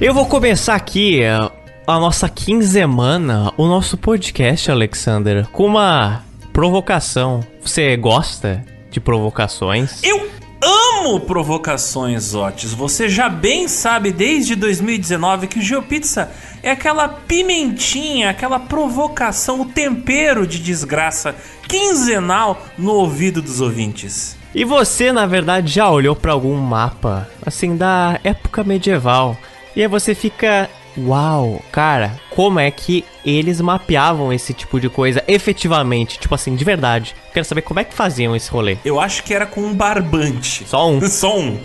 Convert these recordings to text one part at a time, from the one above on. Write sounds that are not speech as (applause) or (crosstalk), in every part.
Eu vou começar aqui uh, a nossa quinzemana, o nosso podcast, Alexander, com uma provocação. Você gosta de provocações? Eu amo provocações, Otis. Você já bem sabe desde 2019 que o GeoPizza é aquela pimentinha, aquela provocação, o tempero de desgraça quinzenal no ouvido dos ouvintes. E você, na verdade, já olhou para algum mapa, assim, da época medieval, e aí você fica Uau, cara, como é que eles mapeavam esse tipo de coisa efetivamente? Tipo assim, de verdade. Quero saber como é que faziam esse rolê. Eu acho que era com um barbante. Só um? (laughs) Só um.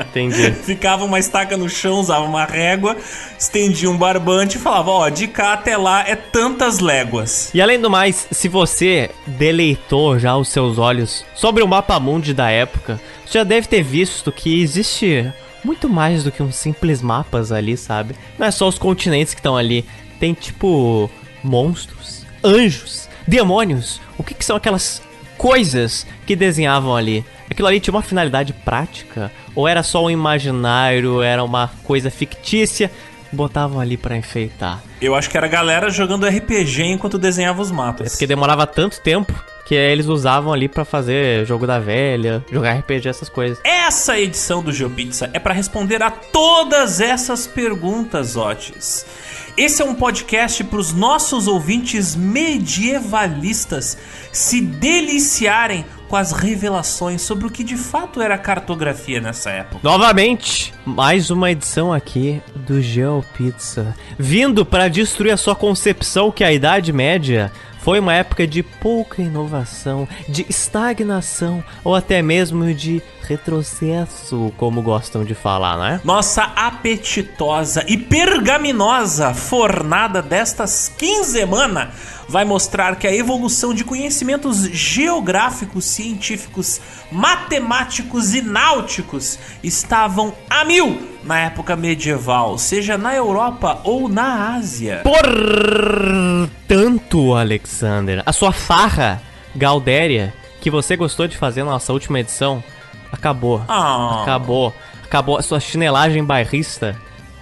Entendi. (laughs) Ficava uma estaca no chão, usava uma régua, estendia um barbante e falava: Ó, de cá até lá é tantas léguas. E além do mais, se você deleitou já os seus olhos sobre o mapa mundi da época, você já deve ter visto que existe muito mais do que uns simples mapas ali, sabe? Não é só os continentes que estão ali. Tem tipo monstros, anjos, demônios. O que, que são aquelas coisas que desenhavam ali? Aquilo ali tinha uma finalidade prática? Ou era só um imaginário, era uma coisa fictícia? Botavam ali para enfeitar. Eu acho que era a galera jogando RPG enquanto desenhava os mapas. É porque demorava tanto tempo que eles usavam ali para fazer jogo da velha, jogar RPG, essas coisas. Essa edição do GeoPizza é para responder a todas essas perguntas, Otis. Esse é um podcast para os nossos ouvintes medievalistas se deliciarem com as revelações sobre o que de fato era cartografia nessa época. Novamente, mais uma edição aqui do GeoPizza, vindo para destruir a sua concepção que a Idade Média foi uma época de pouca inovação, de estagnação ou até mesmo de retrocesso, como gostam de falar, né? Nossa apetitosa e pergaminosa fornada destas quinzemana vai mostrar que a evolução de conhecimentos geográficos, científicos, matemáticos e náuticos estavam a mil na época medieval, seja na Europa ou na Ásia. Portanto, Alexander, a sua farra Galdéria que você gostou de fazer na nossa última edição acabou. Ah. Acabou. Acabou a sua chinelagem bairrista.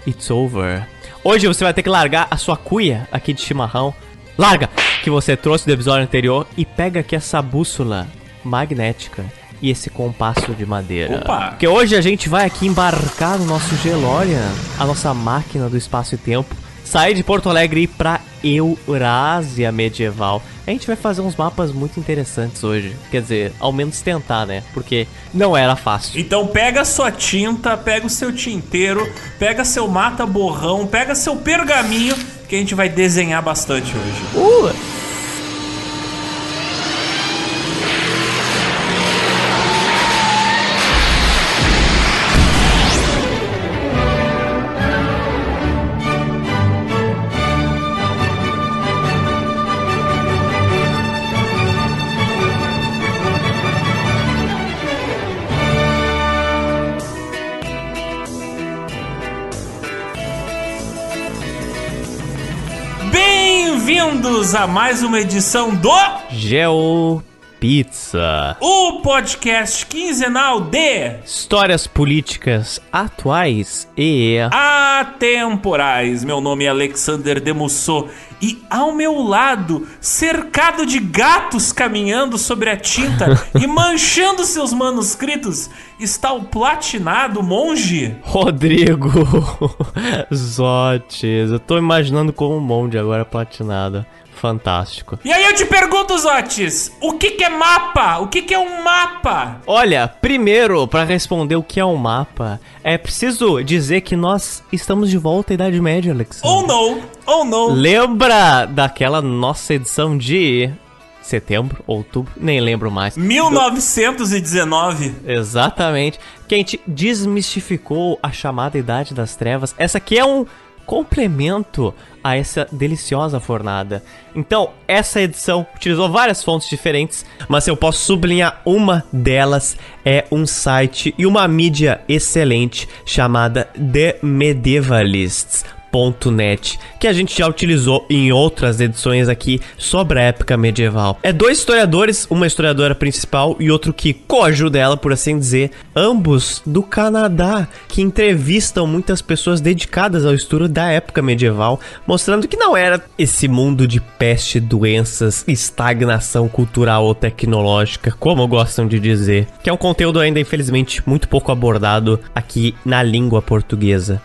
It's over. Hoje você vai ter que largar a sua cuia aqui de chimarrão. Larga! Que você trouxe do episódio anterior e pega aqui essa bússola magnética e esse compasso de madeira. Opa! Porque hoje a gente vai aqui embarcar no nosso Gelorian, a nossa máquina do espaço e tempo, sair de Porto Alegre e ir pra Eurásia medieval. A gente vai fazer uns mapas muito interessantes hoje. Quer dizer, ao menos tentar, né? Porque não era fácil. Então pega sua tinta, pega o seu tinteiro, pega seu mata borrão, pega seu pergaminho, que a gente vai desenhar bastante hoje. Uh! Bem-vindos a mais uma edição do Geo Pizza. O podcast quinzenal de Histórias políticas atuais e atemporais. Meu nome é Alexander Demusso e ao meu lado, cercado de gatos caminhando sobre a tinta (laughs) e manchando seus manuscritos, está o platinado monge Rodrigo (laughs) Zotes. Eu tô imaginando como um monge agora platinado. Fantástico. E aí eu te pergunto, Zotes, o que, que é mapa? O que, que é um mapa? Olha, primeiro, para responder o que é um mapa, é preciso dizer que nós estamos de volta à Idade Média, Alex. Ou não, ou não. Lembra daquela nossa edição de setembro, outubro, nem lembro mais. 1919. Exatamente. Que a gente desmistificou a chamada Idade das Trevas. Essa aqui é um complemento a essa deliciosa fornada. Então, essa edição utilizou várias fontes diferentes, mas eu posso sublinhar uma delas é um site e uma mídia excelente chamada The Medievalists Que a gente já utilizou em outras edições aqui sobre a época medieval. É dois historiadores, uma historiadora principal e outro que coajuda ela, por assim dizer, ambos do Canadá, que entrevistam muitas pessoas dedicadas ao estudo da época medieval, mostrando que não era esse mundo de peste, doenças, estagnação cultural ou tecnológica, como gostam de dizer, que é um conteúdo ainda infelizmente muito pouco abordado aqui na língua portuguesa.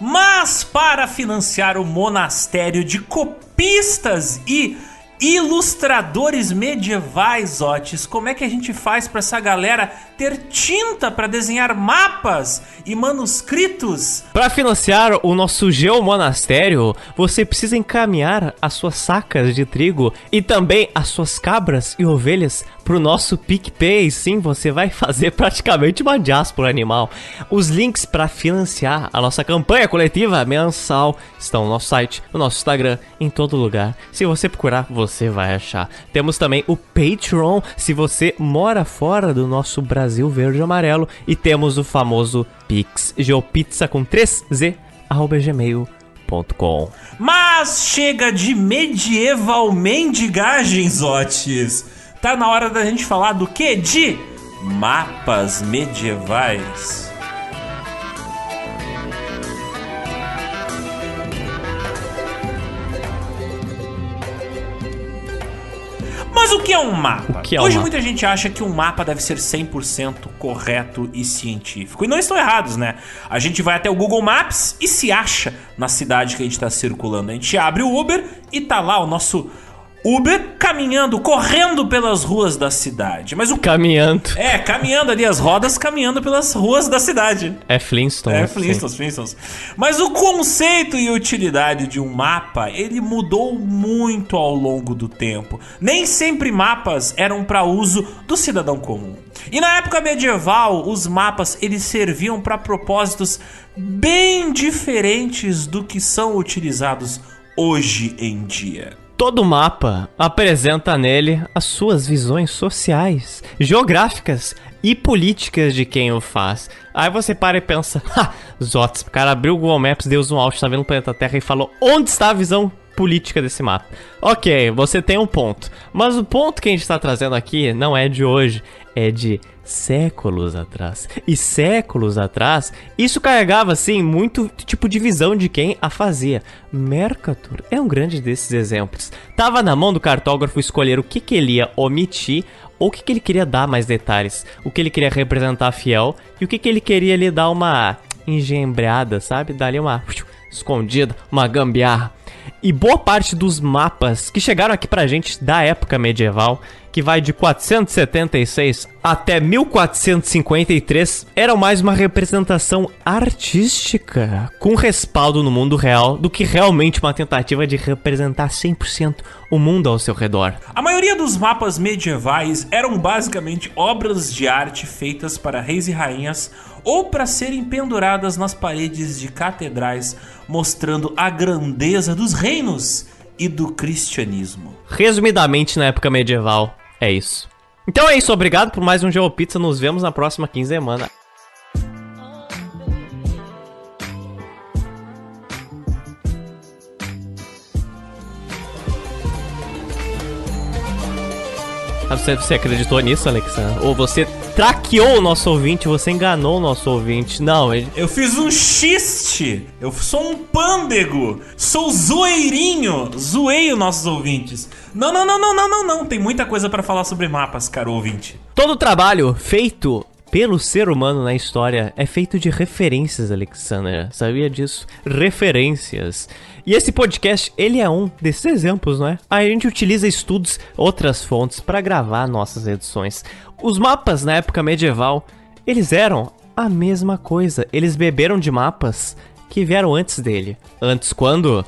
Mas para financiar o monastério de copistas e ilustradores medievais, Otis, como é que a gente faz para essa galera ter tinta para desenhar mapas e manuscritos? Para financiar o nosso geomonastério, você precisa encaminhar as suas sacas de trigo e também as suas cabras e ovelhas pro nosso PicPay. Sim, você vai fazer (laughs) praticamente uma diáspora animal. Os links para financiar a nossa campanha coletiva mensal estão no nosso site, no nosso Instagram, em todo lugar. Se você procurar, você vai achar. Temos também o Patreon, se você mora fora do nosso Brasil verde e amarelo. E temos o famoso Pix, geopizza com 3z, arroba gmail.com. Mas chega de medieval mendigagens, Otis. Tá na hora da gente falar do que? De mapas medievais. Mas o que é um mapa? É um Hoje mapa? muita gente acha que um mapa deve ser 100% correto e científico. E não estão errados, né? A gente vai até o Google Maps e se acha na cidade que a gente está circulando. A gente abre o Uber e tá lá o nosso Uber caminhando, correndo pelas ruas da cidade. Mas o Caminhando. é, caminhando ali, as rodas caminhando pelas ruas da cidade. É Flintstone. É, sim. Flintstones, Flintstones. Mas o conceito e utilidade de um mapa, ele mudou muito ao longo do tempo. Nem sempre mapas eram para uso do cidadão comum. E na época medieval, os mapas eles serviam para propósitos bem diferentes do que são utilizados hoje em dia. Todo mapa apresenta nele as suas visões sociais, geográficas e políticas de quem o faz. Aí você para e pensa, (laughs) ha, Zots, o cara abriu o Google Maps, deu zoom out, tá vendo o planeta Terra e falou onde está a visão política desse mapa. Ok, você tem um ponto. Mas o ponto que a gente está trazendo aqui não é de hoje, é de séculos atrás. E séculos atrás, isso carregava, assim, muito tipo de visão de quem a fazia. Mercator é um grande desses exemplos. Tava na mão do cartógrafo escolher o que, que ele ia omitir ou o que, que ele queria dar mais detalhes. O que ele queria representar fiel e o que, que ele queria lhe dar uma engembreada, sabe? Dar ali uma escondida, uma gambiarra. E boa parte dos mapas que chegaram aqui pra gente da época medieval, que vai de 476 até 1453, eram mais uma representação artística, com respaldo no mundo real, do que realmente uma tentativa de representar 100% o mundo ao seu redor. A maioria dos mapas medievais eram basicamente obras de arte feitas para reis e rainhas ou para serem penduradas nas paredes de catedrais, mostrando a grandeza dos reinos e do cristianismo. Resumidamente, na época medieval, é isso. Então é isso, obrigado por mais um GeoPizza, nos vemos na próxima quinzena. Você, você acreditou nisso, Alexandre? Ou você traqueou o nosso ouvinte, você enganou o nosso ouvinte? Não, ele... Eu fiz um xiste, eu sou um pândego, sou zoeirinho, zoei os nossos ouvintes. Não, não, não, não, não, não, não, tem muita coisa para falar sobre mapas, caro ouvinte. Todo trabalho feito pelo ser humano na história é feito de referências, Alexandra. Sabia disso? Referências. E esse podcast, ele é um desses exemplos, não é? A gente utiliza estudos, outras fontes para gravar nossas edições. Os mapas na época medieval, eles eram a mesma coisa. Eles beberam de mapas que vieram antes dele. Antes quando?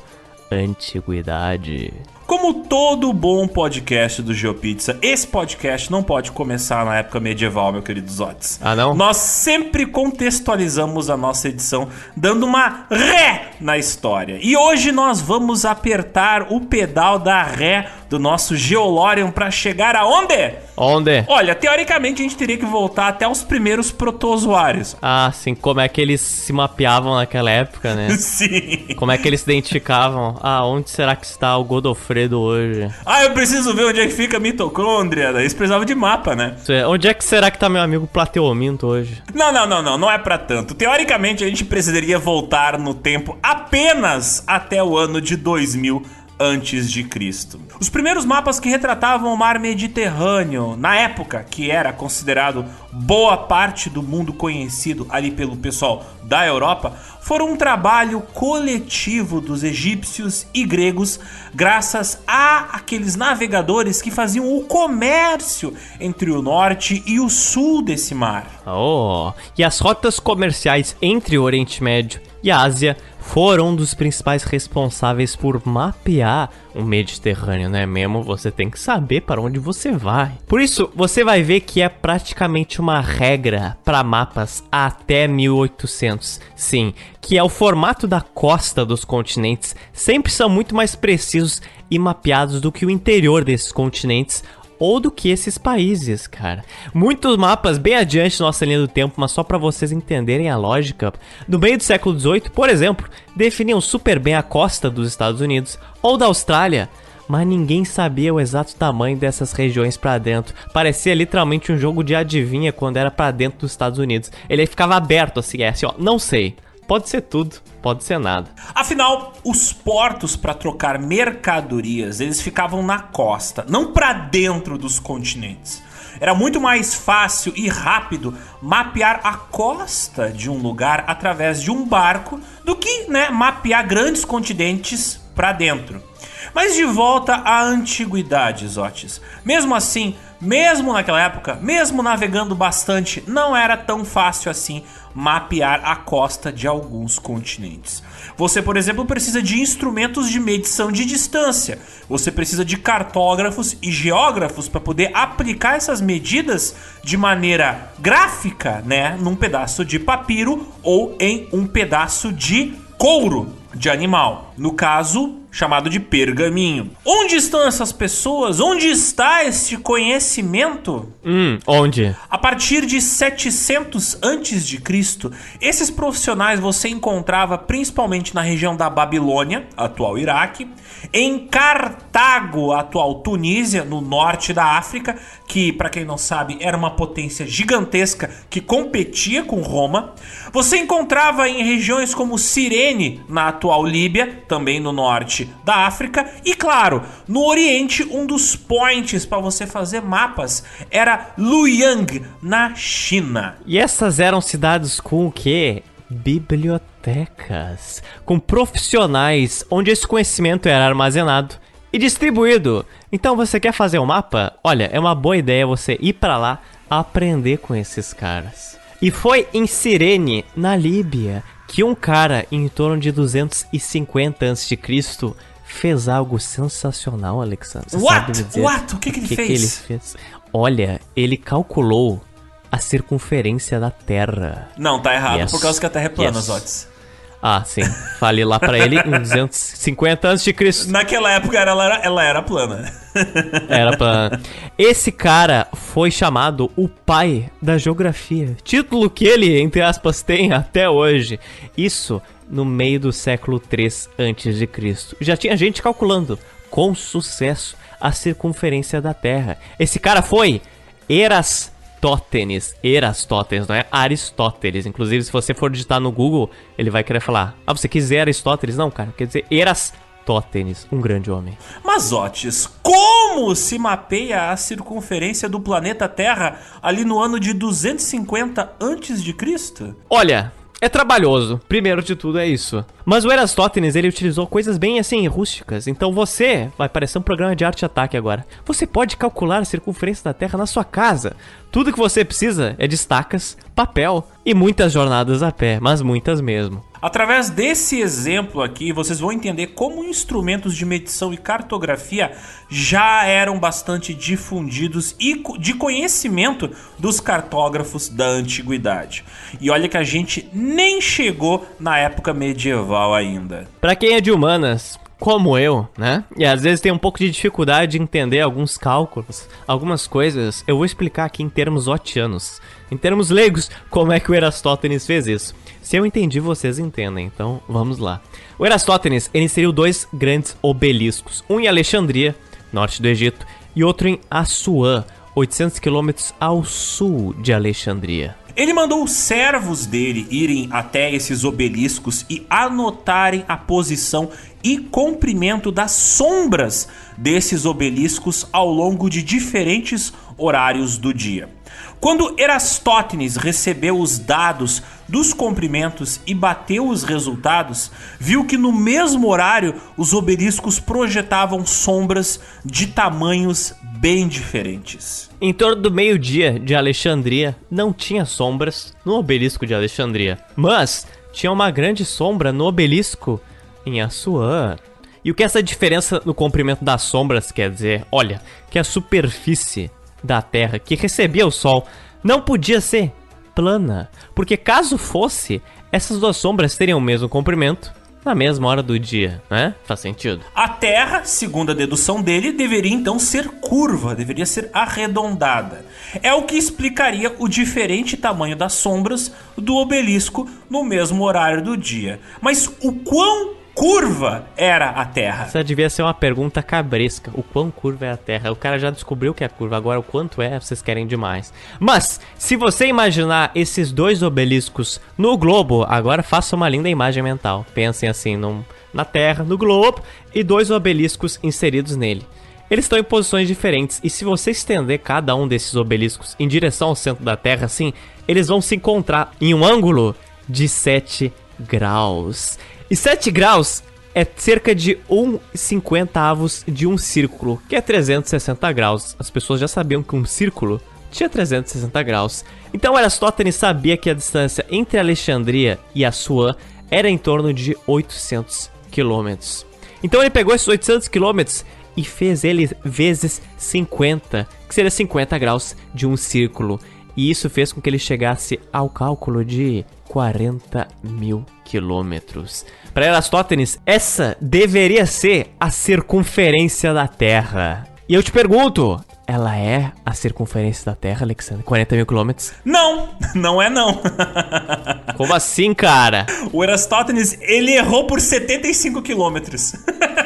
Antiguidade. Como todo bom podcast do GeoPizza, esse podcast não pode começar na época medieval, meu querido Zotes. Ah, não? Nós sempre contextualizamos a nossa edição dando uma ré na história. E hoje nós vamos apertar o pedal da ré do nosso Geolorium para chegar aonde? Onde? Olha, teoricamente a gente teria que voltar até os primeiros protozoários. Ah, sim, como é que eles se mapeavam naquela época, né? (laughs) Sim. Como é que eles se identificavam? Ah, onde será que está o Godofredo hoje? Ah, eu preciso ver onde é que fica a mitocôndria. Eles precisavam de mapa, né? Onde é que será que tá meu amigo Plateuminto hoje? Não, não, não, não, não é para tanto. Teoricamente a gente precisaria voltar no tempo apenas até o ano de 2000 antes de Cristo. Os primeiros mapas que retratavam o mar Mediterrâneo, na época que era considerado boa parte do mundo conhecido ali pelo pessoal da Europa, foram um trabalho coletivo dos egípcios e gregos, graças a aqueles navegadores que faziam o comércio entre o norte e o sul desse mar. Oh, e as rotas comerciais entre o Oriente Médio e a Ásia foram um dos principais responsáveis por mapear o Mediterrâneo, não é mesmo? Você tem que saber para onde você vai. Por isso, você vai ver que é praticamente uma regra para mapas até 1800. Sim, que é o formato da costa dos continentes sempre são muito mais precisos e mapeados do que o interior desses continentes ou do que esses países, cara. Muitos mapas bem adiante nossa linha do tempo, mas só para vocês entenderem a lógica. No meio do século XVIII, por exemplo, definiam super bem a costa dos Estados Unidos ou da Austrália, mas ninguém sabia o exato tamanho dessas regiões para dentro. Parecia literalmente um jogo de adivinha quando era para dentro dos Estados Unidos. Ele ficava aberto assim, é assim, ó, não sei. Pode ser tudo, pode ser nada. Afinal, os portos para trocar mercadorias, eles ficavam na costa, não para dentro dos continentes. Era muito mais fácil e rápido mapear a costa de um lugar através de um barco do que, né, mapear grandes continentes para dentro. Mas de volta à antiguidade, Zotes. Mesmo assim, mesmo naquela época, mesmo navegando bastante, não era tão fácil assim mapear a costa de alguns continentes. Você, por exemplo, precisa de instrumentos de medição de distância. Você precisa de cartógrafos e geógrafos para poder aplicar essas medidas de maneira gráfica, né, num pedaço de papiro ou em um pedaço de couro de animal. No caso, chamado de pergaminho. Onde estão essas pessoas? Onde está este conhecimento? Hum, onde? A partir de 700 antes de Cristo, esses profissionais você encontrava principalmente na região da Babilônia, atual Iraque, em Cartago, atual Tunísia, no norte da África, que para quem não sabe era uma potência gigantesca que competia com Roma. Você encontrava em regiões como Cirene, na atual Líbia, também no norte da África, e claro, no Oriente, um dos points para você fazer mapas era Luoyang, na China. E essas eram cidades com o quê? Bibliotecas, com profissionais onde esse conhecimento era armazenado e distribuído. Então você quer fazer um mapa? Olha, é uma boa ideia você ir para lá aprender com esses caras. E foi em Cirene, na Líbia, que um cara em torno de 250 a.C. fez algo sensacional, Alexandre. Você What? What? O que, que, ele, que fez? que ele fez? Olha, ele calculou a circunferência da Terra. Não, tá errado, Yes. por causa que a Terra é plana, Yes. Zotes. Ah, sim. Falei lá pra ele em 250 a.C. Naquela época ela era, ela era plana. Era pra. Esse cara foi chamado o pai da geografia. Título que ele, entre aspas, tem até hoje. Isso no meio do século 3 antes de Cristo. Já tinha gente calculando com sucesso a circunferência da Terra. Esse cara foi Erastótenes. Erastótenes, não é Aristóteles. Inclusive, se você for digitar no Google, ele vai querer falar: Ah, você quiser Aristóteles? Não, cara, quer dizer Erastótenes, um grande homem. Mas, Otis, como se mapeia a circunferência do planeta Terra ali no ano de 250 antes de Cristo? Olha, é trabalhoso. Primeiro de tudo é isso. Mas o Erastótenes, ele utilizou coisas bem assim rústicas. Então você vai parecer um programa de arte ataque agora. Você pode calcular a circunferência da Terra na sua casa. Tudo que você precisa é de estacas, papel e muitas jornadas a pé, mas muitas mesmo. Através desse exemplo aqui, vocês vão entender como instrumentos de medição e cartografia já eram bastante difundidos e de conhecimento dos cartógrafos da antiguidade. E olha que a gente nem chegou na época medieval ainda. Pra quem é de humanas, como eu, né? E às vezes tem um pouco de dificuldade de entender alguns cálculos, algumas coisas, eu vou explicar aqui em termos otianos. Em termos leigos, como é que o Erastótenes fez isso. Se eu entendi, vocês entendem, então vamos lá. O Erastótenes inseriu dois grandes obeliscos, um em Alexandria, norte do Egito, e outro em Assuã, 800 quilômetros ao sul de Alexandria. Ele mandou os servos dele irem até esses obeliscos e anotarem a posição e comprimento das sombras desses obeliscos ao longo de diferentes horários do dia. Quando Erastótenes recebeu os dados dos comprimentos e bateu os resultados, viu que no mesmo horário os obeliscos projetavam sombras de tamanhos bem diferentes. Em torno do meio-dia de Alexandria, não tinha sombras no obelisco de Alexandria, mas tinha uma grande sombra no obelisco em Assuã. E o que essa diferença no comprimento das sombras quer dizer? Olha, que a superfície da Terra que recebia o Sol não podia ser plana, porque caso fosse, essas duas sombras teriam o mesmo comprimento na mesma hora do dia, né? Faz sentido. A Terra, segundo a dedução dele, deveria então ser curva, deveria ser arredondada. É o que explicaria o diferente tamanho das sombras do obelisco no mesmo horário do dia. Mas o quão curva era a Terra? Essa devia ser uma pergunta cabresca. O quão curva é a Terra? O cara já descobriu que é curva, agora o quanto é, vocês querem demais. Mas, se você imaginar esses dois obeliscos no globo, agora faça uma linda imagem mental. Pensem assim, num, na Terra, no globo, e dois obeliscos inseridos nele. Eles estão em posições diferentes, e se você estender cada um desses obeliscos em direção ao centro da Terra, assim, eles vão se encontrar em um ângulo de 7 graus. E 7 graus é cerca de 1,50 avos de um círculo, que é 360 graus. As pessoas já sabiam que um círculo tinha 360 graus. Então Aristóteles sabia que a distância entre Alexandria e Assuã era em torno de 800 quilômetros. Então ele pegou esses 800 quilômetros e fez ele vezes 50, que seria 50 graus de um círculo. E isso fez com que ele chegasse ao cálculo de 40 mil quilômetros. Para Erastótenes, essa deveria ser a circunferência da Terra. E eu te pergunto, ela é a circunferência da Terra, Alexandre? 40 mil quilômetros? Não, (laughs) não é não. (laughs) (laughs) Como assim, cara? O Erastótenes, ele errou por 75 quilômetros.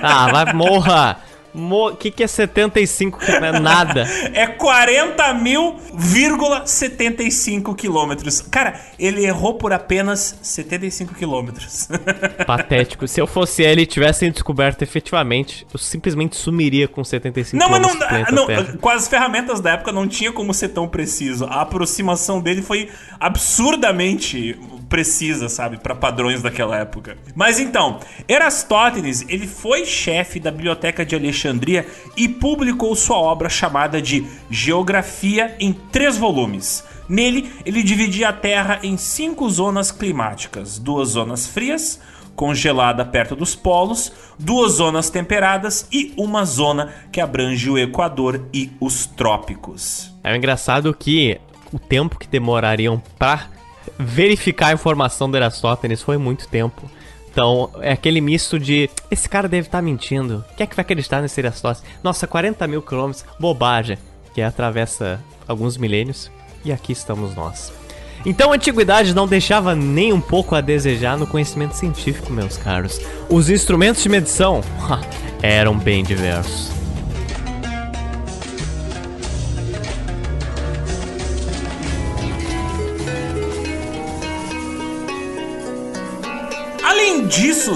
Ah, vai morra. O que, que é 75 que não é nada? (laughs) é 40 mil,75 quilômetros. Cara, ele errou por apenas 75 quilômetros. (laughs) Patético. Se eu fosse ele e tivessem descoberto efetivamente, eu simplesmente sumiria com 75 não, quilômetros. Mas não, não com as ferramentas da época não tinha como ser tão preciso. A aproximação dele foi absurdamente precisa, sabe, para padrões daquela época. Mas então, Erastótenes, ele foi chefe da biblioteca de Alexandria e publicou sua obra chamada de Geografia em três volumes. Nele, ele dividia a Terra em cinco zonas climáticas: duas zonas frias, congelada perto dos polos, duas zonas temperadas e uma zona que abrange o Equador e os trópicos. É engraçado que o tempo que demorariam para verificar a informação do Eratóstenes foi muito tempo. Então, é aquele misto de. Esse cara deve estar tá mentindo. Quem é que vai acreditar nesse Eratóstenes? Nossa, 40 mil quilômetros, bobagem. Que atravessa alguns milênios. E aqui estamos nós. Então a antiguidade não deixava nem um pouco a desejar no conhecimento científico, meus caros. Os instrumentos de medição (laughs) eram bem diversos. Disso,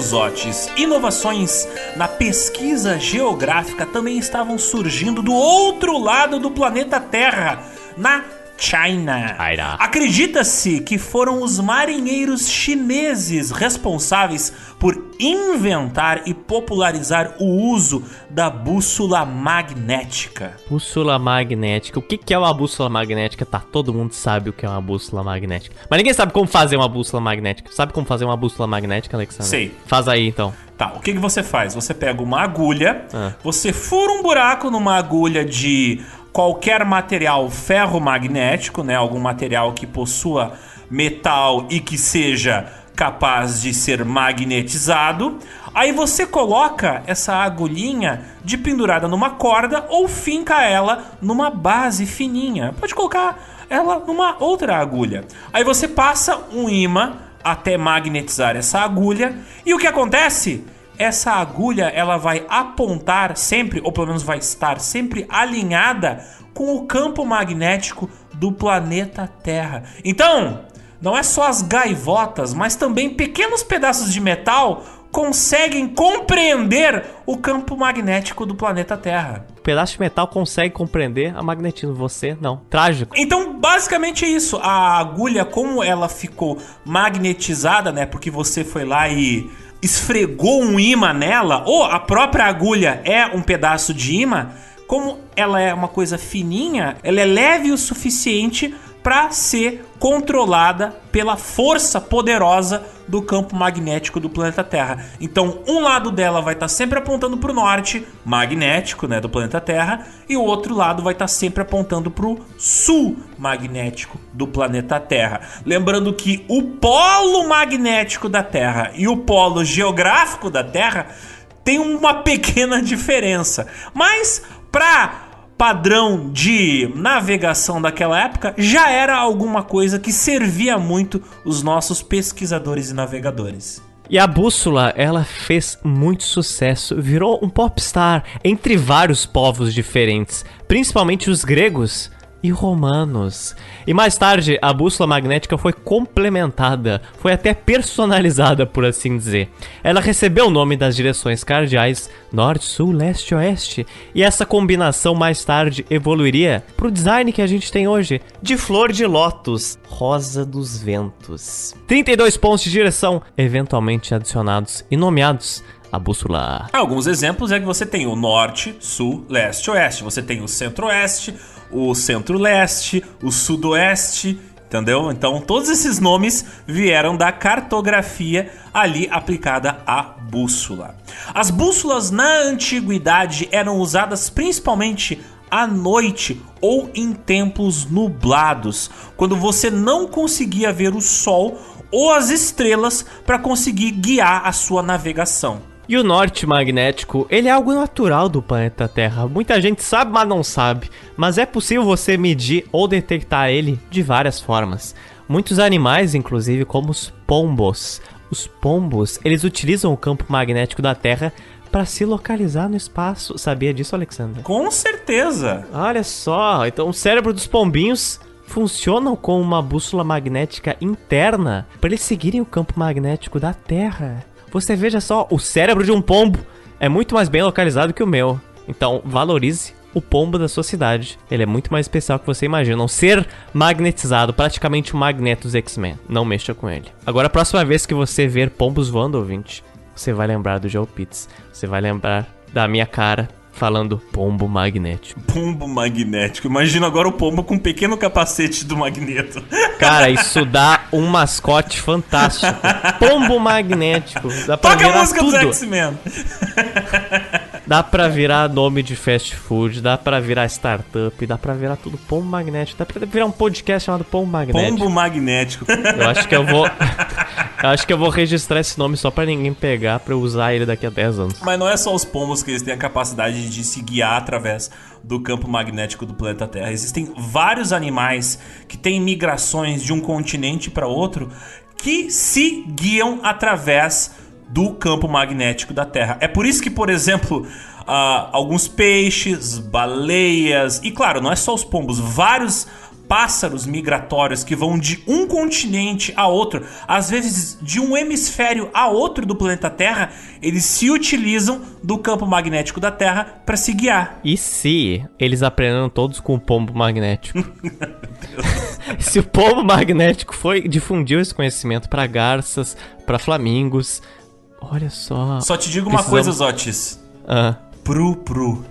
inovações na pesquisa geográfica também estavam surgindo do outro lado do planeta Terra, na China. Acredita-se que foram os marinheiros chineses responsáveis por inventar e popularizar o uso da bússola magnética. Bússola magnética. O que é uma bússola magnética? Tá, todo mundo sabe o que é uma bússola magnética. Mas ninguém sabe como fazer uma bússola magnética. Sabe como fazer uma bússola magnética, Alexandre? Sei. Faz aí então. Tá, o que, que você faz? Você pega uma agulha, ah. você fura um buraco numa agulha de qualquer material ferromagnético, né? Algum material que possua metal e que seja capaz de ser magnetizado. Aí você coloca essa agulhinha de pendurada numa corda ou finca ela numa base fininha. Pode colocar ela numa outra agulha. Aí você passa um imã até magnetizar essa agulha e o que acontece? Essa agulha ela vai apontar sempre, ou pelo menos vai estar sempre alinhada com o campo magnético do planeta Terra. Então, não é só as gaivotas, mas também pequenos pedaços de metal conseguem compreender o campo magnético do planeta Terra. O pedaço de metal consegue compreender a magnetismo, você não. Trágico. Então, basicamente é isso. A agulha, como ela ficou magnetizada, né? Porque você foi lá e esfregou um imã nela, ou a própria agulha é um pedaço de imã, como ela é uma coisa fininha, ela é leve o suficiente para ser controlada pela força poderosa do campo magnético do planeta Terra. Então, um lado dela vai estar tá sempre apontando para o norte, magnético, né, do planeta Terra, e o outro lado vai estar tá sempre apontando para o sul magnético do planeta Terra. Lembrando que o polo magnético da Terra e o polo geográfico da Terra tem uma pequena diferença, mas para padrão de navegação daquela época já era alguma coisa que servia muito os nossos pesquisadores e navegadores. E a bússola, ela fez muito sucesso, virou um popstar entre vários povos diferentes, principalmente os gregos e romanos. E mais tarde, a bússola magnética foi complementada, foi até personalizada, por assim dizer. Ela recebeu o nome das direções cardeais norte, sul, leste, oeste, e essa combinação mais tarde evoluiria para o design que a gente tem hoje, de flor de lótus, rosa dos ventos. 32 pontos de direção, eventualmente adicionados e nomeados a bússola. Alguns exemplos é que você tem o norte, sul, leste, oeste. Você tem o centro-oeste, o centro-leste, o sudoeste, entendeu? Então todos esses nomes vieram da cartografia ali aplicada à bússola. As bússolas na antiguidade eram usadas principalmente à noite ou em tempos nublados, quando você não conseguia ver o sol ou as estrelas para conseguir guiar a sua navegação. E o norte magnético, ele é algo natural do planeta Terra. Muita gente sabe, mas não sabe. Mas é possível você medir ou detectar ele de várias formas. Muitos animais, inclusive, como os pombos. Os pombos, eles utilizam o campo magnético da Terra para se localizar no espaço. Sabia disso, Alexandre? Com certeza. Olha só, então o cérebro dos pombinhos funcionam com uma bússola magnética interna para eles seguirem o campo magnético da Terra. Você veja só, o cérebro de um pombo é muito mais bem localizado que o meu. Então, valorize o pombo da sua cidade. Ele é muito mais especial que você imagina. Um ser magnetizado, praticamente um magneto dos X-Men. Não mexa com ele. Agora, a próxima vez que você ver pombos voando, ouvinte, você vai lembrar do Joe Pitts. Você vai lembrar da minha cara falando pombo magnético. Pombo magnético. Imagina agora o pombo com um pequeno capacete do magneto. (laughs) Cara, isso dá um mascote fantástico. (laughs) Pombo magnético. Dá pra Toca a música tudo. dos X-Men. Dá pra virar nome de fast food, dá pra virar startup, dá pra virar tudo pombo magnético. Dá pra virar um podcast chamado pombo magnético. Pombo magnético. Eu acho que eu vou. (laughs) eu acho que eu vou registrar esse nome só pra ninguém pegar pra eu usar ele daqui a 10 anos. Mas não é só os pombos que eles têm a capacidade de se guiar através do campo magnético do planeta Terra. Existem vários animais que têm migrações de um continente para outro que se guiam através do campo magnético da Terra. É por isso que, por exemplo, uh, alguns peixes, baleias e, claro, não é só os pombos, vários pássaros migratórios que vão de um continente a outro, às vezes de um hemisfério a outro do planeta Terra, eles se utilizam do campo magnético da Terra para se guiar. E se eles aprenderam todos com o pombo magnético? (laughs) se o pombo magnético foi difundiu esse conhecimento para garças, para flamingos, Olha só. Só te digo Precisamos... uma coisa, Zotis. Ah. Pru, pru.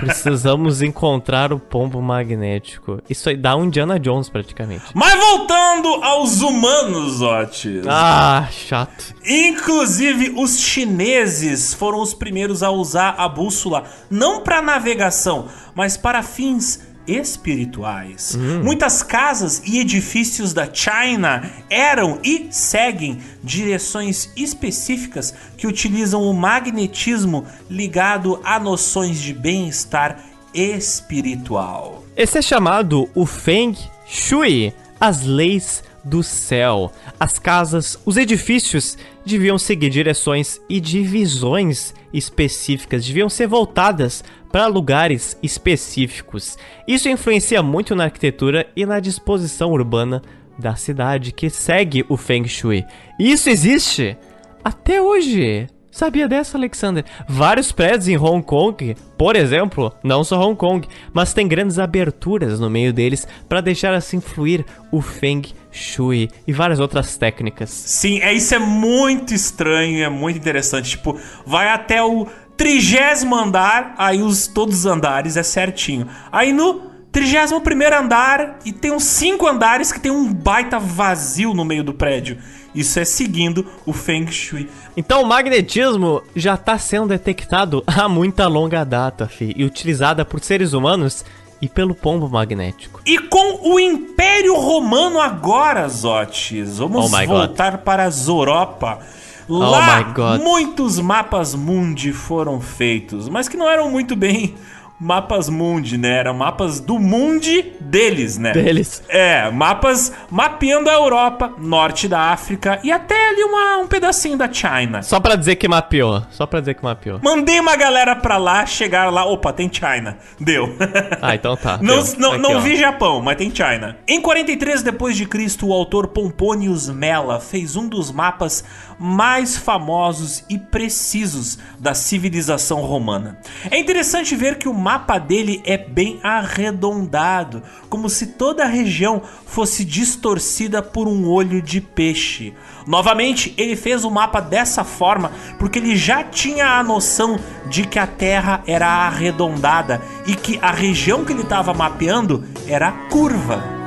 Precisamos encontrar o pombo magnético. Isso aí dá um Indiana Jones praticamente. Mas voltando aos humanos, Otis. Ah, chato. Inclusive, os chineses foram os primeiros a usar a bússola não para navegação, mas para fins espirituais. Muitas casas e edifícios da China eram e seguem direções específicas que utilizam o magnetismo ligado a noções de bem-estar espiritual. Esse é chamado o Feng Shui, as leis do céu. As casas, os edifícios deviam seguir direções e divisões específicas, deviam ser voltadas para lugares específicos. Isso influencia muito na arquitetura e na disposição urbana da cidade que segue o Feng Shui. Isso existe até hoje. Sabia dessa, Alexander? Vários prédios em Hong Kong, por exemplo, não só Hong Kong, mas tem grandes aberturas no meio deles para deixar assim fluir o Feng Shui e várias outras técnicas. Sim, é isso é muito estranho, é muito interessante. Tipo, vai até o trigésimo andar, aí os todos os andares é certinho. Aí no trigésimo primeiro andar e tem uns cinco andares que tem um baita vazio no meio do prédio. Isso é seguindo o Feng Shui. Então o magnetismo já está sendo detectado há muita longa data, fi, e utilizada por seres humanos e pelo pombo magnético. E com o Império Romano agora, Zotes, vamos Oh voltar para as Europa. Oh Lá, my God. muitos mapas mundi foram feitos, mas que não eram muito bem mapas mundi, né? Eram mapas do mundi deles, né? Deles. É, mapas mapeando a Europa, norte da África e até ali uma, um pedacinho da China. Só pra dizer que mapeou, só pra dizer que mapeou. Mandei uma galera pra lá, chegaram lá, opa, tem China. Deu. (laughs) Ah, então tá. Não, deu. não, Aqui, não ó. vi Japão, mas tem China. Em 43 depois de Cristo, o autor Pomponius Mela fez um dos mapas mais famosos e precisos da civilização romana. É interessante ver que o mapa dele é bem arredondado, como se toda a região fosse distorcida por um olho de peixe. Novamente, ele fez o mapa dessa forma porque ele já tinha a noção de que a Terra era arredondada e que a região que ele estava mapeando era curva.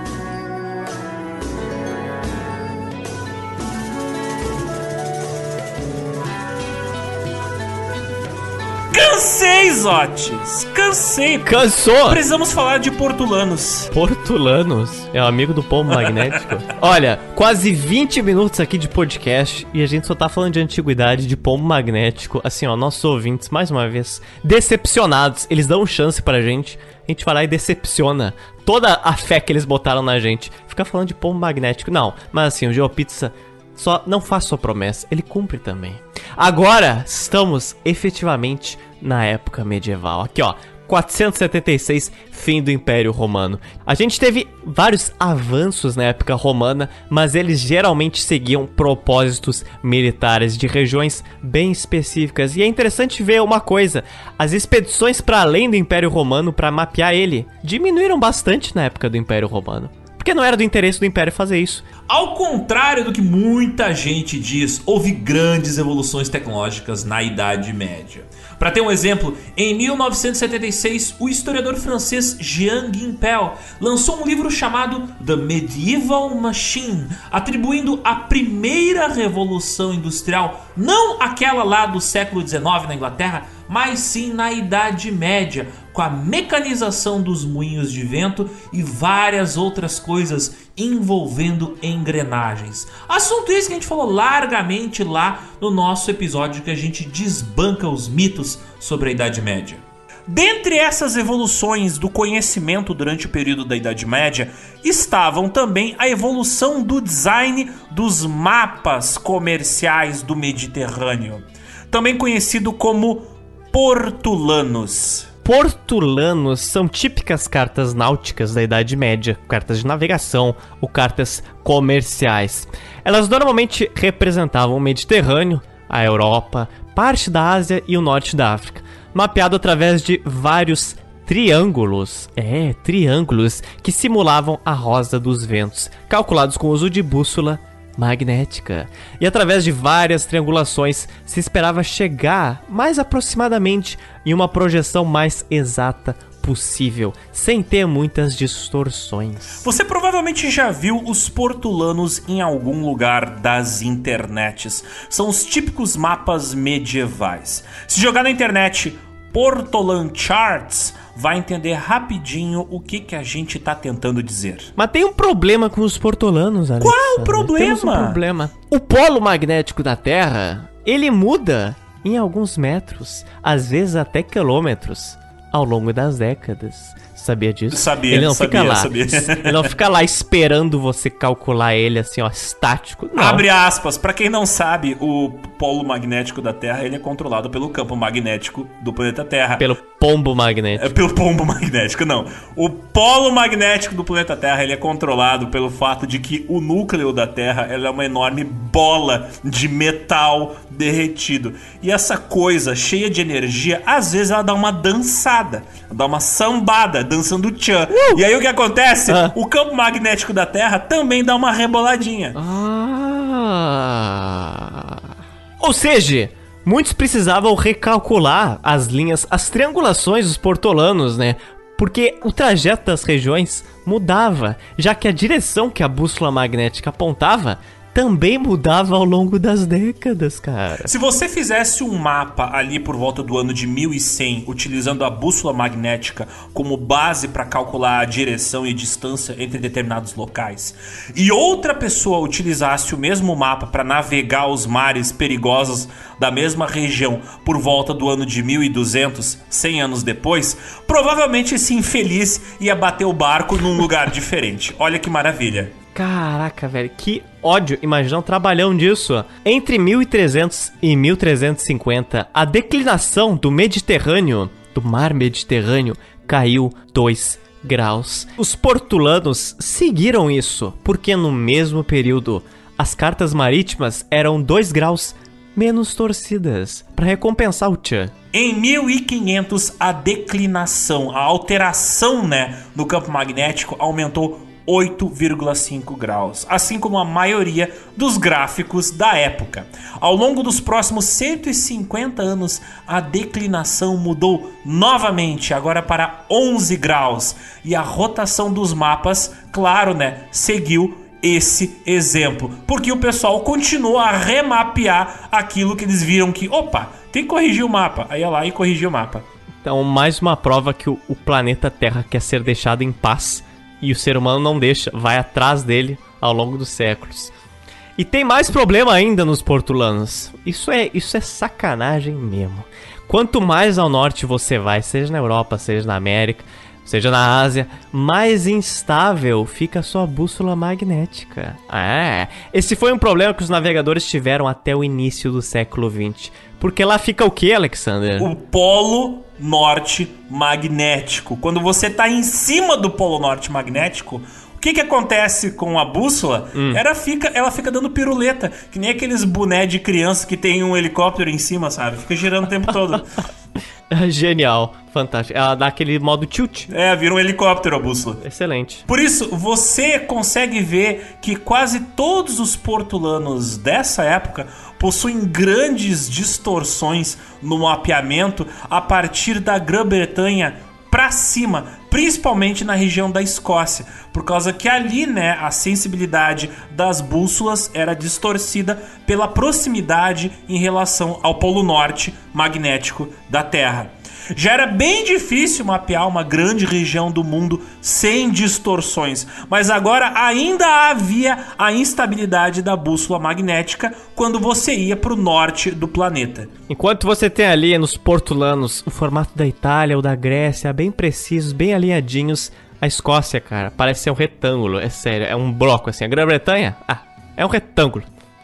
Cansei, Zotes! Cansei! Cansou! Precisamos falar de portulanos. Portulanos é um amigo do pombo magnético. (laughs) Olha, quase 20 minutos aqui de podcast e a gente só tá falando de antiguidade, de pombo magnético. Assim, ó, nossos ouvintes, mais uma vez, decepcionados. Eles dão chance pra gente, a gente vai lá e decepciona toda a fé que eles botaram na gente. Ficar falando de pombo magnético, não. Mas assim, o GeoPizza só não faz sua promessa, ele cumpre também. Agora estamos efetivamente na época medieval. Aqui, ó. 476, fim do Império Romano. A gente teve vários avanços na época romana, mas eles geralmente seguiam propósitos militares de regiões bem específicas. E é interessante ver uma coisa: as expedições para além do Império Romano para mapear ele diminuíram bastante na época do Império Romano. Porque não era do interesse do Império fazer isso. Ao contrário do que muita gente diz, houve grandes evoluções tecnológicas na Idade Média. Para ter um exemplo, em 1976, o historiador francês Jean Guimpel lançou um livro chamado The Medieval Machine, atribuindo a primeira revolução industrial, não aquela lá do século XIX na Inglaterra, mas sim na Idade Média, com a mecanização dos moinhos de vento e várias outras coisas envolvendo engrenagens. Assunto esse que a gente falou largamente lá no nosso episódio que a gente desbanca os mitos sobre a Idade Média. Dentre essas evoluções do conhecimento durante o período da Idade Média, estavam também a evolução do design dos mapas comerciais do Mediterrâneo, também conhecido como portulanos. Portulanos são típicas cartas náuticas da Idade Média, cartas de navegação ou cartas comerciais. Elas normalmente representavam o Mediterrâneo, a Europa, parte da Ásia e o norte da África, mapeado através de vários triângulos, é, triângulos que simulavam a rosa dos ventos, calculados com o uso de bússola magnética. E através de várias triangulações se esperava chegar mais aproximadamente em uma projeção mais exata possível, sem ter muitas distorções. Você provavelmente já viu os portulanos em algum lugar das internets. São os típicos mapas medievais. Se jogar na internet Portolan Charts, vai entender rapidinho o que, que a gente tá tentando dizer. Mas tem um problema com os portolanos, Alex. Qual o problema? Temos um problema. O polo magnético da Terra, ele muda em alguns metros, às vezes até quilômetros, ao longo das décadas. Sabia disso? Sabia, ele não sabia, fica lá. sabia. Ele não fica lá esperando você calcular ele assim, ó, estático. Não. Abre aspas. Pra quem não sabe, o polo magnético da Terra ele é controlado pelo campo magnético do planeta Terra. Pelo pombo magnético. É pelo pombo magnético, não. O polo magnético do planeta Terra ele é controlado pelo fato de que o núcleo da Terra ela é uma enorme bola de metal derretido. E essa coisa cheia de energia, às vezes ela dá uma dançada, dá uma sambada, dançando tchan. Uh! E aí o que acontece? Ah. O campo magnético da Terra também dá uma reboladinha. Ah. Ou seja, muitos precisavam recalcular as linhas, as triangulações dos portolanos, né? Porque o trajeto das regiões mudava, já que a direção que a bússola magnética apontava também mudava ao longo das décadas, cara. Se você fizesse um mapa ali por volta do ano de 1100, utilizando a bússola magnética como base para calcular a direção e distância entre determinados locais, e outra pessoa utilizasse o mesmo mapa para navegar os mares perigosos da mesma região por volta do ano de 1200, 100 anos depois, provavelmente esse infeliz ia bater o barco num lugar (laughs) diferente. Olha que maravilha. Caraca, velho, que ódio imaginar um trabalhão disso. Entre 1300 e 1350, a declinação do Mediterrâneo, do mar Mediterrâneo, caiu 2 graus. Os portulanos seguiram isso, porque no mesmo período, as cartas marítimas eram 2 graus menos torcidas, para recompensar o Tchan. Em 1500, a declinação, a alteração né, no campo magnético aumentou 8,5 graus, assim como a maioria dos gráficos da época. Ao longo dos próximos 150 anos, a declinação mudou novamente, agora para 11 graus, e a rotação dos mapas, claro, né, seguiu esse exemplo, porque o pessoal continuou a remapear aquilo que eles viram que, opa, tem que corrigir o mapa. Aí ia lá e corrigia o mapa. Então, mais uma prova que o planeta Terra quer ser deixado em paz e o ser humano não deixa, vai atrás dele ao longo dos séculos. E tem mais problema ainda nos portulanos. Isso é, isso é sacanagem mesmo. Quanto mais ao norte você vai, seja na Europa, seja na América, seja na Ásia, mais instável fica a sua bússola magnética. É, esse foi um problema que os navegadores tiveram até o início do século XX. Porque lá fica o que, Alexander? o polo norte magnético. Quando você está em cima do polo norte magnético, o que, que acontece com a bússola? Ela, fica, ela fica dando piruleta, que nem aqueles boné de criança que tem um helicóptero em cima, sabe? Fica girando o tempo todo. (laughs) Genial, fantástico. Ela dá aquele modo tilt. é, vira um helicóptero a bússola. Excelente. Por isso, você consegue ver que quase todos os portulanos dessa época possuem grandes distorções no mapeamento a partir da Grã-Bretanha para cima, principalmente na região da Escócia, por causa que ali, né, a sensibilidade das bússolas era distorcida pela proximidade em relação ao polo norte magnético da Terra. Já era bem difícil mapear uma grande região do mundo sem distorções, mas agora ainda havia a instabilidade da bússola magnética quando você ia para o norte do planeta. Enquanto você tem ali nos portulanos o formato da Itália ou da Grécia, bem precisos, bem alinhadinhos, a Escócia, cara, parece ser um retângulo, é sério, é um bloco assim. A Grã-Bretanha, ah, é um retângulo.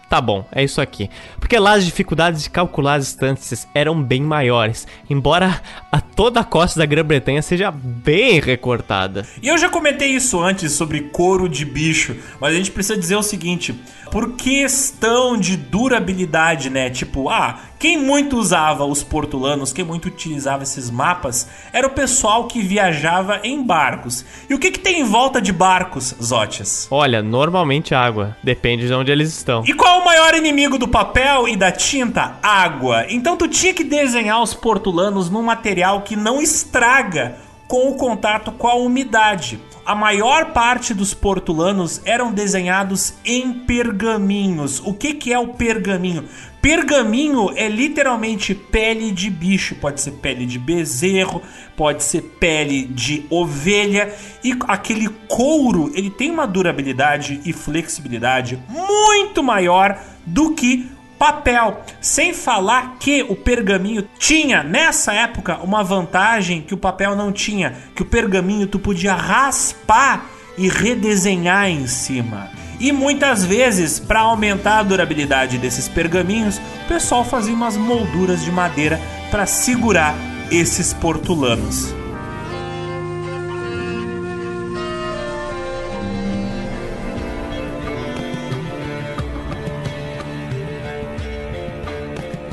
Tá bom, é isso aqui. Porque lá as dificuldades de calcular as distâncias eram bem maiores, embora a toda a costa da Grã-Bretanha seja bem recortada. E eu já comentei isso antes sobre couro de bicho, mas a gente precisa dizer o seguinte: por questão de durabilidade, né? Tipo, ah, quem muito usava os portulanos, quem muito utilizava esses mapas, era o pessoal que viajava em barcos. E o que, que tem em volta de barcos, Zótias? Olha, normalmente água, depende de onde eles estão. E qual o maior inimigo do papel e da tinta? Água. Então tu tinha que desenhar os portulanos num material que não estraga com o contato com a umidade. A maior parte dos portulanos eram desenhados em pergaminhos. O que, que é o pergaminho? Pergaminho é literalmente pele de bicho, pode ser pele de bezerro, pode ser pele de ovelha e aquele couro, ele tem uma durabilidade e flexibilidade muito maior do que papel. Sem falar que o pergaminho tinha nessa época uma vantagem que o papel não tinha, que o pergaminho tu podia raspar e redesenhar em cima. E muitas vezes, para aumentar a durabilidade desses pergaminhos, o pessoal fazia umas molduras de madeira para segurar esses portulanos.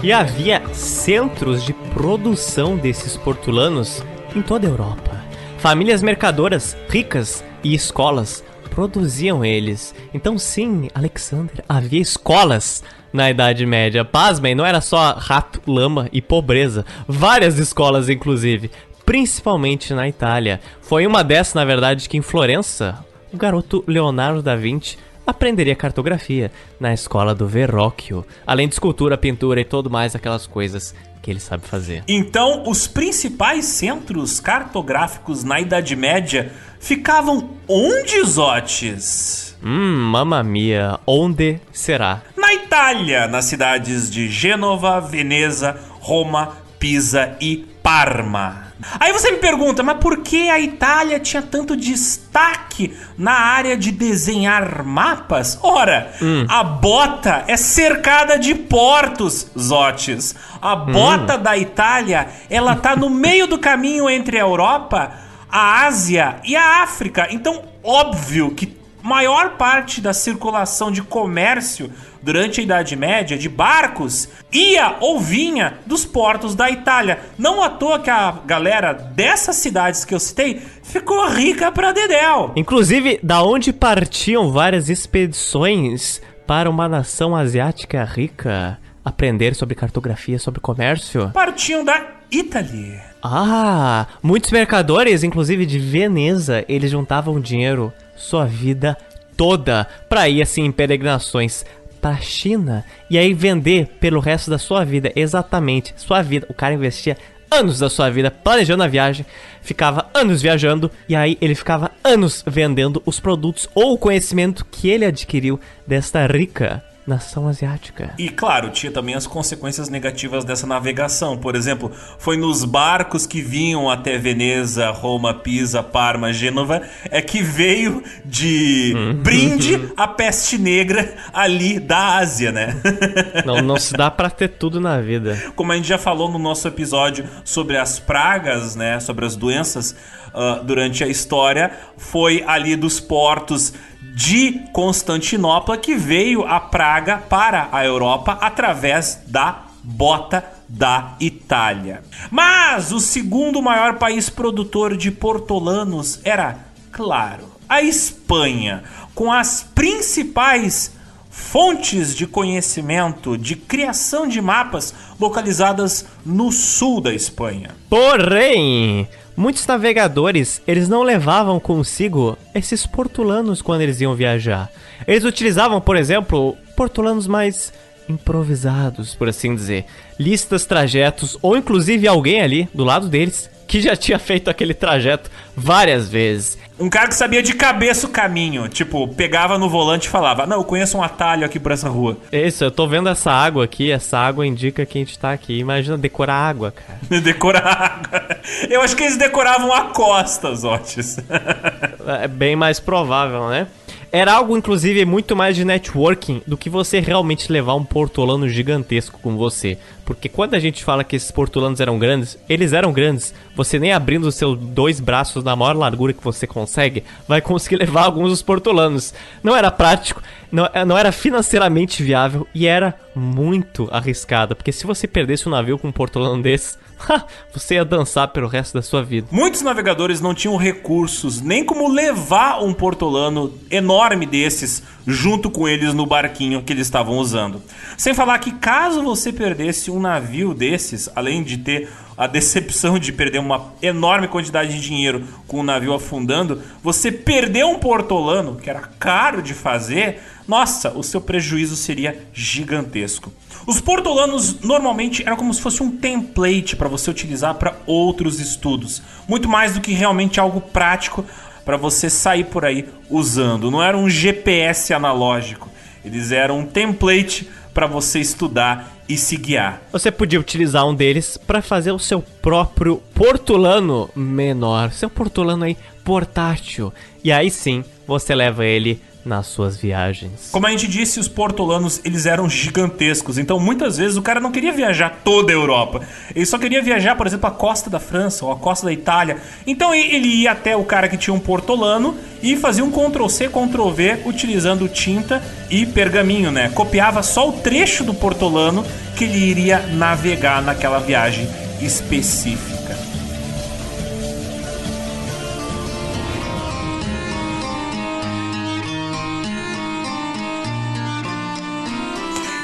E havia centros de produção desses portulanos em toda a Europa. Famílias mercadoras ricas e escolas produziam eles. Então, sim, Alexander, havia escolas na Idade Média. Pasmem, não era só rato, lama e pobreza. Várias escolas, inclusive. Principalmente na Itália. Foi uma dessas, na verdade, que em Florença, o garoto Leonardo da Vinci aprenderia cartografia na escola do Verrocchio, além de escultura, pintura e todo mais aquelas coisas que ele sabe fazer. Então, os principais centros cartográficos na Idade Média ficavam onde, Zotes? Hum, mamma mia, onde será? Na Itália, nas cidades de Gênova, Veneza, Roma, Pisa e Parma. Aí você me pergunta, mas por que a Itália tinha tanto destaque na área de desenhar mapas? Ora, hum. a bota é cercada de portos, Zotes. A bota hum. da Itália, ela tá no (laughs) meio do caminho entre a Europa, a Ásia e a África. Então, óbvio que maior parte da circulação de comércio durante a Idade Média de barcos ia ou vinha dos portos da Itália. Não à toa que a galera dessas cidades que eu citei ficou rica pra dedéu. Inclusive, da onde partiam várias expedições para uma nação asiática rica aprender sobre cartografia, sobre comércio? Partiam da Itália. Ah, muitos mercadores, inclusive de Veneza, eles juntavam dinheiro, sua vida toda, para ir assim em peregrinações para China e aí vender pelo resto da sua vida, exatamente, sua vida. O cara investia anos da sua vida planejando a viagem, ficava anos viajando e aí ele ficava anos vendendo os produtos ou o conhecimento que ele adquiriu desta rica nação asiática. E claro, tinha também as consequências negativas dessa navegação. Por exemplo, foi nos barcos que vinham até Veneza, Roma, Pisa, Parma, Gênova, é que veio de uhum. brinde (laughs) a peste negra ali da Ásia, né? (laughs) não, não se dá para ter tudo na vida. Como a gente já falou no nosso episódio sobre as pragas, né, sobre as doenças uh, durante a história, foi ali dos portos de Constantinopla que veio a praga para a Europa através da bota da Itália. Mas o segundo maior país produtor de portolanos era, claro, a Espanha, com as principais fontes de conhecimento de criação de mapas localizadas no sul da Espanha. Porém, Muitos navegadores, eles não levavam consigo esses portulanos quando eles iam viajar. Eles utilizavam, por exemplo, portulanos mais improvisados, por assim dizer. Listas, trajetos, ou inclusive alguém ali do lado deles que já tinha feito aquele trajeto várias vezes. Um cara que sabia de cabeça o caminho. Tipo, pegava no volante e falava: Não, eu conheço um atalho aqui por essa rua. Isso, eu tô vendo essa água aqui. Essa água indica que a gente tá aqui. Imagina decorar água, cara. (laughs) decorar água. Eu acho que eles decoravam a costa, Zotes. (laughs) é bem mais provável, né? Era algo, inclusive, muito mais de networking do que você realmente levar um portolano gigantesco com você. Porque quando a gente fala que esses portolanos eram grandes, eles eram grandes. Você nem abrindo os seus dois braços na maior largura que você consegue, vai conseguir (laughs) levar alguns dos portolanos. Não era prático, não, não era financeiramente viável e era muito arriscado. Porque se você perdesse um navio com um portolano desses, (laughs) você ia dançar pelo resto da sua vida. Muitos navegadores não tinham recursos nem como levar um portolano enorme desses junto com eles no barquinho que eles estavam usando. Sem falar que caso você perdesse um navio desses, além de ter a decepção de perder uma enorme quantidade de dinheiro com o navio afundando, você perdeu um portolano, que era caro de fazer, nossa, o seu prejuízo seria gigantesco. Os portolanos normalmente eram como se fosse um template para você utilizar para outros estudos, muito mais do que realmente algo prático para você sair por aí usando. Não era um GPS analógico, eles eram um template para você estudar e se guiar. Você podia utilizar um deles para fazer o seu próprio portolano menor, seu portolano aí portátil. E aí sim, você leva ele nas suas viagens. Como a gente disse, os portolanos eles eram gigantescos, então muitas vezes o cara não queria viajar toda a Europa. Ele só queria viajar, por exemplo, a costa da França ou a costa da Itália. Então ele ia até o cara que tinha um portolano e fazia um Ctrl C, Ctrl V utilizando tinta e pergaminho, né? Copiava só o trecho do portolano que ele iria navegar naquela viagem específica.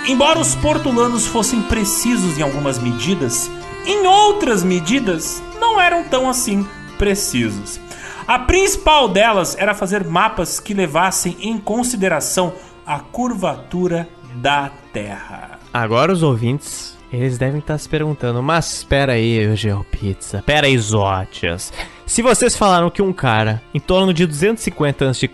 Embora os portulanos fossem precisos em algumas medidas, em outras medidas não eram tão assim precisos. A principal delas era fazer mapas que levassem em consideração a curvatura da Terra. Agora os ouvintes, eles devem estar se perguntando, mas espera aí, GeoPizza, espera aí, Zótias. Se vocês falaram que um cara, em torno de 250 a.C.,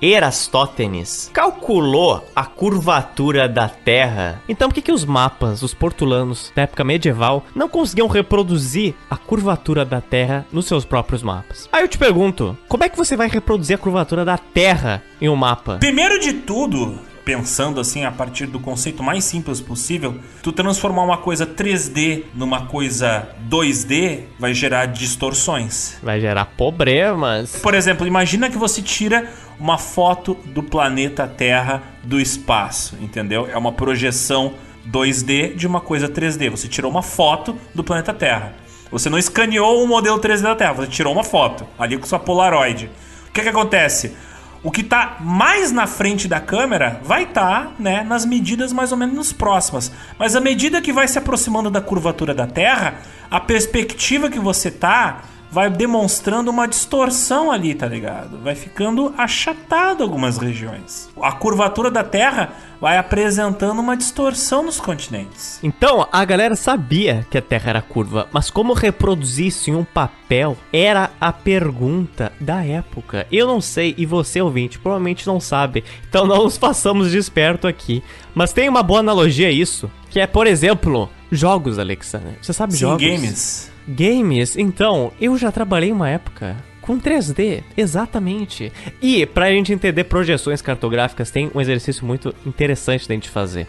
Erastótenes, calculou a curvatura da Terra, então por que, que os mapas, os portulanos da época medieval, não conseguiam reproduzir a curvatura da Terra nos seus próprios mapas? Aí eu te pergunto, como é que você vai reproduzir a curvatura da Terra em um mapa? Primeiro de tudo, pensando assim a partir do conceito mais simples possível, tu transformar uma coisa 3D numa coisa 2D vai gerar distorções. Vai gerar problemas. Por exemplo, imagina que você tira uma foto do planeta Terra do espaço, entendeu? É uma projeção 2D de uma coisa 3D. Você tirou uma foto do planeta Terra. Você não escaneou um modelo 3D da Terra, você tirou uma foto ali com sua Polaroid. O que, que acontece? O que está mais na frente da câmera vai estar tá, né, nas medidas mais ou menos próximas. Mas à medida que vai se aproximando da curvatura da Terra, a perspectiva que você tá vai demonstrando uma distorção ali, tá ligado? Vai ficando achatado algumas regiões. A curvatura da Terra vai apresentando uma distorção nos continentes. Então, a galera sabia que a Terra era curva, mas como reproduzir isso em um papel era a pergunta da época. Eu não sei, e você ouvinte provavelmente não sabe, então (laughs) não nos façamos de esperto aqui. Mas tem uma boa analogia a isso, que é, por exemplo, jogos, Alexander. Você sabe Sim, jogos? games. Games, então, eu já trabalhei uma época com 3D, exatamente. E pra gente entender projeções cartográficas, tem um exercício muito interessante da gente fazer.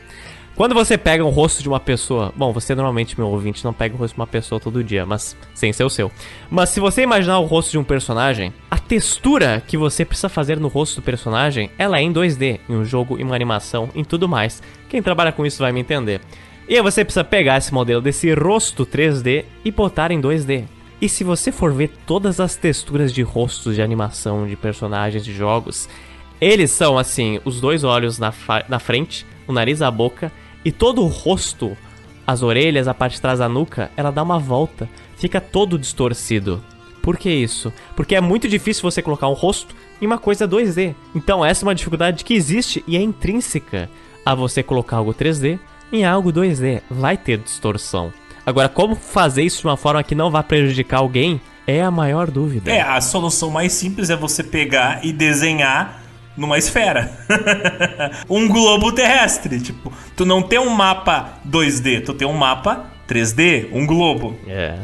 Quando você pega o rosto de uma pessoa, bom, você normalmente, meu ouvinte, não pega o rosto de uma pessoa todo dia, mas sem ser o seu. Mas se você imaginar o rosto de um personagem, a textura que você precisa fazer no rosto do personagem, ela é em 2D, em um jogo, em uma animação, em tudo mais. Quem trabalha com isso vai me entender. E aí você precisa pegar esse modelo desse rosto 3D e botar em 2D. E se você for ver todas as texturas de rostos de animação de personagens de jogos, eles são assim, os dois olhos na, na frente, o nariz, a boca e todo o rosto, as orelhas, a parte de trás da nuca, ela dá uma volta, fica todo distorcido. Por que isso? Porque é muito difícil você colocar um rosto em uma coisa 2D. Então essa é uma dificuldade que existe e é intrínseca a você colocar algo 3D em algo 2D. Vai ter distorção. Agora, como fazer isso de uma forma que não vá prejudicar alguém é a maior dúvida. É, a solução mais simples é você pegar e desenhar numa esfera. (laughs) um globo terrestre. Tipo, tu não tem um mapa 2D, tu tem um mapa 3D, um globo. É.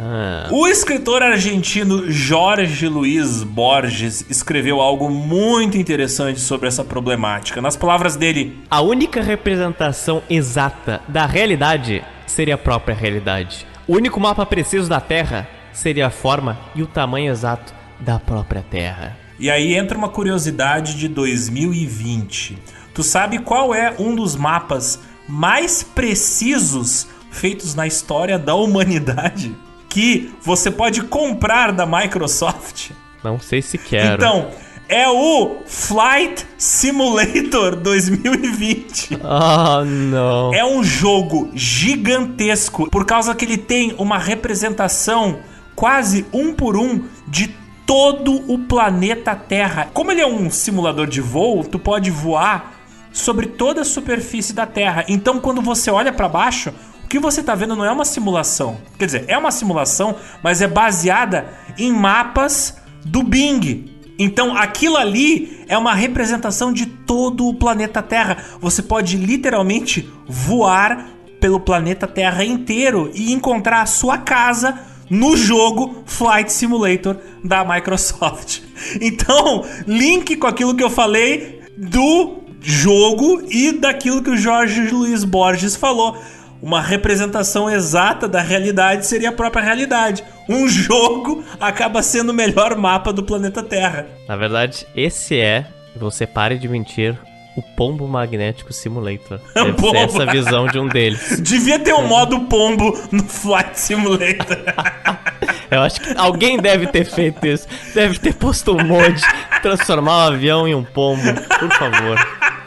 O escritor argentino Jorge Luiz Borges escreveu algo muito interessante sobre essa problemática. Nas palavras dele, a única representação exata da realidade seria a própria realidade. O único mapa preciso da Terra seria a forma e o tamanho exato da própria Terra. E aí entra uma curiosidade de 2020. Tu sabe qual é um dos mapas mais precisos feitos na história da humanidade que você pode comprar da Microsoft? Não sei se quero. Então, é o Flight Simulator 2020. Oh, não. É um jogo gigantesco por causa que ele tem uma representação quase um por um de todo o planeta Terra. Como ele é um simulador de voo, tu pode voar sobre toda a superfície da Terra. Então, quando você olha para baixo, o que você está vendo não é uma simulação. Quer dizer, é uma simulação, mas é baseada em mapas do Bing. Então, aquilo ali é uma representação de todo o planeta Terra. Você pode literalmente voar pelo planeta Terra inteiro e encontrar a sua casa no jogo Flight Simulator da Microsoft. (laughs) Então, link com aquilo que eu falei do jogo e daquilo que o Jorge Luiz Borges falou. Uma representação exata da realidade seria a própria realidade. Um (laughs) jogo acaba sendo o melhor mapa do planeta Terra. Na verdade, esse é, você pare de mentir, o Pombo Magnético Simulator. Deve (laughs) Pombo. ser essa visão de um deles. (laughs) Devia ter um modo pombo no Flight Simulator. Eu acho que alguém deve ter feito isso. Deve ter posto um mod, transformar o avião em um pombo. Por favor.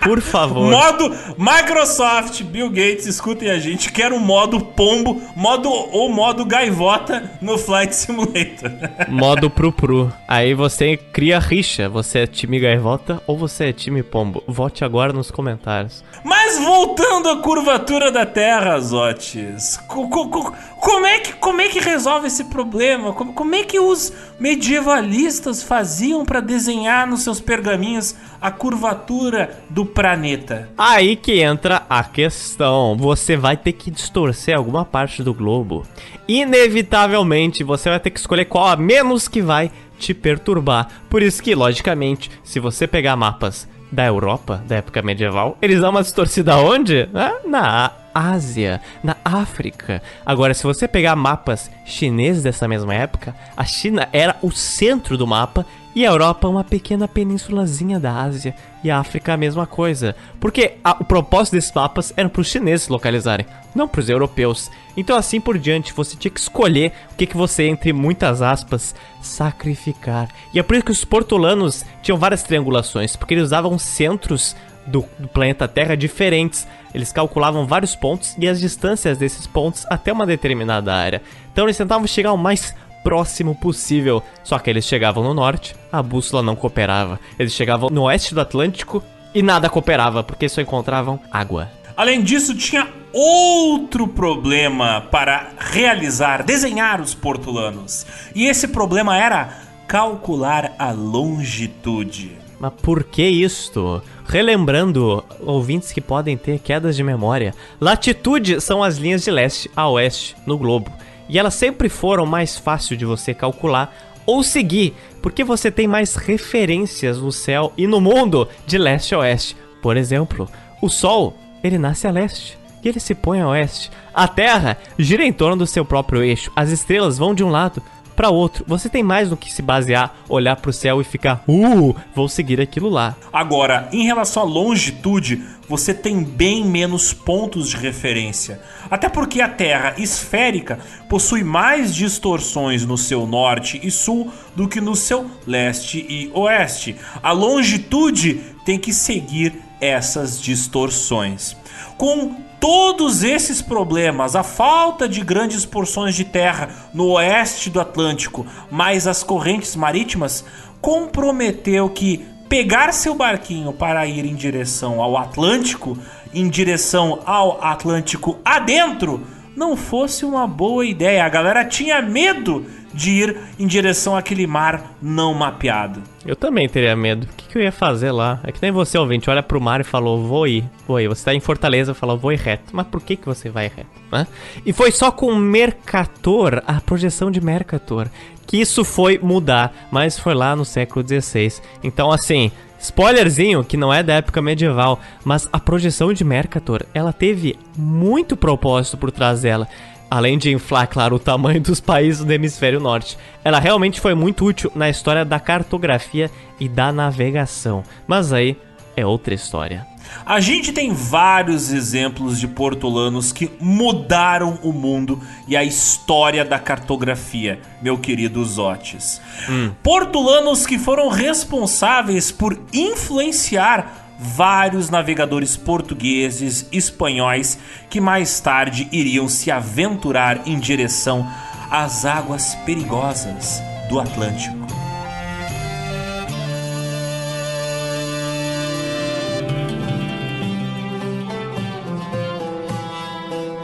Por favor. modo Microsoft, Bill Gates, escutem a gente. Quero um modo pombo, modo ou modo gaivota no Flight Simulator. (laughs) Modo pro pro. Aí você cria rixa. Você é time gaivota ou você é time pombo? Vote agora nos comentários. Mas voltando à curvatura da Terra, Zotes, co- co- co- como é que, como é que resolve esse problema? Como, como é que os medievalistas faziam para desenhar nos seus pergaminhos a curvatura do planeta? Aí que entra a questão. Você vai ter que distorcer alguma parte do globo. Inevitavelmente, você vai ter que escolher qual a menos que vai te perturbar. Por isso que, logicamente, se você pegar mapas da Europa, da época medieval, eles dão uma distorcida onde? Ah, Na Ásia, na África. Agora, se você pegar mapas chineses dessa mesma época, a China era o centro do mapa e a Europa uma pequena penínsulazinha da Ásia e a África a mesma coisa. Porque a- o propósito desses mapas era para os chineses se localizarem, não para os europeus. Então assim por diante, você tinha que escolher o que, que você, entre muitas aspas, sacrificar. E é por isso que os portulanos tinham várias triangulações, porque eles usavam centros do, do planeta Terra diferentes. Eles calculavam vários pontos e as distâncias desses pontos até uma determinada área. Então eles tentavam chegar o mais próximo possível. Só que eles chegavam no norte, a bússola não cooperava. Eles chegavam no oeste do Atlântico e nada cooperava, porque só encontravam água. Além disso, tinha outro problema para realizar, desenhar os portulanos. E esse problema era calcular a longitude. Mas por que isto? Relembrando, ouvintes que podem ter quedas de memória, latitude são as linhas de leste a oeste no globo. E elas sempre foram mais fácil de você calcular ou seguir, porque você tem mais referências no céu e no mundo de leste a oeste. Por exemplo, o Sol, ele nasce a leste e ele se põe a oeste. A Terra gira em torno do seu próprio eixo. As estrelas vão de um lado para outro. Você tem mais no que se basear, olhar para o céu e ficar, uh, vou seguir aquilo lá. Agora, em relação à longitude, você tem bem menos pontos de referência. Até porque a Terra esférica possui mais distorções no seu norte e sul do que no seu leste e oeste. A longitude tem que seguir essas distorções. Com todos esses problemas, a falta de grandes porções de terra no oeste do Atlântico, mais as correntes marítimas, comprometeu que pegar seu barquinho para ir em direção ao Atlântico, em direção ao Atlântico adentro, não fosse uma boa ideia. A galera tinha medo de ir em direção àquele mar não mapeado. Eu também teria medo. O que, que eu ia fazer lá? É que nem você, ouvinte, olha pro mar e falou, vou ir, vou ir. Você tá em Fortaleza e falou, vou ir reto. Mas por que, que você vai reto? Hã? E foi só com Mercator, a projeção de Mercator, que isso foi mudar. Mas foi lá no século XVI. Então, assim, spoilerzinho, que não é da época medieval, mas a projeção de Mercator, ela teve muito propósito por trás dela. Além de inflar, claro, o tamanho dos países do hemisfério norte, ela realmente foi muito útil na história da cartografia e da navegação. Mas aí é outra história. A gente tem vários exemplos de portulanos que mudaram o mundo e a história da cartografia, meu querido Zotes. Hum. Portulanos que foram responsáveis por influenciar vários navegadores portugueses, espanhóis, que mais tarde iriam se aventurar em direção às águas perigosas do Atlântico.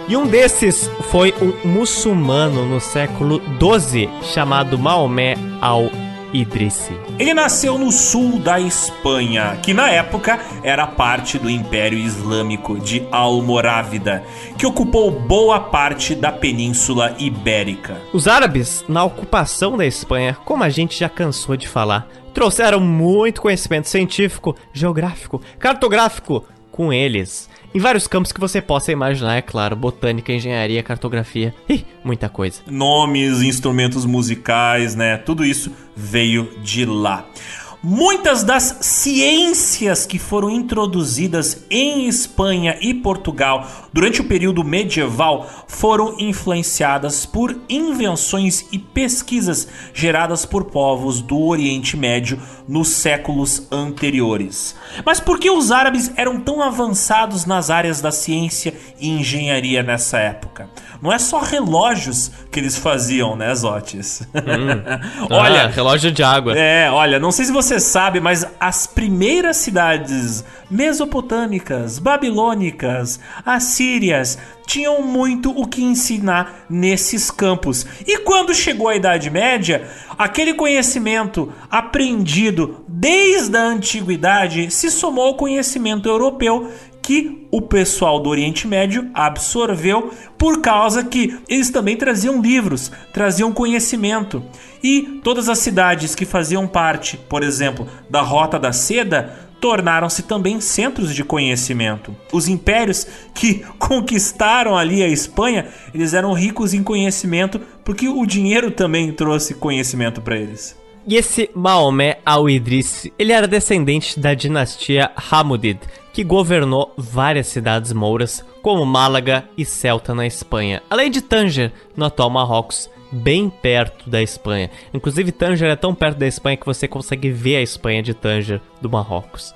E um desses foi um muçulmano no século XII chamado Maomé al-Idrisi. Ele nasceu no sul da Espanha, que na época era parte do Império Islâmico de Almorávida, que ocupou boa parte da Península Ibérica. Os árabes, na ocupação da Espanha, como a gente já cansou de falar, trouxeram muito conhecimento científico, geográfico, cartográfico com eles em vários campos que você possa imaginar, é claro. Botânica, engenharia, cartografia e muita coisa. Nomes, instrumentos musicais, né? Tudo isso veio de lá. Muitas das ciências que foram introduzidas em Espanha e Portugal durante o período medieval foram influenciadas por invenções e pesquisas geradas por povos do Oriente Médio nos séculos anteriores. Mas por que os árabes eram tão avançados nas áreas da ciência e engenharia nessa época? Não é só relógios que eles faziam, né, Zotes? Hum. (laughs) olha, ah, relógio de água. É, olha, não sei se você sabe, mas as primeiras cidades mesopotâmicas, babilônicas, assírias tinham muito o que ensinar nesses campos. E quando chegou a Idade Média, aquele conhecimento aprendido desde a antiguidade se somou ao conhecimento europeu que o pessoal do Oriente Médio absorveu por causa que eles também traziam livros, traziam conhecimento. E todas as cidades que faziam parte, por exemplo, da Rota da Seda, tornaram-se também centros de conhecimento. Os impérios que (laughs) conquistaram ali a Espanha, eles eram ricos em conhecimento porque o dinheiro também trouxe conhecimento para eles. E esse Maomé al-Idris, ele era descendente da dinastia Hamudid, que governou várias cidades mouras, como Málaga e Celta na Espanha, além de Tanger, no atual Marrocos, bem perto da Espanha. Inclusive, Tanger é tão perto da Espanha que você consegue ver a Espanha de Tanger, do Marrocos.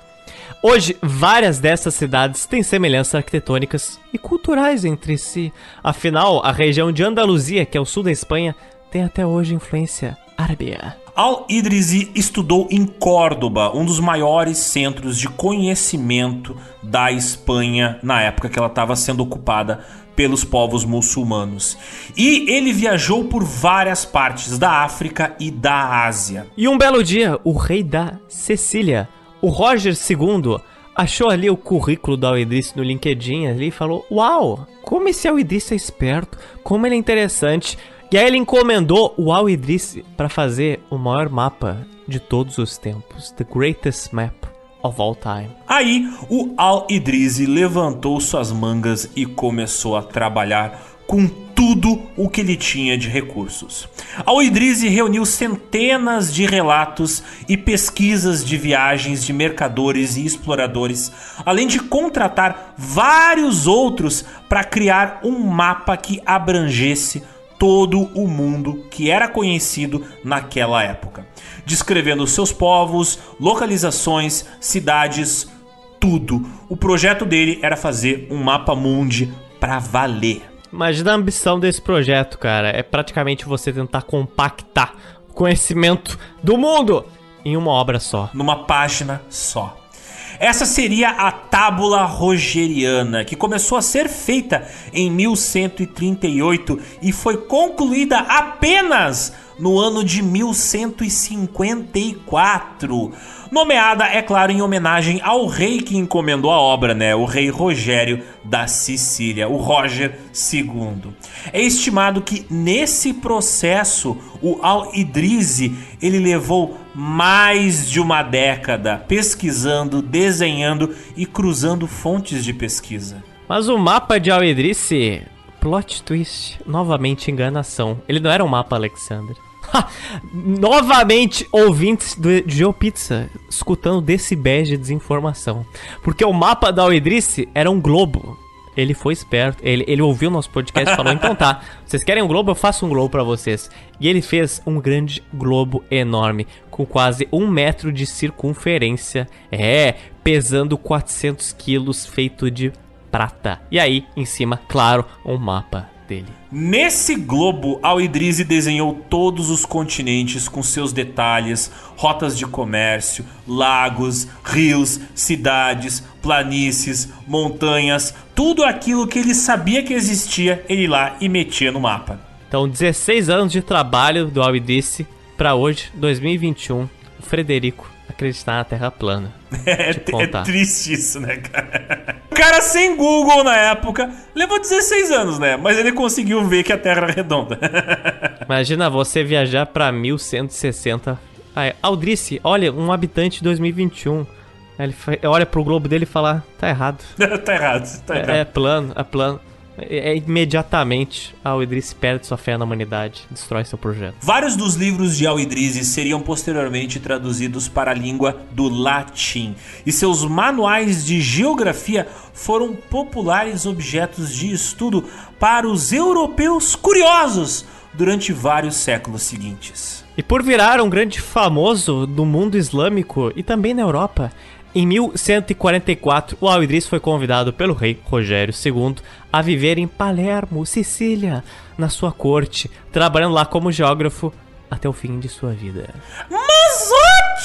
Hoje, várias dessas cidades têm semelhanças arquitetônicas e culturais entre si. Afinal, a região de Andaluzia, que é o sul da Espanha, tem até hoje influência árabe. Al-Idrisi estudou em Córdoba, um dos maiores centros de conhecimento da Espanha na época que ela estava sendo ocupada pelos povos muçulmanos. E ele viajou por várias partes da África e da Ásia. E um belo dia, o rei da Sicília, o Roger II, achou ali o currículo do Al-Idris no LinkedIn ali e falou: Uau, como esse Al-Idris é esperto, como ele é interessante. E aí ele encomendou o Al Idris para fazer o maior mapa de todos os tempos, the greatest map of all time. Aí o Al Idris levantou suas mangas e começou a trabalhar com tudo o que ele tinha de recursos. Al Idris reuniu centenas de relatos e pesquisas de viagens de mercadores e exploradores, além de contratar vários outros para criar um mapa que abrangesse todo o mundo que era conhecido naquela época, descrevendo seus povos, localizações, cidades, tudo. O projeto dele era fazer um mapa mundi para valer. Imagina a ambição desse projeto, cara. É praticamente você tentar compactar o conhecimento do mundo em uma obra só. Numa página só. Essa seria a Tábula Rogeriana, que começou a ser feita em 1138 e foi concluída apenas no ano de 1154. Nomeada, é claro, em homenagem ao rei que encomendou a obra, né? O rei Rogério da Sicília, o Roger II. É estimado que nesse processo o Al-Idrizi ele levou mais de uma década pesquisando, desenhando e cruzando fontes de pesquisa. Mas o mapa de Al-Idrizi, plot twist, novamente enganação. Ele não era um mapa, Alexander. (laughs) Novamente, ouvintes do GeoPizza escutando bege de desinformação. Porque o mapa da Oedrice era um globo. Ele foi esperto, ele, ele ouviu nosso podcast e falou: então tá, vocês querem um globo? Eu faço um globo para vocês. E ele fez um grande globo enorme, com quase um metro de circunferência. É, pesando 400 quilos, feito de prata. E aí, em cima, claro, um mapa dele. Nesse globo, Al-Idrizi desenhou todos os continentes com seus detalhes, rotas de comércio, lagos, rios, cidades, planícies, montanhas, tudo aquilo que ele sabia que existia, ele lá e metia no mapa. Então, 16 anos de trabalho do Al-Idrizi para hoje, 2021, o Frederico acreditar na Terra plana. É, é triste isso, né, cara? O cara sem Google na época levou 16 anos, né? Mas ele conseguiu ver que a Terra era redonda. (laughs) Imagina você viajar pra 1160. Aí, Aldrice, olha, um habitante de 2021. Aí ele olha pro globo dele e fala: tá errado. (laughs) tá errado, tá errado. É, é plano, é plano é, imediatamente Al Idris perde sua fé na humanidade, destrói seu projeto. Vários dos livros de Al Idris seriam posteriormente traduzidos para a língua do latim, e seus manuais de geografia foram populares objetos de estudo para os europeus curiosos durante vários séculos seguintes. E por virar um grande famoso do mundo islâmico e também na Europa, em 1144, o Al-Idris foi convidado pelo rei Rogério II a viver em Palermo, Sicília, na sua corte, trabalhando lá como geógrafo até o fim de sua vida. Mas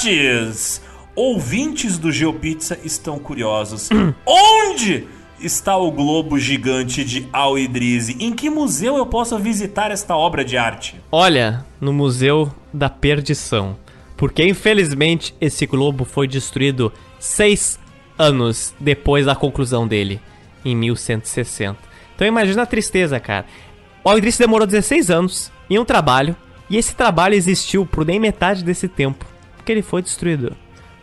antes, ouvintes do GeoPizza estão curiosos. (clears throat) Onde está o globo gigante de Al-Idrizi? Em que museu eu posso visitar esta obra de arte? Olha, no Museu da Perdição. Porque infelizmente esse globo foi destruído seis anos depois da conclusão dele, em 1160. Então imagina a tristeza, cara. O Aldrich demorou 16 anos em um trabalho, e esse trabalho existiu por nem metade desse tempo, porque ele foi destruído.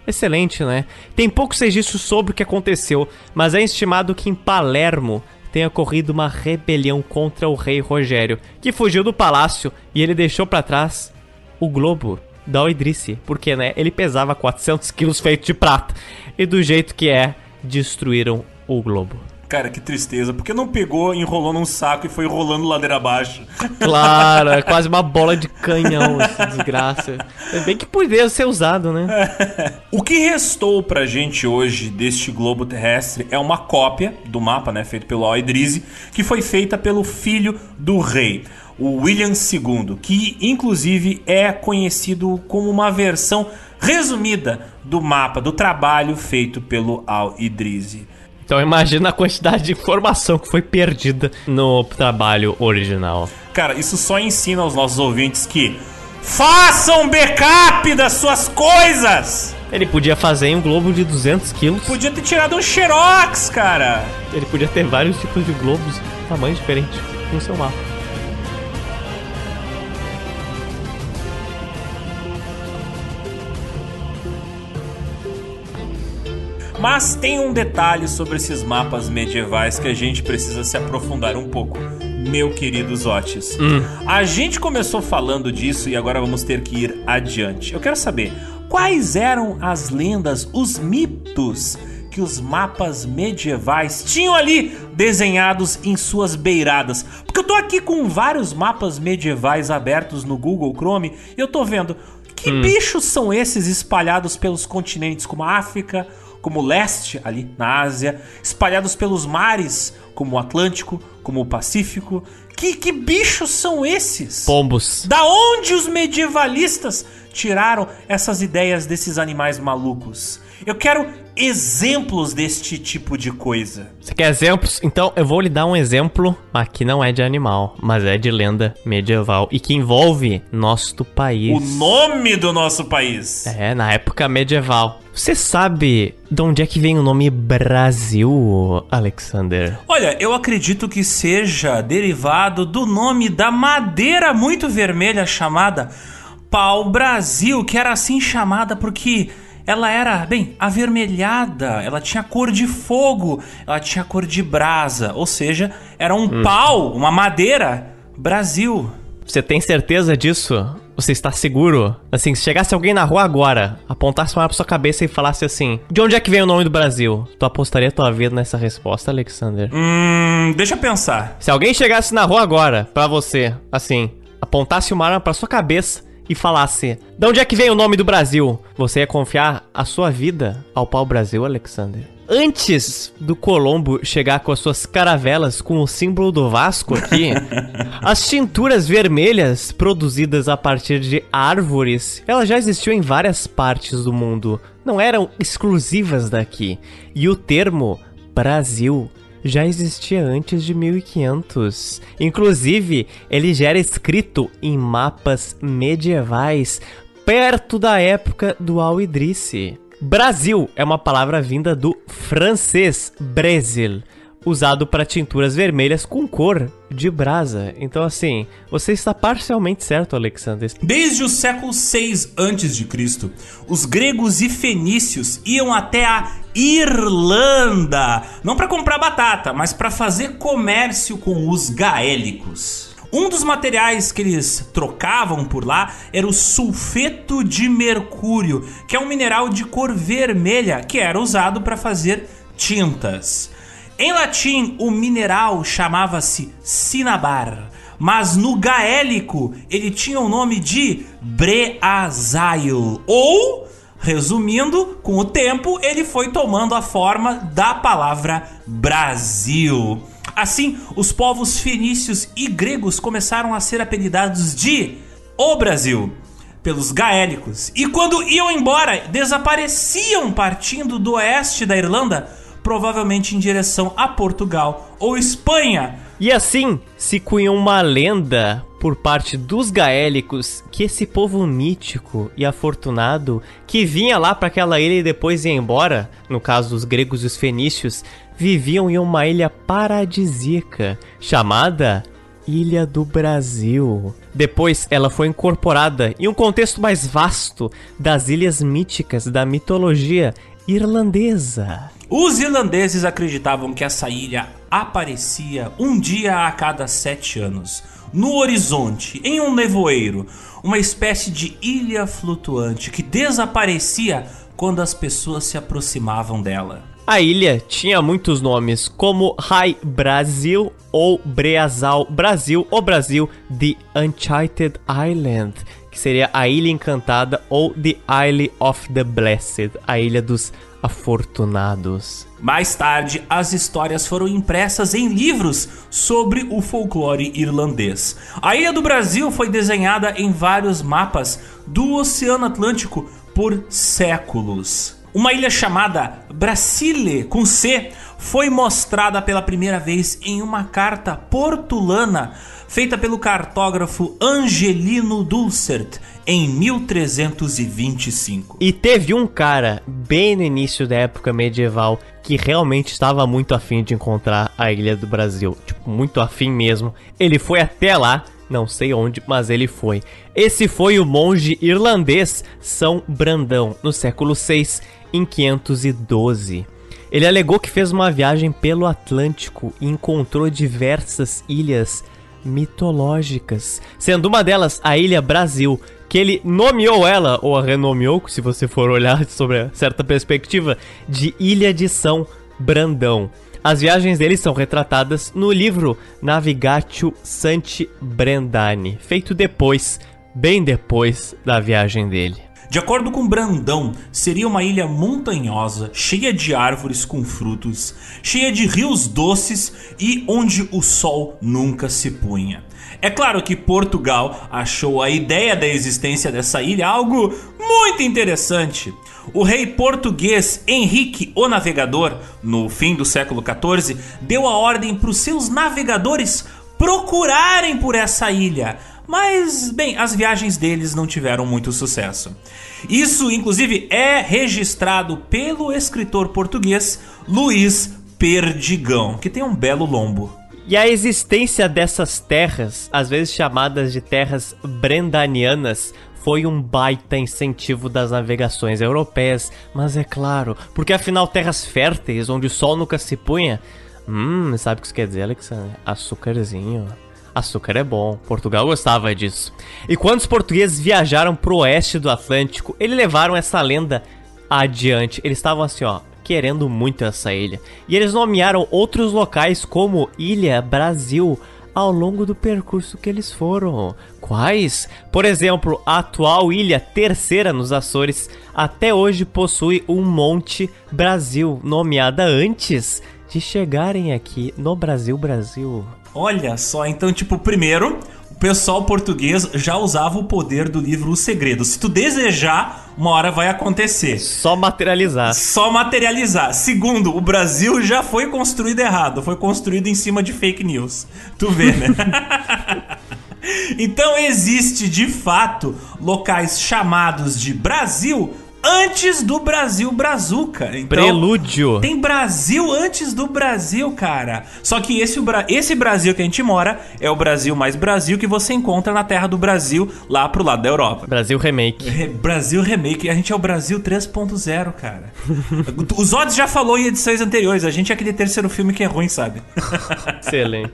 Excelente, né? Tem poucos registros sobre o que aconteceu, mas é estimado que em Palermo tenha ocorrido uma rebelião contra o rei Rogério, que fugiu do palácio e ele deixou para trás o globo da Oidrice, porque né, ele pesava 400 quilos feito de prata. E do jeito que é, destruíram o globo. Cara, que tristeza. Porque não pegou, enrolou num saco e foi rolando ladeira abaixo? Claro, é quase uma bola de canhão, essa (laughs) desgraça. É bem que poderia ser usado, né? (laughs) o que restou pra gente hoje deste globo terrestre é uma cópia do mapa, né, feito pelo Al-Idrizi, que foi feita pelo filho do rei o William II, que inclusive é conhecido como uma versão resumida do mapa do trabalho feito pelo Al-Idrizi. Então imagina a quantidade de informação que foi perdida no trabalho original. Cara, isso só ensina aos nossos ouvintes que façam backup das suas coisas! Ele podia fazer em um globo de 200 quilos. Podia ter tirado um xerox, cara! Ele podia ter vários tipos de globos, tamanho diferente, no seu mapa. Mas tem um detalhe sobre esses mapas medievais que a gente precisa se aprofundar um pouco, meu querido Zotes. Hum. A gente começou falando disso e agora vamos ter que ir adiante. Eu quero saber quais eram as lendas, os mitos que os mapas medievais tinham ali desenhados em suas beiradas. Porque eu tô aqui com vários mapas medievais abertos no Google Chrome e eu tô vendo que hum. bichos são esses espalhados pelos continentes como a África, como o leste, ali na Ásia, espalhados pelos mares, como o Atlântico, como o Pacífico. Que, que bichos são esses? Pombos. Da onde os medievalistas tiraram essas ideias desses animais malucos? Eu quero exemplos deste tipo de coisa. Você quer exemplos? Então eu vou lhe dar um exemplo, mas que não é de animal, mas é de lenda medieval e que envolve nosso país. O nome do nosso país. É, na época medieval. Você sabe de onde é que vem o nome Brasil, Alexander? Olha, eu acredito que seja derivado do nome da madeira muito vermelha chamada pau-brasil, que era assim chamada porque ela era, bem, avermelhada, ela tinha cor de fogo, ela tinha cor de brasa, ou seja, era um hum. pau, uma madeira Brasil. Você tem certeza disso? Você está seguro? Assim, se chegasse alguém na rua agora, apontasse uma arma pra sua cabeça e falasse assim: De onde é que vem o nome do Brasil? Tu apostaria tua vida nessa resposta, Alexander? Hum, deixa eu pensar. Se alguém chegasse na rua agora, pra você, assim, apontasse uma arma pra sua cabeça e falasse: De onde é que vem o nome do Brasil? Você ia confiar a sua vida ao pau-brasil, Alexander? Antes do Colombo chegar com as suas caravelas com o símbolo do Vasco aqui, (laughs) as tinturas vermelhas produzidas a partir de árvores, elas já existiam em várias partes do mundo, não eram exclusivas daqui. E o termo Brasil já existia antes de 1500. Inclusive, ele já era escrito em mapas medievais perto da época do Al-Idrisse. Brasil é uma palavra vinda do francês Brasil, usado para tinturas vermelhas com cor de brasa. Então, assim, você está parcialmente certo, Alexander. Desde o século 6 a.C., os gregos e fenícios iam até a Irlanda, não para comprar batata, mas para fazer comércio com os gaélicos. Um dos materiais que eles trocavam por lá era o sulfeto de mercúrio, que é um mineral de cor vermelha que era usado para fazer tintas. Em latim, o mineral chamava-se cinnabar, mas no gaélico ele tinha o nome de breazail, ou, resumindo, com o tempo ele foi tomando a forma da palavra Brasil. Assim, os povos fenícios e gregos começaram a ser apelidados de O Brasil pelos gaélicos. E quando iam embora, desapareciam partindo do oeste da Irlanda, provavelmente em direção a Portugal ou Espanha. E assim se cunhou uma lenda por parte dos gaélicos que esse povo mítico e afortunado que vinha lá para aquela ilha e depois ia embora, no caso dos gregos e os fenícios, viviam em uma ilha paradisíaca chamada Ilha do Brasil. Depois ela foi incorporada em um contexto mais vasto das ilhas míticas da mitologia irlandesa. Os irlandeses acreditavam que essa ilha aparecia um dia a cada sete anos, no horizonte, em um nevoeiro, uma espécie de ilha flutuante que desaparecia quando as pessoas se aproximavam dela. A ilha tinha muitos nomes, como High Brasil ou Breazal Brasil ou Brasil The Enchanted Island, que seria a Ilha Encantada ou The Isle of the Blessed, a Ilha dos Afortunados. Mais tarde, as histórias foram impressas em livros sobre o folclore irlandês. A Ilha do Brasil foi desenhada em vários mapas do Oceano Atlântico por séculos. Uma ilha chamada Brasile, com C, foi mostrada pela primeira vez em uma carta portulana feita pelo cartógrafo Angelino Dulcert em 1325. E teve um cara, bem no início da época medieval, que realmente estava muito afim de encontrar a Ilha do Brasil. Tipo, muito afim mesmo. Ele foi até lá não sei onde, mas ele foi. Esse foi o monge irlandês São Brandão, no século 6, em 512. Ele alegou que fez uma viagem pelo Atlântico e encontrou diversas ilhas mitológicas, sendo uma delas a Ilha Brasil, que ele nomeou ela, ou a renomeou, se você for olhar (laughs) sobre certa perspectiva, de Ilha de São Brandão. As viagens dele são retratadas no livro Navigatio Santi Brendani, feito depois, bem depois da viagem dele. De acordo com Brandão, seria uma ilha montanhosa, cheia de árvores com frutos, cheia de rios doces e onde o sol nunca se punha. É claro que Portugal achou a ideia da existência dessa ilha algo muito interessante. O rei português Henrique o Navegador, no fim do século XIV, deu a ordem para os seus navegadores procurarem por essa ilha. Mas, bem, as viagens deles não tiveram muito sucesso. Isso, inclusive, é registrado pelo escritor português Luiz Perdigão, que tem um belo lombo. E a existência dessas terras, às vezes chamadas de terras brendanianas, foi um baita incentivo das navegações europeias, mas é claro, porque afinal terras férteis onde o sol nunca se punha. Hum, sabe o que isso quer dizer, Alexandre? Açúcarzinho. Açúcar é bom, Portugal gostava disso. E quando os portugueses viajaram pro oeste do Atlântico, eles levaram essa lenda adiante. Eles estavam assim, ó, querendo muito essa ilha. E eles nomearam outros locais como Ilha Brasil ao longo do percurso que eles foram. Quais? Por exemplo, a atual ilha terceira nos Açores até hoje possui um Monte Brasil, nomeada antes de chegarem aqui no Brasil Brasil. Olha só, então, tipo, primeiro, o pessoal português já usava o poder do livro O Segredo. Se tu desejar, uma hora vai acontecer. Só materializar. Só materializar. Segundo, o Brasil já foi construído errado. Foi construído em cima de fake news. Tu vê, né? (laughs) então existe de fato locais chamados de Brasil antes do Brasil Brazuca. Então, Prelúdio. Tem Brasil antes do Brasil, cara. Só que esse, esse Brasil que a gente mora é o Brasil mais Brasil que você encontra na terra do Brasil, lá pro lado da Europa. Brasil Remake. Re Brasil Remake. A gente é o Brasil 3.0, cara. (laughs) Os Odds já falou em edições anteriores. A gente é aquele terceiro filme que é ruim, sabe? (laughs) Excelente.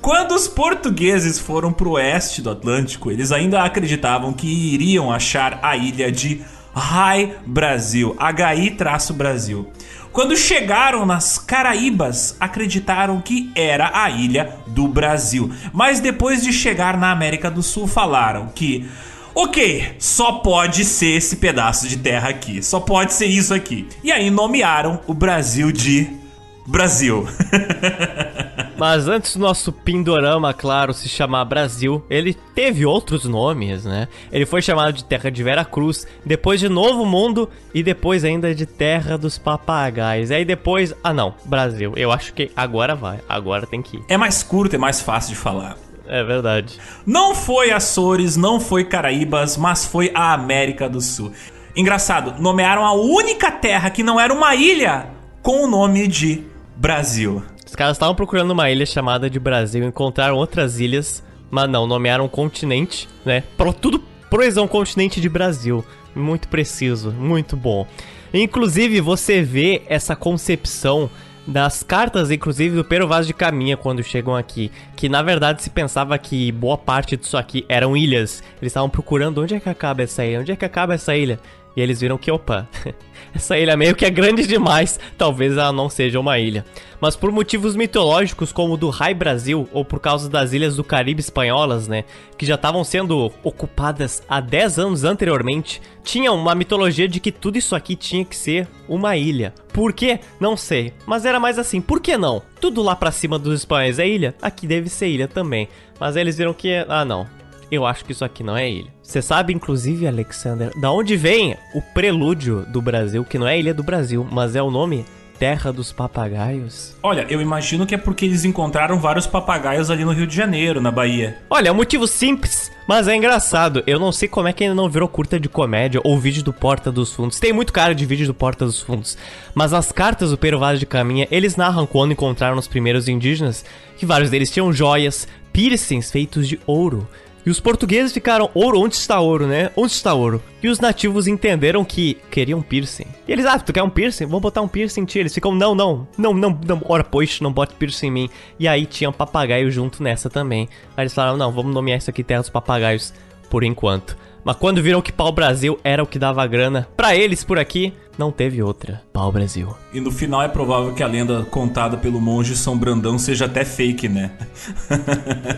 Quando os portugueses foram pro oeste do Atlântico, eles ainda acreditavam que iriam achar a ilha de Hi Brasil, HI-Brasil. Quando chegaram nas Caraíbas, acreditaram que era a ilha do Brasil. Mas depois de chegar na América do Sul, falaram que Ok, só pode ser esse pedaço de terra aqui, só pode ser isso aqui. E aí nomearam o Brasil de Brasil. (laughs) Mas antes do nosso Pindorama, claro, se chamar Brasil, ele teve outros nomes, né? Ele foi chamado de Terra de Vera Cruz, depois de Novo Mundo e depois ainda de Terra dos Papagaios. Aí depois, ah não, Brasil. Eu acho que agora vai, agora tem que ir. É mais curto, é mais fácil de falar. É verdade. Não foi Açores, não foi Caraíbas, mas foi a América do Sul. Engraçado, nomearam a única terra que não era uma ilha com o nome de Brasil. Os caras estavam procurando uma ilha chamada de Brasil, encontraram outras ilhas, mas não, nomearam um continente, né? Pro, tudo proezão continente de Brasil. Muito preciso, muito bom. Inclusive, você vê essa concepção das cartas, inclusive, do Pero Vaz de Caminha quando chegam aqui. Que na verdade se pensava que boa parte disso aqui eram ilhas. Eles estavam procurando onde é que acaba essa ilha, onde é que acaba essa ilha. E eles viram que, opa, (laughs) essa ilha meio que é grande demais, talvez ela não seja uma ilha. Mas por motivos mitológicos, como o do Rai Brasil, ou por causa das ilhas do Caribe espanholas, né, que já estavam sendo ocupadas há 10 anos anteriormente, tinha uma mitologia de que tudo isso aqui tinha que ser uma ilha. Por quê? Não sei, mas era mais assim, por que não? Tudo lá pra cima dos espanhóis é ilha? Aqui deve ser ilha também. Mas eles viram que, ah não, eu acho que isso aqui não é ilha. Você sabe, inclusive, Alexander, da onde vem o prelúdio do Brasil, que não é Ilha do Brasil, mas é o nome Terra dos Papagaios? Olha, eu imagino que é porque eles encontraram vários papagaios ali no Rio de Janeiro, na Bahia. Olha, é um motivo simples, mas é engraçado. Eu não sei como é que ainda não virou curta de comédia ou vídeo do Porta dos Fundos. Tem muito cara de vídeo do Porta dos Fundos. Mas nas cartas do Pero Vaz de Caminha, eles narram quando encontraram os primeiros indígenas que vários deles tinham joias, piercings feitos de ouro e os portugueses ficaram, ouro, onde está ouro, né? Onde está ouro? E os nativos entenderam que queriam piercing. E eles, ah, tu quer um piercing? Vamos botar um piercing em ti. Eles ficam, não, não, não, não, não, ora, pois, não bote piercing em mim. E aí tinha um papagaio junto nessa também. Aí eles falaram, não, vamos nomear isso aqui Terra dos Papagaios por enquanto. Mas quando viram que pau-brasil era o que dava grana para eles por aqui, não teve outra. Pau-brasil. E no final é provável que a lenda contada pelo monge São Brandão seja até fake, né?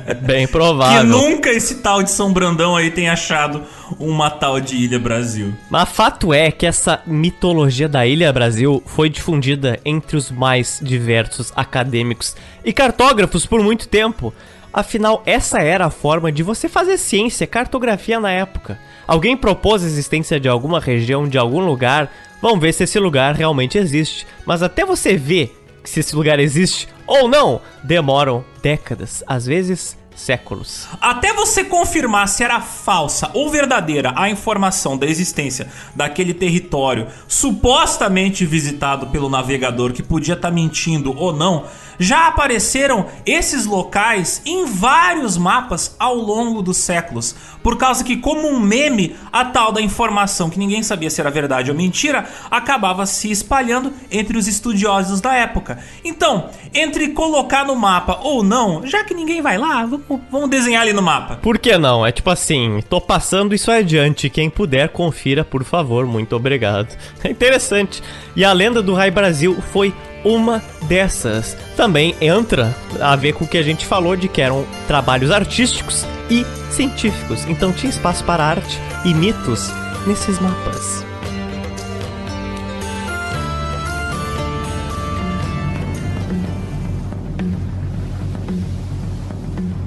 É (laughs) bem provável. que nunca esse tal de São Brandão aí tenha achado uma tal de Ilha Brasil. Mas fato é que essa mitologia da Ilha Brasil foi difundida entre os mais diversos acadêmicos e cartógrafos por muito tempo. Afinal, essa era a forma de você fazer ciência, cartografia na época. Alguém propôs a existência de alguma região, de algum lugar, vamos ver se esse lugar realmente existe. Mas até você ver se esse lugar existe ou não, demoram décadas, às vezes séculos. Até você confirmar se era falsa ou verdadeira a informação da existência daquele território supostamente visitado pelo navegador que podia estar tá mentindo ou não, já apareceram esses locais em vários mapas ao longo dos séculos. Por causa que, como um meme, a tal da informação que ninguém sabia se era verdade ou mentira acabava se espalhando entre os estudiosos da época. Então, entre colocar no mapa ou não, já que ninguém vai lá, vamos Vamos desenhar ali no mapa. Por que não? É tipo assim, tô passando isso adiante. Quem puder, confira, por favor. Muito obrigado. É (laughs) interessante. E a lenda do Rai Brasil foi uma dessas. Também entra a ver com o que a gente falou de que eram trabalhos artísticos e científicos. Então tinha espaço para arte e mitos nesses mapas.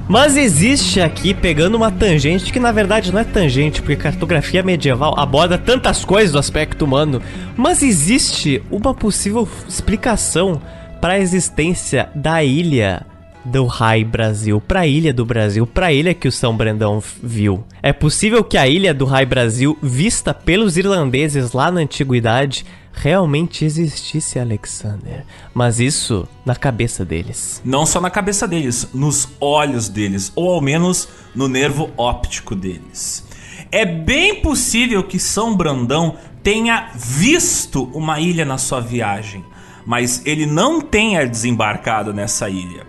Mas existe aqui, pegando uma tangente, que na verdade não é tangente, porque cartografia medieval aborda tantas coisas do aspecto humano, mas existe uma possível explicação para a existência da ilha do Rai Brasil, para a ilha do Brasil, para a ilha que o São Brandão viu. É possível que a ilha do Rai Brasil, vista pelos irlandeses lá na antiguidade, realmente existisse Alexander. Mas isso na cabeça deles. Não só na cabeça deles, nos olhos deles, ou ao menos no nervo óptico deles. É bem possível que São Brandão tenha visto uma ilha na sua viagem, mas ele não tenha desembarcado nessa ilha.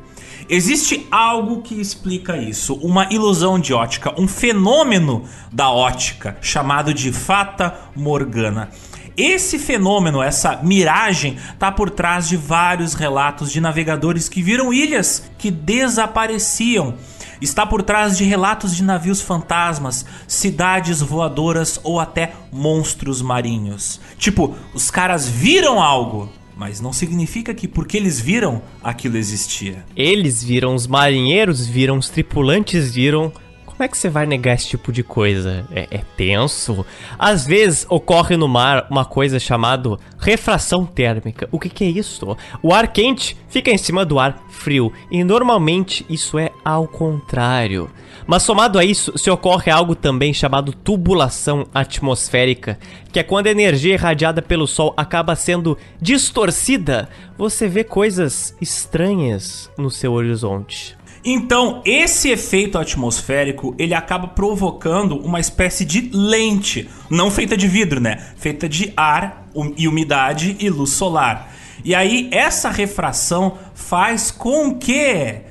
Existe algo que explica isso, uma ilusão de ótica, um fenômeno da ótica chamado de fata morgana. Esse fenômeno, essa miragem, está por trás de vários relatos de navegadores que viram ilhas que desapareciam. Está por trás de relatos de navios fantasmas, cidades voadoras ou até monstros marinhos. Tipo, os caras viram algo, mas não significa que porque eles viram, aquilo existia. Eles viram, os marinheiros viram, os tripulantes viram, como é que você vai negar esse tipo de coisa? É, é tenso. Às vezes ocorre no mar uma coisa chamada refração térmica. O que, que é isso? O ar quente fica em cima do ar frio e normalmente isso é ao contrário. Mas somado a isso, se ocorre algo também chamado tubulação atmosférica, que é quando a energia irradiada pelo Sol acaba sendo distorcida, você vê coisas estranhas no seu horizonte. Então, esse efeito atmosférico, ele acaba provocando uma espécie de lente, não feita de vidro, né? Feita de ar e umidade e luz solar. E aí essa refração faz com que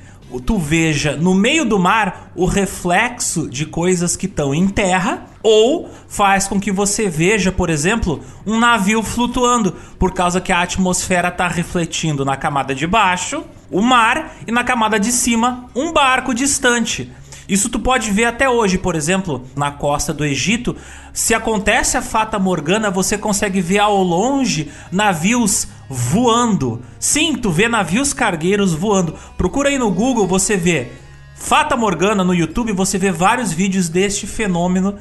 tu veja no meio do mar o reflexo de coisas que estão em terra, ou faz com que você veja, por exemplo, um navio flutuando, por causa que a atmosfera está refletindo na camada de baixo o mar e na camada de cima um barco distante. Isso tu pode ver até hoje, por exemplo, na costa do Egito. Se acontece a fata morgana, você consegue ver ao longe navios voando. Sim, tu vê navios cargueiros voando. Procura aí no Google, você vê fata morgana no YouTube, você vê vários vídeos deste fenômeno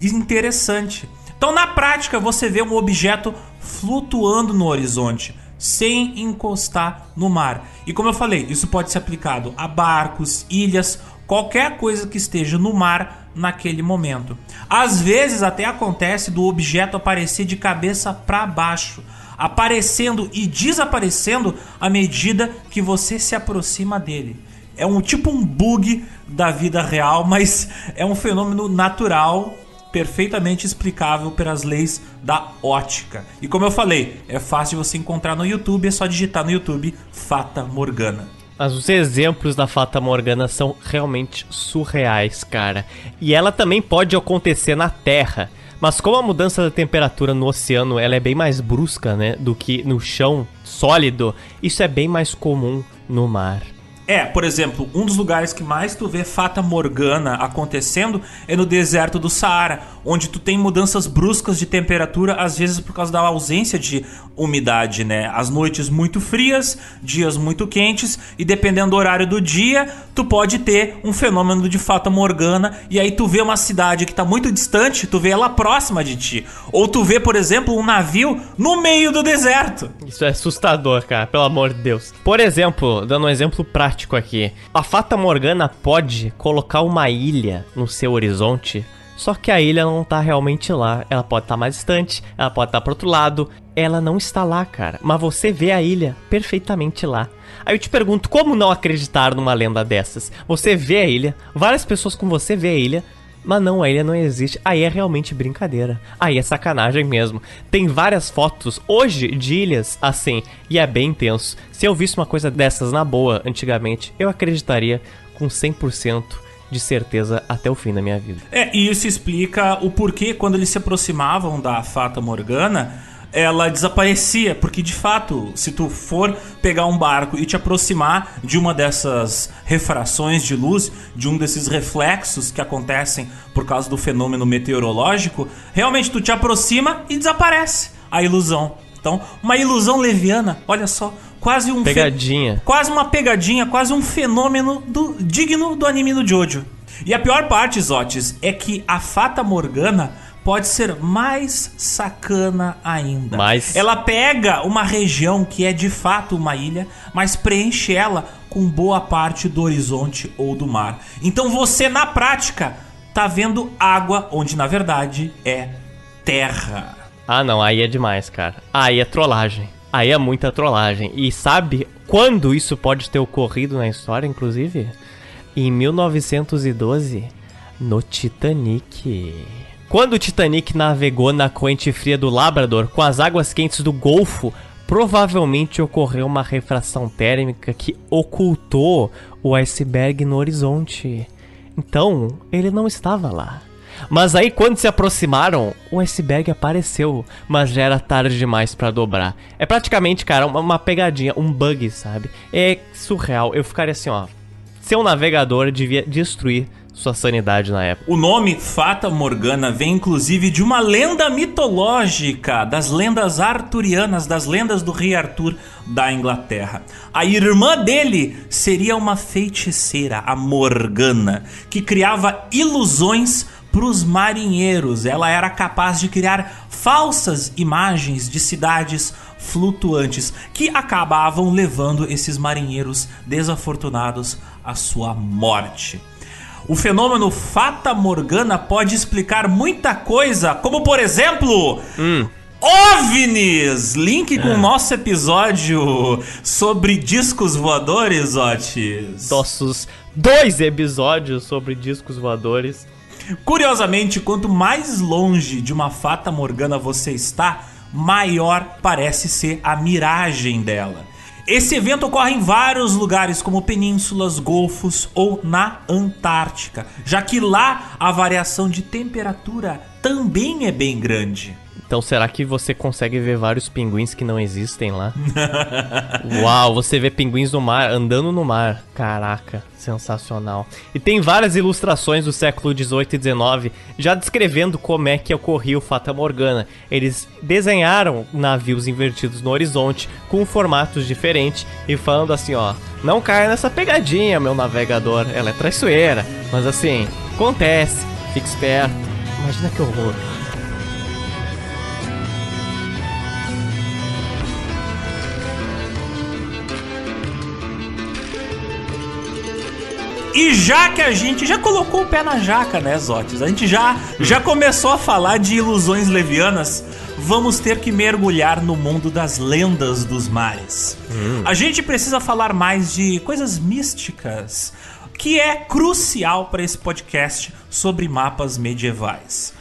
interessante. Então, na prática, você vê um objeto flutuando no horizonte sem encostar no mar. E como eu falei, isso pode ser aplicado a barcos, ilhas, qualquer coisa que esteja no mar naquele momento. Às vezes até acontece do objeto aparecer de cabeça para baixo, aparecendo e desaparecendo à medida que você se aproxima dele. É um tipo um bug da vida real, (laughs) mas é um fenômeno natural perfeitamente explicável pelas leis da ótica. E como eu falei, é fácil você encontrar no YouTube, é só digitar no YouTube Fata Morgana. Mas os exemplos da Fata Morgana são realmente surreais, cara. E ela também pode acontecer na Terra. Mas como a mudança da temperatura no oceano ela é bem mais brusca, né, do que no chão sólido, isso é bem mais comum no mar. É, por exemplo, um dos lugares que mais tu vê fata morgana acontecendo é no deserto do Saara, onde tu tem mudanças bruscas de temperatura, às vezes por causa da ausência de umidade, né? As noites muito frias, dias muito quentes, e dependendo do horário do dia, tu pode ter um fenômeno de fata morgana, e aí tu vê uma cidade que tá muito distante, tu vê ela próxima de ti. Ou tu vê, por exemplo, um navio no meio do deserto. Isso é assustador, cara, pelo amor de Deus. Por exemplo, dando um exemplo prático aqui. A Fata Morgana pode colocar uma ilha no seu horizonte, só que a ilha não tá realmente lá. Ela pode estar tá mais distante, ela pode estar tá pro outro lado. Ela não está lá, cara. Mas você vê a ilha perfeitamente lá. Aí eu te pergunto, como não acreditar numa lenda dessas? Você vê a ilha, várias pessoas com você vê a ilha, mas não, a ilha não existe. Aí é realmente brincadeira. Aí é sacanagem mesmo. Tem várias fotos hoje de ilhas assim, e é bem intenso. Se eu visse uma coisa dessas na boa antigamente, eu acreditaria com 100% de certeza até o fim da minha vida. É, e isso explica o porquê quando eles se aproximavam da Fata Morgana, ela desaparecia, porque de fato, se tu for pegar um barco e te aproximar de uma dessas refrações de luz, de um desses reflexos que acontecem por causa do fenômeno meteorológico, realmente tu te aproxima e desaparece a ilusão. Então, uma ilusão leviana, olha só, quase um pegadinha, quase uma pegadinha, quase um fenômeno do digno do anime do Jojo. E a pior parte, Zotes, é que a Fata Morgana pode ser mais sacana ainda. Mas... Ela pega uma região que é de fato uma ilha, mas preenche ela com boa parte do horizonte ou do mar. Então você, na prática, tá vendo água onde na verdade é terra. Ah, não, aí é demais, cara. Aí é trollagem. Aí é muita trollagem. E sabe quando isso pode ter ocorrido na história, inclusive? Em 1912, no Titanic. Quando o Titanic navegou na corrente fria do Labrador com as águas quentes do Golfo, provavelmente ocorreu uma refração térmica que ocultou o iceberg no horizonte. Então, ele não estava lá. Mas aí quando se aproximaram, o iceberg apareceu, mas já era tarde demais para dobrar. É praticamente, cara, uma, uma, pegadinha, um bug, sabe? É surreal. Eu ficaria assim, ó. Seu navegador devia destruir sua sanidade na época. O nome Fata Morgana vem inclusive de uma lenda mitológica, das lendas arturianas, das lendas do rei Arthur da Inglaterra. A irmã dele seria uma feiticeira, a Morgana, que criava ilusões para os marinheiros. Ela era capaz de criar falsas imagens de cidades flutuantes que acabavam levando esses marinheiros desafortunados à sua morte. O fenômeno Fata Morgana pode explicar muita coisa, como por exemplo. Hum. OVNIs! Link com o é. nosso episódio sobre discos voadores, Otis. Nossos dois episódios sobre discos voadores. Curiosamente, quanto mais longe de uma Fata Morgana você está, maior parece ser a miragem dela. Esse evento ocorre em vários lugares, como penínsulas, golfos ou na Antártica, já que lá a variação de temperatura também é bem grande. Então será que você consegue ver vários pinguins que não existem lá? (laughs) Uau, você vê pinguins no mar, andando no mar. Caraca, sensacional. E tem várias ilustrações do século 18 e 19 já descrevendo como é que ocorria o Fata Morgana. Eles desenharam navios invertidos no horizonte com formatos diferentes e falando assim, ó, não caia nessa pegadinha, meu navegador, ela é traiçoeira. Mas assim, acontece, fique esperto. Imagina que horror. E já que a gente já colocou o pé na jaca, né, Zotes? A gente já, já começou a falar de ilusões levianas. Vamos ter que mergulhar no mundo das lendas dos mares. Hum. A gente precisa falar mais de coisas místicas, que é crucial para esse podcast sobre mapas medievais.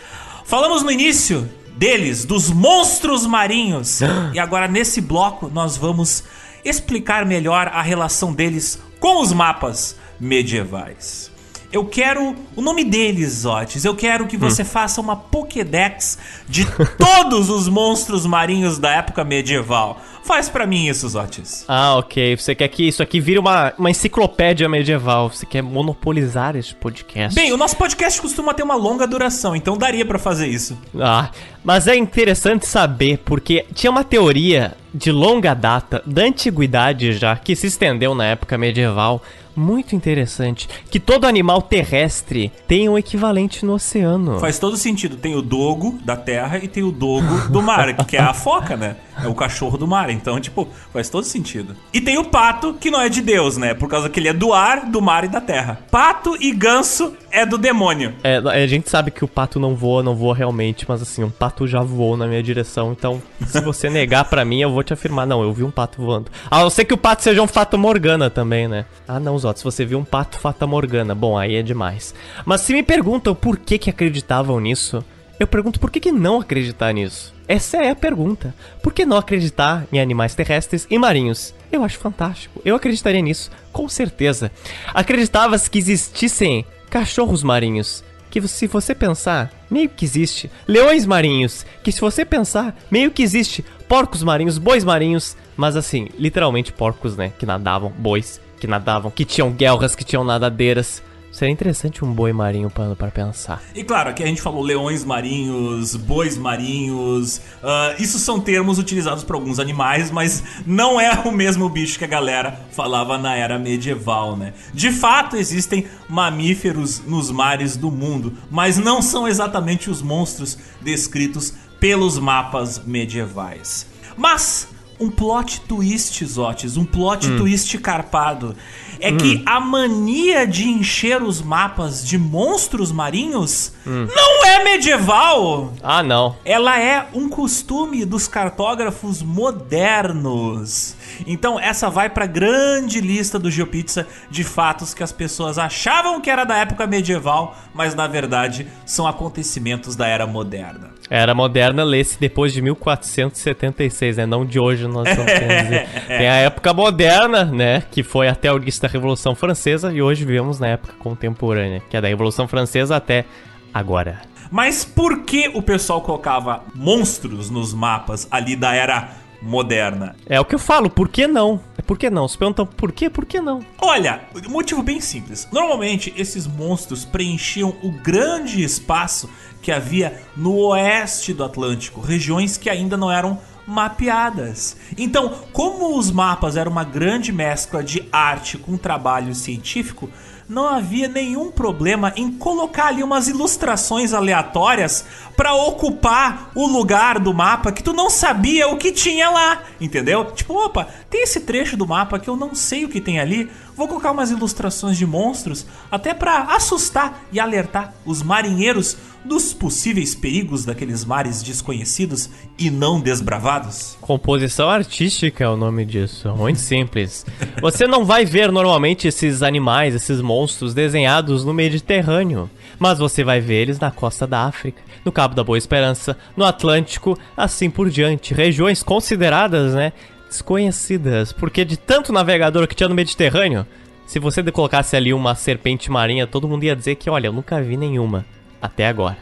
Falamos no início deles, dos monstros marinhos, (gasps) e agora nesse bloco nós vamos explicar melhor a relação deles com os mapas medievais. Eu quero o nome deles, Otis. Eu quero que você hum. faça uma Pokédex (laughs) de todos os monstros marinhos da época medieval. Faz para mim isso, Zotis. Ah, ok. Você quer que isso aqui vire uma, uma enciclopédia medieval. Você quer monopolizar esse podcast. Bem, o nosso podcast costuma ter uma longa duração, então daria para fazer isso. Ah, mas é interessante saber, porque tinha uma teoria de longa data, da antiguidade já, que se estendeu na época medieval, muito interessante. Que todo animal terrestre tem um equivalente no oceano. Faz todo sentido. Tem o dogo da terra e tem o dogo do mar, que é a foca, né? É o cachorro do mar. Então, tipo, faz todo sentido. E tem o pato, que não é de Deus, né? Por causa que ele é do ar, do mar e da terra. Pato e ganso é do demônio. É, a gente sabe que o pato não voa, não voa realmente, mas assim, um pato já voou na minha direção. Então, se você (laughs) negar para mim, eu vou te afirmar, não, eu vi um pato voando. A não ser que o pato seja um fato morgana também, né? Ah, não, Zó, se você viu um pato fata morgana, bom, aí é demais. Mas se me perguntam por que que acreditavam nisso, eu pergunto por que que não acreditar nisso? Essa é a pergunta. Por que não acreditar em animais terrestres e marinhos? Eu acho fantástico. Eu acreditaria nisso, com certeza. Acreditavas que existissem cachorros marinhos, que se você pensar, meio que existe. Leões marinhos, que se você pensar, meio que existe. Porcos marinhos, bois marinhos, mas assim, literalmente porcos, né, que nadavam, bois que nadavam, que tinham guelras, que tinham nadadeiras. Seria interessante um boi marinho para para pensar. E claro, aqui a gente falou leões marinhos, bois marinhos. Uh, isso são termos utilizados por alguns animais, mas não é o mesmo bicho que a galera falava na era medieval, né? De fato, existem mamíferos nos mares do mundo, mas não são exatamente os monstros descritos pelos mapas medievais. Mas um plot twist, Zotes, um plot hum. twist carpado. É hum. que a mania de encher os mapas de monstros marinhos hum. não é medieval. Ah, não. Ela é um costume dos cartógrafos modernos. Então, essa vai para grande lista do GeoPizza de fatos que as pessoas achavam que era da época medieval, mas na verdade são acontecimentos da era moderna. Era moderna lê-se depois de 1476, né? Não de hoje, nós estamos querendo dizer. Tem a época moderna, né? Que foi até o início da Revolução Francesa e hoje vivemos na época contemporânea, que é da Revolução Francesa até agora. Mas por que o pessoal colocava monstros nos mapas ali da era moderna. É o que eu falo, por que não? É por que não? Se perguntam por quê, por que não? Olha, motivo bem simples. Normalmente esses monstros preenchiam o grande espaço que havia no oeste do Atlântico, regiões que ainda não eram mapeadas. Então, como os mapas eram uma grande mescla de arte com trabalho científico, não havia nenhum problema em colocar ali umas ilustrações aleatórias para ocupar o lugar do mapa que tu não sabia o que tinha lá, entendeu? Tipo, opa, tem esse trecho do mapa que eu não sei o que tem ali, vou colocar umas ilustrações de monstros até para assustar e alertar os marinheiros dos possíveis perigos daqueles mares desconhecidos e não desbravados? Composição artística é o nome disso, muito simples. Você não vai ver normalmente esses animais, esses monstros desenhados no Mediterrâneo, mas você vai ver eles na costa da África, no Cabo da Boa Esperança, no Atlântico, assim por diante, regiões consideradas, né, desconhecidas, porque de tanto navegador que tinha no Mediterrâneo, se você colocasse ali uma serpente marinha, todo mundo ia dizer que, olha, eu nunca vi nenhuma até agora.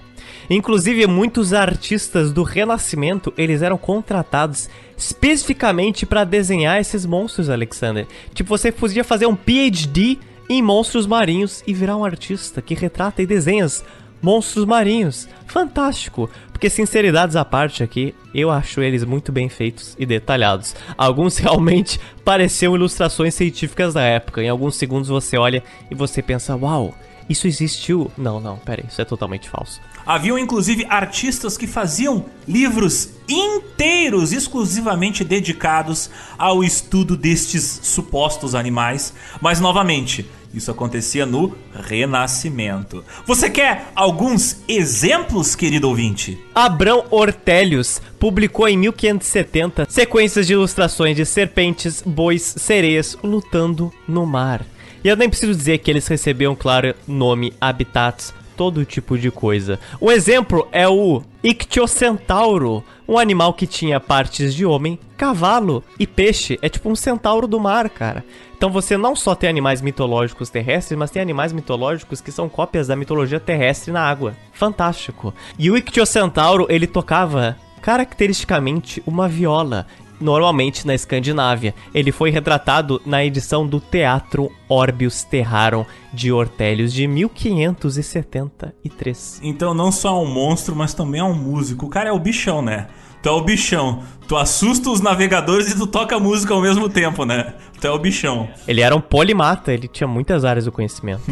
Inclusive, muitos artistas do Renascimento, eles eram contratados especificamente para desenhar esses monstros, Alexander. Tipo, você podia fazer um PhD em monstros marinhos e virar um artista que retrata e desenha monstros marinhos. Fantástico! Porque sinceridades à parte aqui, eu acho eles muito bem feitos e detalhados. Alguns (laughs) realmente pareciam ilustrações científicas da época. Em alguns segundos você olha e você pensa, uau, isso existiu. Não, não, pera aí, isso é totalmente falso. Haviam inclusive artistas que faziam livros inteiros exclusivamente dedicados ao estudo destes supostos animais, mas novamente, isso acontecia no Renascimento. Você quer alguns exemplos, querido ouvinte? Abrão Ortelius publicou em 1570 sequências de ilustrações de serpentes, bois, sereias lutando no mar. E eu nem preciso dizer que eles recebiam, claro, nome, habitats, todo tipo de coisa. Um exemplo é o Ictiocentauro, um animal que tinha partes de homem, cavalo e peixe. É tipo um centauro do mar, cara. Então você não só tem animais mitológicos terrestres, mas tem animais mitológicos que são cópias da mitologia terrestre na água. Fantástico. E o Ictiocentauro, ele tocava caracteristicamente uma viola normalmente na Escandinávia. Ele foi retratado na edição do Teatro Orbius Terrarum de Ortelius de 1573. Então não só é um monstro, mas também é um músico. O cara é o bichão, né? Tu é o bichão. Tu assusta os navegadores e tu toca música ao mesmo tempo, né? Tu é o bichão. Ele era um polimata, ele tinha muitas áreas do conhecimento.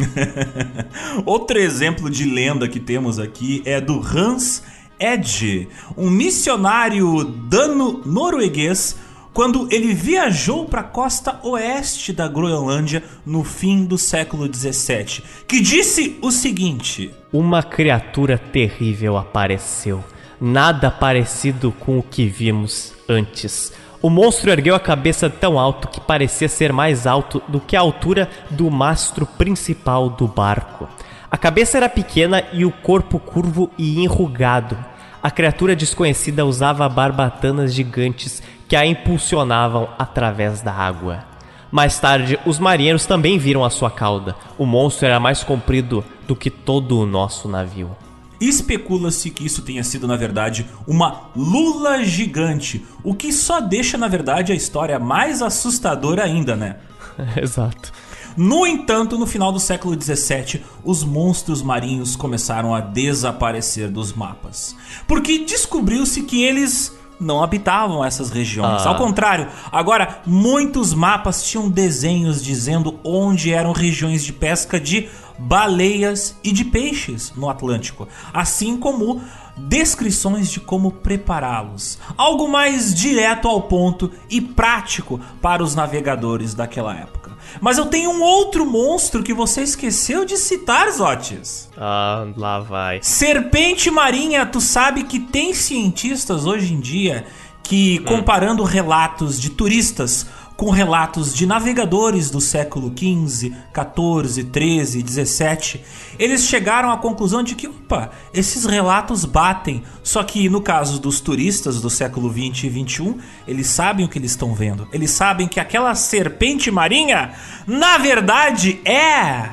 (laughs) Outro exemplo de lenda que temos aqui é do Hans Edge, um missionário dano norueguês, quando ele viajou para a costa oeste da Groenlândia no fim do século 17, que disse o seguinte: Uma criatura terrível apareceu, nada parecido com o que vimos antes. O monstro ergueu a cabeça tão alto que parecia ser mais alto do que a altura do mastro principal do barco. A cabeça era pequena e o corpo curvo e enrugado. A criatura desconhecida usava barbatanas gigantes que a impulsionavam através da água. Mais tarde, os marinheiros também viram a sua cauda. O monstro era mais comprido do que todo o nosso navio. Especula-se que isso tenha sido, na verdade, uma lula gigante, o que só deixa, na verdade, a história mais assustadora ainda, né? (laughs) Exato. No entanto, no final do século XVII, os monstros marinhos começaram a desaparecer dos mapas. Porque descobriu-se que eles não habitavam essas regiões. Ah. Ao contrário, agora muitos mapas tinham desenhos dizendo onde eram regiões de pesca de baleias e de peixes no Atlântico, assim como descrições de como prepará-los. Algo mais direto ao ponto e prático para os navegadores daquela época. Mas eu tenho um outro monstro que você esqueceu de citar, Zotes. Ah, lá vai. Serpente marinha, tu sabe que tem cientistas hoje em dia que, comparando relatos de turistas com relatos de navegadores do século XV, XIV, XIII, XVII, eles chegaram à conclusão de que, opa, esses relatos batem. Só que no caso dos turistas do século XX e XXI, eles sabem o que eles estão vendo. Eles sabem que aquela serpente marinha, na verdade, é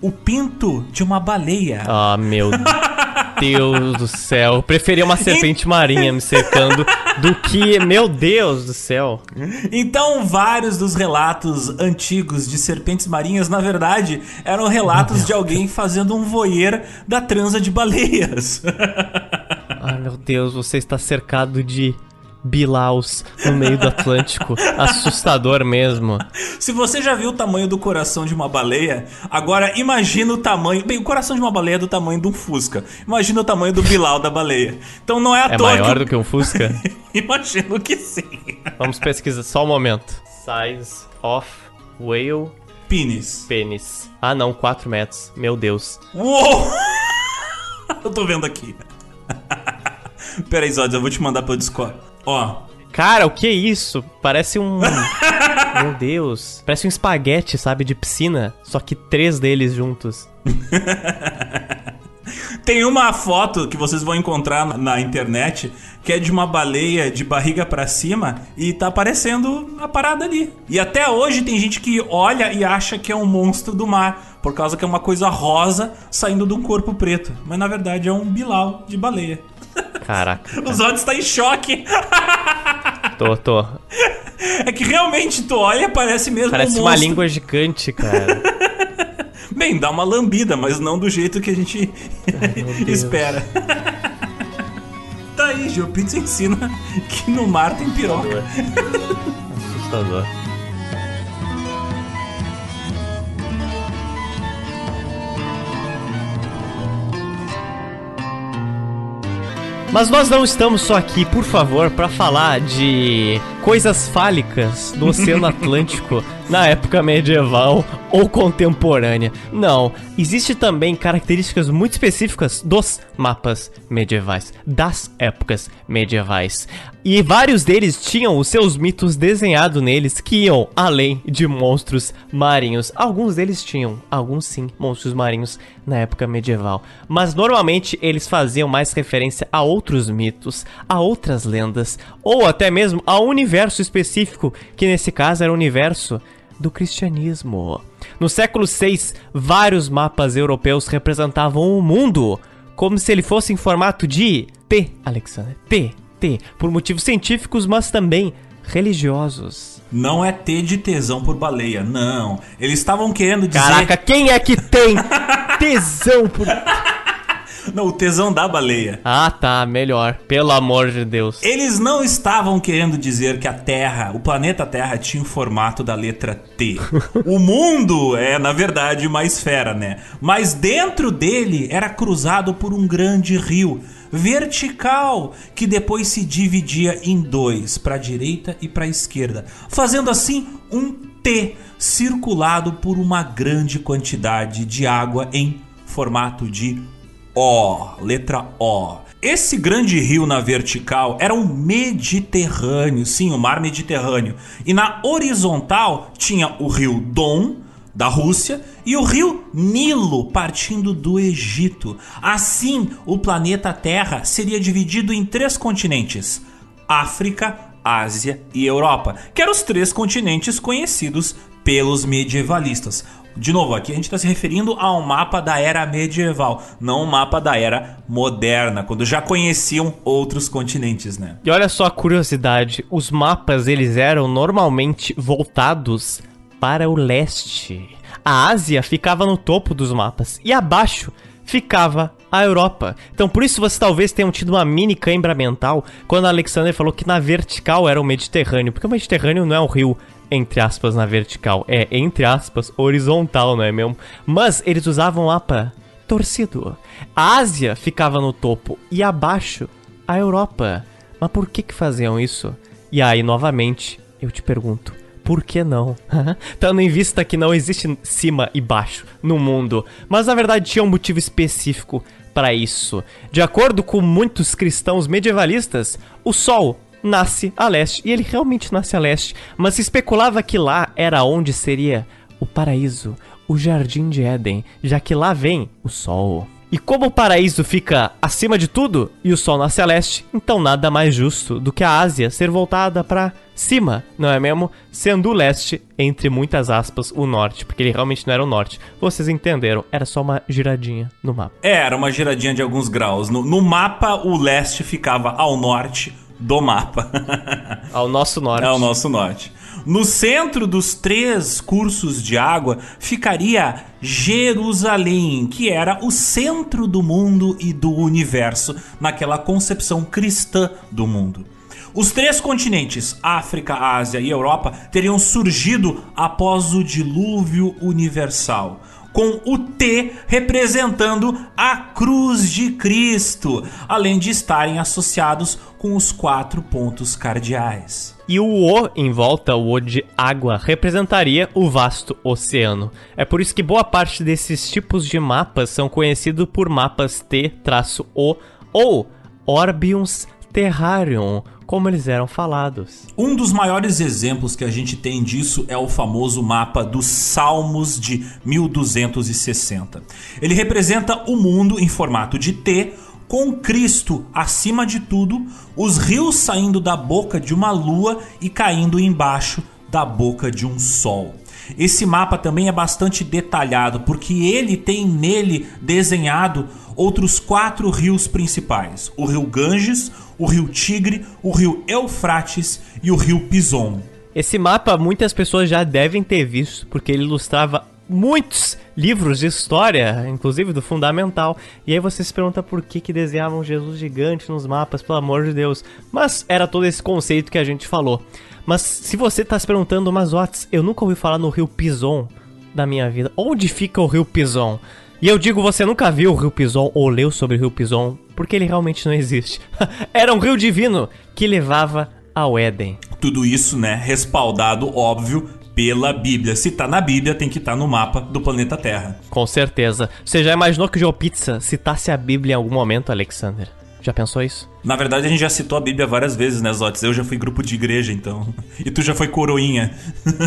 o pinto de uma baleia. Ah, meu Deus (laughs) do céu. Eu preferia uma (laughs) serpente marinha me cercando do que. Meu Deus do céu. Então, vários dos relatos antigos de serpentes marinhas, na verdade, eram relatos de alguém fazendo um voyeur da transa de baleias. (laughs) Ai, meu Deus, você está cercado de bilaus no meio do Atlântico. (laughs) Assustador mesmo. Se você já viu o tamanho do coração de uma baleia, agora imagina o tamanho. Bem, o coração de uma baleia é do tamanho de um Fusca. Imagina o tamanho do bilau da baleia. Então não é à É toa. maior que... do que um Fusca? (laughs) Imagino que sim. Vamos pesquisar só um momento. Size of whale Pênis. penis. Ah, não, 4 metros. Meu Deus. Uou! (laughs) Eu tô vendo aqui. Pera aí, Zods, eu vou te mandar pelo Discord. Ó, Cara, o que é isso? Parece um. (laughs) Meu Deus. Parece um espaguete, sabe, de piscina. Só que três deles juntos. (laughs) Tem uma foto que vocês vão encontrar na- internet que é de uma baleia de barriga pra cima e tá aparecendo a parada ali. E até hoje tem gente que olha e acha que é um monstro do mar, por causa que é uma coisa rosa saindo de um corpo preto. Mas na verdade é um bilau de baleia. Caraca. Os olhos estão em choque. Tô, tô. É que realmente tu olha parece mesmo Parece um uma língua gigante, cara. (laughs) Bem, dá uma lambida, mas não do jeito que a gente (laughs) Deus. espera. (laughs) tá aí, GeoPizza ensina que no mar tem piroca. Assustador. Mas nós não estamos só aqui, por favor, para falar de coisas fálicas do Oceano (laughs) Atlântico na época medieval ou contemporânea. Não, existe também características muito específicas dos mapas medievais, das épocas medievais. E vários deles tinham os seus mitos desenhados neles que iam além de monstros marinhos. Alguns deles tinham, alguns sim, monstros marinhos na época medieval. Mas normalmente eles faziam mais referência a outros mitos, a outras lendas, ou até mesmo a um universo específico, que nesse caso era o universo do cristianismo. No século VI, vários mapas europeus representavam o mundo como se ele fosse em formato de T, Alexander, T, T, por motivos científicos, mas também religiosos. Não é ter de tesão por baleia, não. Eles estavam querendo dizer. Caraca, quem é que tem (laughs) tesão por. Não, o tesão da baleia. Ah, tá, melhor. Pelo amor de Deus. Eles não estavam querendo dizer que a Terra, o planeta Terra, tinha o formato da letra T. (laughs) o mundo é, na verdade, uma esfera, né? Mas dentro dele era cruzado por um grande rio vertical que depois se dividia em dois, para direita e para esquerda, fazendo assim um T circulado por uma grande quantidade de água em formato de O, letra O. Esse grande rio na vertical era o Mediterrâneo, sim, o mar Mediterrâneo. E na horizontal tinha o rio Don, da Rússia, e o rio Nilo, partindo do Egito. Assim, o planeta Terra seria dividido em três continentes: África, Ásia e Europa, que eram os três continentes conhecidos pelos medievalistas. De novo, aqui a gente está se referindo a um mapa da era medieval, não um mapa da era moderna, quando já conheciam outros continentes, né? E olha só a curiosidade, os mapas eles eram normalmente voltados para o leste. A Ásia ficava no topo dos mapas e abaixo ficava a Europa. Então por isso você talvez tenha tido uma mini cãibra mental quando Alexander falou que na vertical era o Mediterrâneo, porque o Mediterrâneo não é um rio entre aspas na vertical, é entre aspas horizontal, não é mesmo? Mas eles usavam mapa torcido. A Ásia ficava no topo e abaixo a Europa. Mas por que que faziam isso? E aí novamente eu te pergunto, por que não? (laughs) Tendo em vista que não existe cima e baixo no mundo, mas na verdade tinha um motivo específico para isso. De acordo com muitos cristãos medievalistas, o Sol nasce a leste, e ele realmente nasce a leste, mas se especulava que lá era onde seria o paraíso, o jardim de Éden, já que lá vem o Sol. E como o paraíso fica acima de tudo e o sol nasce a leste, então nada mais justo do que a Ásia ser voltada para cima, não é mesmo? Sendo o leste, entre muitas aspas, o norte, porque ele realmente não era o norte. Vocês entenderam, era só uma giradinha no mapa. É, era uma giradinha de alguns graus. No, no mapa, o leste ficava ao norte do mapa. (laughs) ao nosso norte. Ao nosso norte. No centro dos três cursos de água ficaria Jerusalém, que era o centro do mundo e do universo, naquela concepção cristã do mundo. Os três continentes, África, Ásia e Europa, teriam surgido após o dilúvio universal com o T representando a cruz de Cristo, além de estarem associados com os quatro pontos cardeais. E o O em volta, o O de água, representaria o vasto oceano. É por isso que boa parte desses tipos de mapas são conhecidos por mapas T-O ou Orbiums Terrarium, como eles eram falados. Um dos maiores exemplos que a gente tem disso é o famoso mapa dos Salmos de 1260. Ele representa o mundo em formato de T, com Cristo acima de tudo, os rios saindo da boca de uma lua e caindo embaixo da boca de um sol. Esse mapa também é bastante detalhado porque ele tem nele desenhado outros quatro rios principais: o rio Ganges, o rio Tigre, o rio Eufrates e o rio Pison. Esse mapa muitas pessoas já devem ter visto, porque ele ilustrava muitos livros de história, inclusive do Fundamental. E aí você se pergunta por que, que desenhavam Jesus gigante nos mapas, pelo amor de Deus. Mas era todo esse conceito que a gente falou. Mas se você está se perguntando, mas Watts, eu nunca ouvi falar no rio Pison da minha vida. Onde fica o rio Pison? E eu digo, você nunca viu o Rio Pison ou leu sobre o Rio Pison, porque ele realmente não existe. (laughs) Era um rio divino que levava ao Éden. Tudo isso, né, respaldado, óbvio, pela Bíblia. Se tá na Bíblia, tem que estar tá no mapa do planeta Terra. Com certeza. Você já imaginou que o Joe Pizza citasse a Bíblia em algum momento, Alexander? Já pensou isso? Na verdade, a gente já citou a Bíblia várias vezes, né, Zotes? Eu já fui grupo de igreja, então. (laughs) E tu já foi coroinha.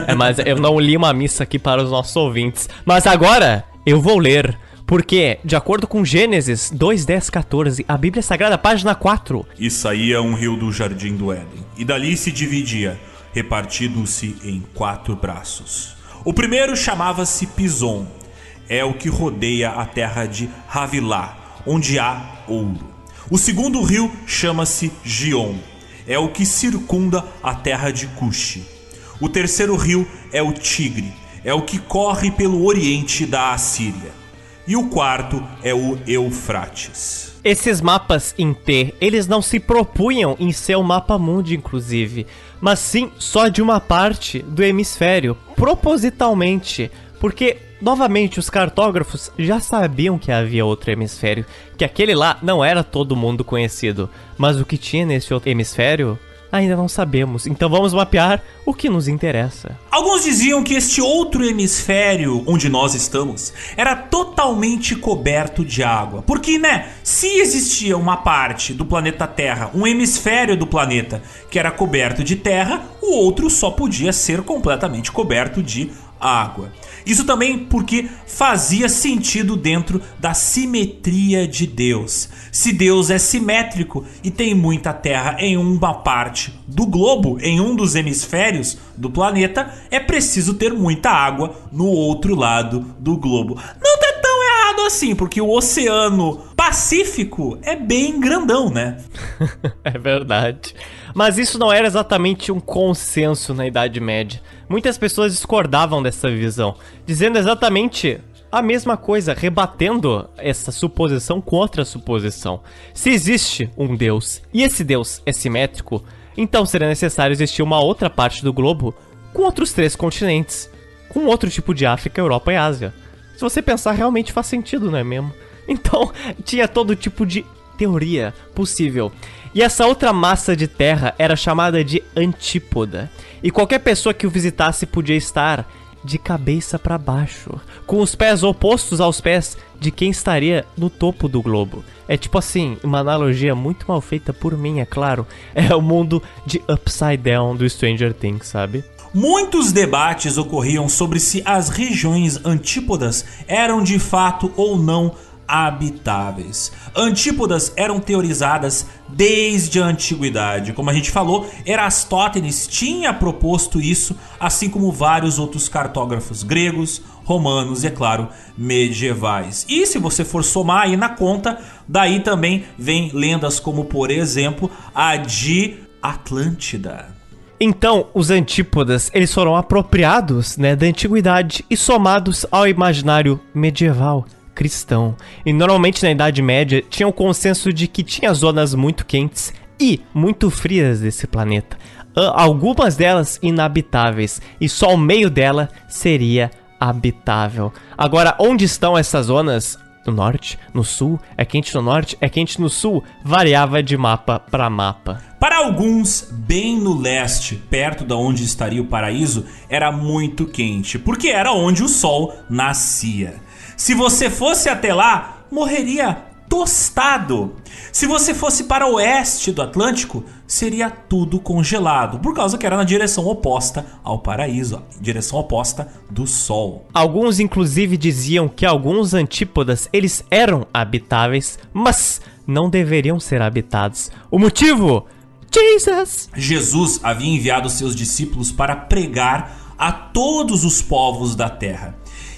É, mas eu não li uma missa aqui para os nossos ouvintes. Mas agora, eu vou ler. Porque, de acordo com Gênesis 2, 10, 14, a Bíblia Sagrada, página 4. E saía um rio do jardim do Éden. E dali se dividia, repartindo-se em quatro braços. O primeiro chamava-se Pison. É o que rodeia a terra de Havilá, onde há ouro. O segundo rio chama-se Gion. É o que circunda a terra de Cuxi. O terceiro rio é o Tigre. É o que corre pelo oriente da Assíria e o quarto é o Eufrates. Esses mapas em T, eles não se propunham em ser o mapa mundo, inclusive, mas sim só de uma parte do hemisfério, propositalmente, porque novamente os cartógrafos já sabiam que havia outro hemisfério, que aquele lá não era todo mundo conhecido, mas o que tinha nesse outro hemisfério Ainda não sabemos, então vamos mapear o que nos interessa. Alguns diziam que este outro hemisfério onde nós estamos era totalmente coberto de água. Porque, né, se existia uma parte do planeta Terra, um hemisfério do planeta que era coberto de terra, o outro só podia ser completamente coberto de água. Isso também porque fazia sentido dentro da simetria de Deus. Se Deus é simétrico e tem muita terra em uma parte do globo, em um dos hemisférios do planeta, é preciso ter muita água no outro lado do globo. Não tá tão errado assim, porque o Oceano Pacífico é bem grandão, né? (laughs) é verdade. Mas isso não era exatamente um consenso na Idade Média. Muitas pessoas discordavam dessa visão, dizendo exatamente a mesma coisa, rebatendo essa suposição com outra suposição. Se existe um Deus e esse Deus é simétrico, então seria necessário existir uma outra parte do globo com outros três continentes, com outro tipo de África, Europa e Ásia. Se você pensar, realmente faz sentido, não é mesmo? Então, (laughs) tinha todo tipo de teoria possível. E essa outra massa de terra era chamada de antípoda. E qualquer pessoa que o visitasse podia estar de cabeça para baixo, com os pés opostos aos pés de quem estaria no topo do globo. É tipo assim, uma analogia muito mal feita por mim, é claro. (laughs) É o mundo de Upside Down do Stranger Things, sabe? Muitos debates ocorriam sobre se as regiões antípodas eram de fato ou não habitáveis. Antípodas eram teorizadas desde a antiguidade. Como a gente falou, Erastótenes tinha proposto isso, assim como vários outros cartógrafos gregos, romanos e, é claro, medievais. E se você for somar aí na conta, daí também vem lendas como, por exemplo, a de Atlântida. Então, os antípodas, eles foram apropriados, né, da antiguidade e somados ao imaginário medieval cristão. E normalmente na Idade Média tinha o consenso de que tinha zonas muito quentes e muito frias desse planeta. Algumas delas inabitáveis e só o meio dela seria habitável. Agora, onde estão essas zonas? No norte, no sul, é quente no norte, é quente no sul, variava de mapa para mapa. Para alguns, bem no leste, perto da onde estaria o paraíso, era muito quente, porque era onde o sol nascia. Se você fosse até lá, morreria tostado. Se você fosse para o oeste do Atlântico, seria tudo congelado, por causa que era na direção oposta ao paraíso, direção oposta do sol. Alguns inclusive diziam que alguns antípodas eles eram habitáveis, mas não deveriam ser habitados. O motivo? Jesus. Jesus havia enviado seus discípulos para pregar a todos os povos da terra.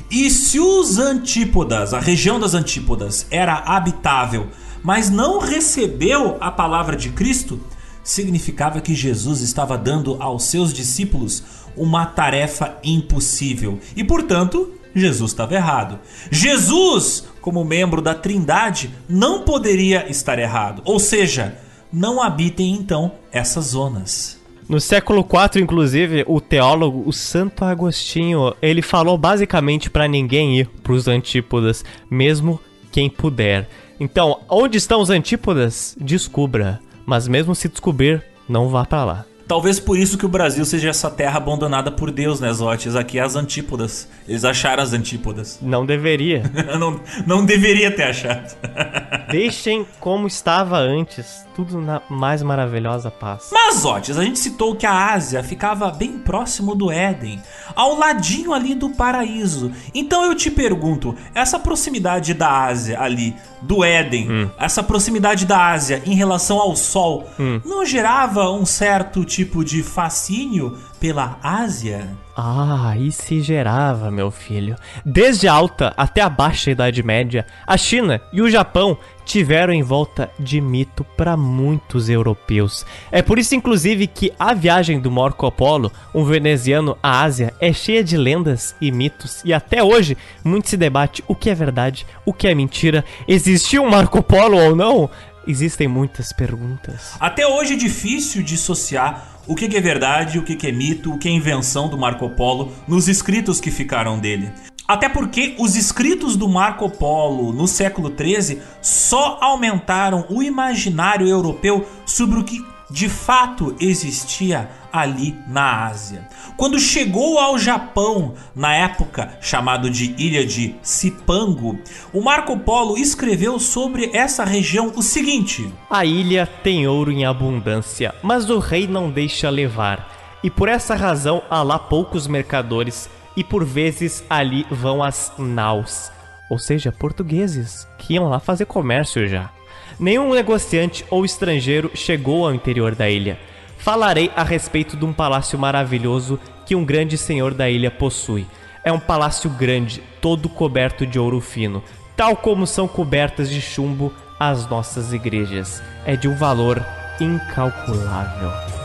E se os antípodas, a região das antípodas, era habitável, mas não recebeu a palavra de Cristo, significava que Jesus estava dando aos seus discípulos uma tarefa impossível e, portanto, Jesus estava errado. Jesus, como membro da Trindade, não poderia estar errado, ou seja, não habitem então essas zonas. No século IV, inclusive, o teólogo, o Santo Agostinho, ele falou basicamente para ninguém ir para os antípodas, mesmo quem puder. Então, onde estão os antípodas? Descubra, mas mesmo se descobrir, não vá para lá. Talvez por isso que o Brasil seja essa terra abandonada por Deus, né, Zotes? Aqui é as antípodas. Eles acharam as antípodas. (laughs) Não deveria. (laughs) não, não deveria ter achado. (laughs) Deixem como estava antes, tudo na mais maravilhosa paz. Mas, Zotes, a gente citou que a Ásia ficava bem próximo do Éden, ao ladinho ali do paraíso. Então eu te pergunto, essa proximidade da Ásia ali, do Éden, hum. essa proximidade da Ásia em relação ao Sol, hum. não gerava um certo tipo de fascínio pela Ásia? Ah, e se gerava, meu filho. Desde a alta até a baixa Idade Média, a China e o Japão tiveram em volta de mito para muitos europeus. É por isso, inclusive, que a viagem do Marco Polo, um veneziano à Ásia, é cheia de lendas e mitos, e até hoje muito se debate o que é verdade, o que é mentira, existiu um Marco Polo ou não? Existem muitas perguntas. Até hoje é difícil dissociar o que é verdade, o que é mito, o que é invenção do Marco Polo nos escritos que ficaram dele. Até porque os escritos do Marco Polo no século XIII só aumentaram o imaginário europeu sobre o que de fato existia ali na Ásia. Quando chegou ao Japão, na época chamado de Ilha de Cipango, o Marco Polo escreveu sobre essa região o seguinte: A ilha tem ouro em abundância, mas o rei não deixa levar, e por essa razão há lá poucos mercadores e por vezes ali vão as naus, ou seja, portugueses, que iam lá fazer comércio já. Nenhum negociante ou estrangeiro chegou ao interior da ilha. Falarei a respeito de um palácio maravilhoso que um grande senhor da ilha possui. É um palácio grande, todo coberto de ouro fino, tal como são cobertas de chumbo as nossas igrejas. É de um valor incalculável.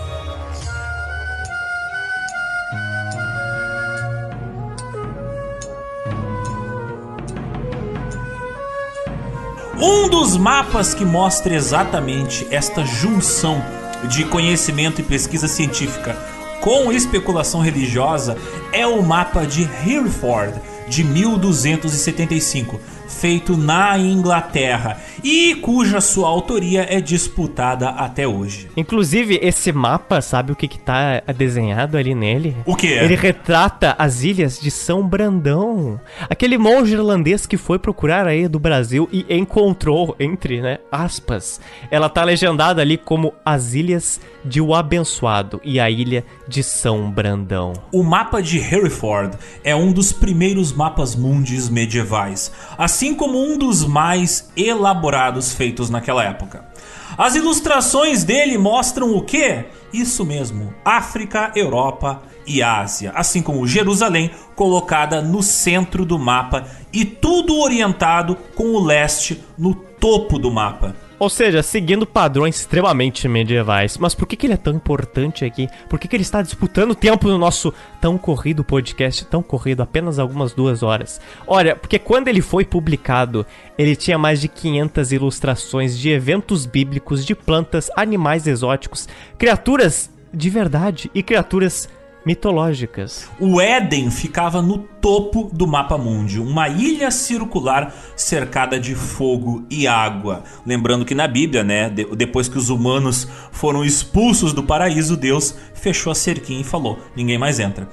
Um dos mapas que mostra exatamente esta junção de conhecimento e pesquisa científica com especulação religiosa é o mapa de Hereford de 1275 feito na Inglaterra e cuja sua autoria é disputada até hoje. Inclusive, esse mapa, sabe o que, que tá desenhado ali nele? O que? Ele retrata as ilhas de São Brandão. Aquele monge irlandês que foi procurar a ilha do Brasil e encontrou, entre né, aspas, ela tá legendada ali como as ilhas de O Abençoado e a ilha de São Brandão. O mapa de Hereford é um dos primeiros mapas mundis medievais. Assim assim como um dos mais elaborados feitos naquela época. As ilustrações dele mostram o que? Isso mesmo, África, Europa e Ásia, assim como Jerusalém colocada no centro do mapa e tudo orientado com o leste no topo do mapa. Ou seja, seguindo padrões extremamente medievais. Mas por que, que ele é tão importante aqui? Por que, que ele está disputando tempo no nosso tão corrido podcast, tão corrido, apenas algumas duas horas? Olha, porque quando ele foi publicado, ele tinha mais de 500 ilustrações de eventos bíblicos, de plantas, animais exóticos, criaturas de verdade e criaturas mitológicas. O Éden ficava no topo do mapa mundi, uma ilha circular cercada de fogo e água. Lembrando que na Bíblia, né, depois que os humanos foram expulsos do paraíso, Deus fechou a cerquinha e falou: ninguém mais entra.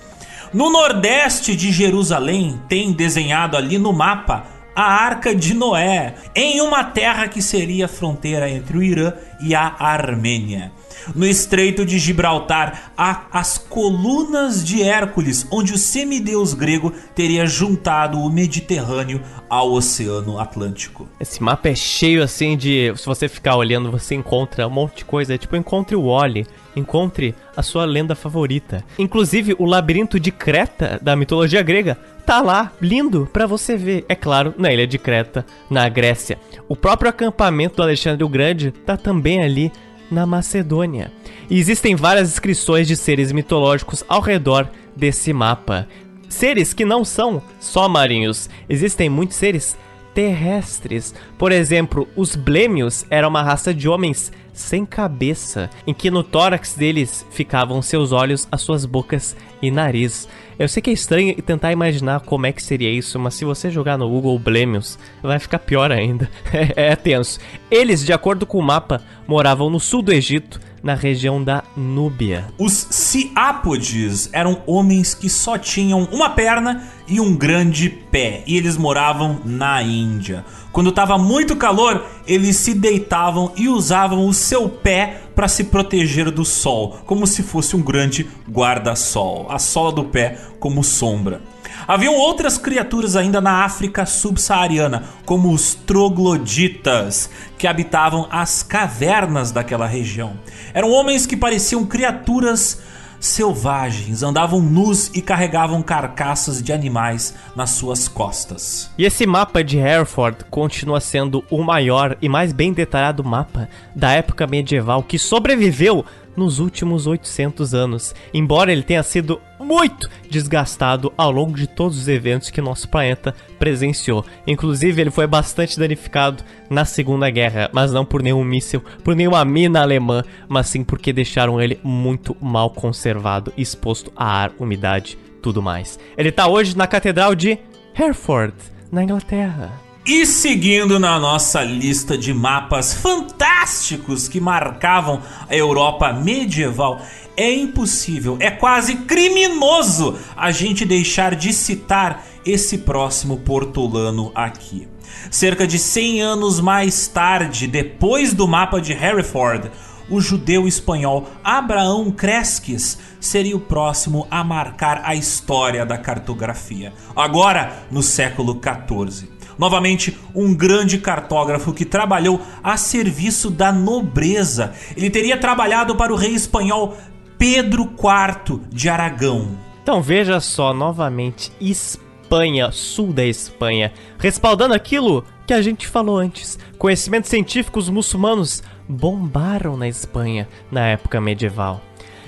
No nordeste de Jerusalém tem desenhado ali no mapa a Arca de Noé, em uma terra que seria fronteira entre o Irã e a Armênia. No Estreito de Gibraltar há as Colunas de Hércules, onde o semideus grego teria juntado o Mediterrâneo ao Oceano Atlântico. Esse mapa é cheio assim de. Se você ficar olhando, você encontra um monte de coisa. É tipo, encontre o Wally, encontre a sua lenda favorita. Inclusive, o labirinto de Creta da mitologia grega tá lá, lindo, para você ver. É claro, na ilha de Creta, na Grécia. O próprio acampamento do Alexandre o Grande tá também ali na Macedônia. E existem várias inscrições de seres mitológicos ao redor desse mapa. Seres que não são só marinhos, existem muitos seres terrestres. Por exemplo, os Blêmios eram uma raça de homens sem cabeça, em que no tórax deles ficavam seus olhos, as suas bocas e nariz. Eu sei que é estranho tentar imaginar como é que seria isso, mas se você jogar no Google Blêmios, vai ficar pior ainda. (laughs) é, é tenso. Eles, de acordo com o mapa, moravam no sul do Egito, na região da Núbia. Os Ciápodes eram homens que só tinham uma perna e um grande pé, e eles moravam na Índia. Quando estava muito calor, eles se deitavam e usavam o seu pé para se proteger do sol, como se fosse um grande guarda-sol, a sola do pé como sombra. Haviam outras criaturas ainda na África subsaariana, como os trogloditas, que habitavam as cavernas daquela região. Eram homens que pareciam criaturas selvagens, andavam nus e carregavam carcaças de animais nas suas costas. E esse mapa de Hereford continua sendo o maior e mais bem detalhado mapa da época medieval que sobreviveu nos últimos 800 anos, embora ele tenha sido muito desgastado ao longo de todos os eventos que nosso planeta presenciou. Inclusive, ele foi bastante danificado na Segunda Guerra, mas não por nenhum míssil, por nenhuma mina alemã, mas sim porque deixaram ele muito mal conservado, exposto a ar, umidade, tudo mais. Ele está hoje na Catedral de Hereford, na Inglaterra. E seguindo na nossa lista de mapas fantásticos que marcavam a Europa medieval, é impossível, é quase criminoso a gente deixar de citar esse próximo portolano aqui. Cerca de 100 anos mais tarde, depois do mapa de Hereford, o judeu espanhol Abraão Cresques seria o próximo a marcar a história da cartografia, agora no século XIV. Novamente, um grande cartógrafo que trabalhou a serviço da nobreza. Ele teria trabalhado para o rei espanhol Pedro IV de Aragão. Então veja só, novamente, Espanha, sul da Espanha, respaldando aquilo que a gente falou antes. Conhecimentos científicos muçulmanos bombaram na Espanha na época medieval.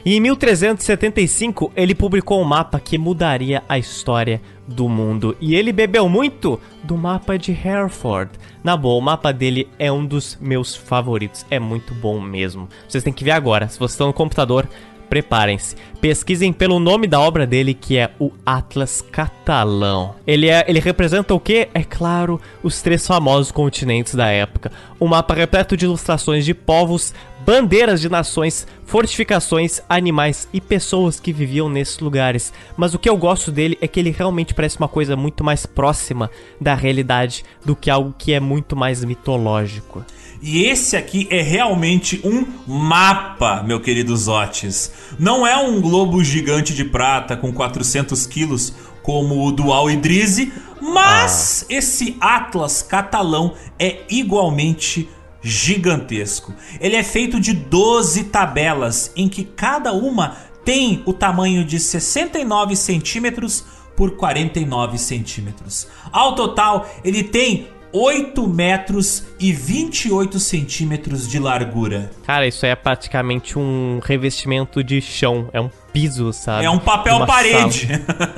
E em 1375 ele publicou um mapa que mudaria a história do mundo. E ele bebeu muito do mapa de Hereford. Na boa, o mapa dele é um dos meus favoritos. É muito bom mesmo. Vocês têm que ver agora. Se vocês estão no computador, preparem-se. Pesquisem pelo nome da obra dele, que é o Atlas Catalão. Ele, é, ele representa o que? É claro, os três famosos continentes da época. Um mapa repleto de ilustrações de povos, bandeiras de nações, fortificações, animais e pessoas que viviam nesses lugares. Mas o que eu gosto dele é que ele realmente parece uma coisa muito mais próxima da realidade do que algo que é muito mais mitológico. E esse aqui é realmente um mapa, meu querido Zotes. Não é um globo gigante de prata com 400 quilos como o do Al Idrizi, mas ah. esse Atlas catalão é igualmente gigantesco. Ele é feito de 12 tabelas, em que cada uma tem o tamanho de 69 centímetros por 49 centímetros. Ao total, ele tem 8 metros e 28 centímetros de largura. Cara, isso é praticamente um revestimento de chão. É um piso, sabe? É um papel parede.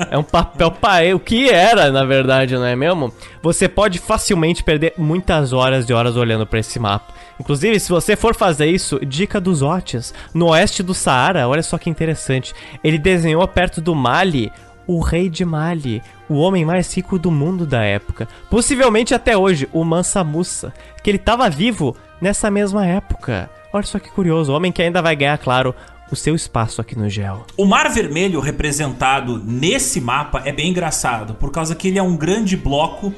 é um papel parede. O que era, na verdade, não é mesmo? Você pode facilmente perder muitas horas e horas olhando para esse mapa. Inclusive, se você for fazer isso, dica dos Otis. No oeste do Saara, olha só que interessante. Ele desenhou perto do Mali o rei de Mali, o homem mais rico do mundo da época, possivelmente até hoje, o Mansa Musa, que ele estava vivo nessa mesma época. Olha só que curioso, o homem que ainda vai ganhar, claro, o seu espaço aqui no gel. O Mar Vermelho representado nesse mapa é bem engraçado, por causa que ele é um grande bloco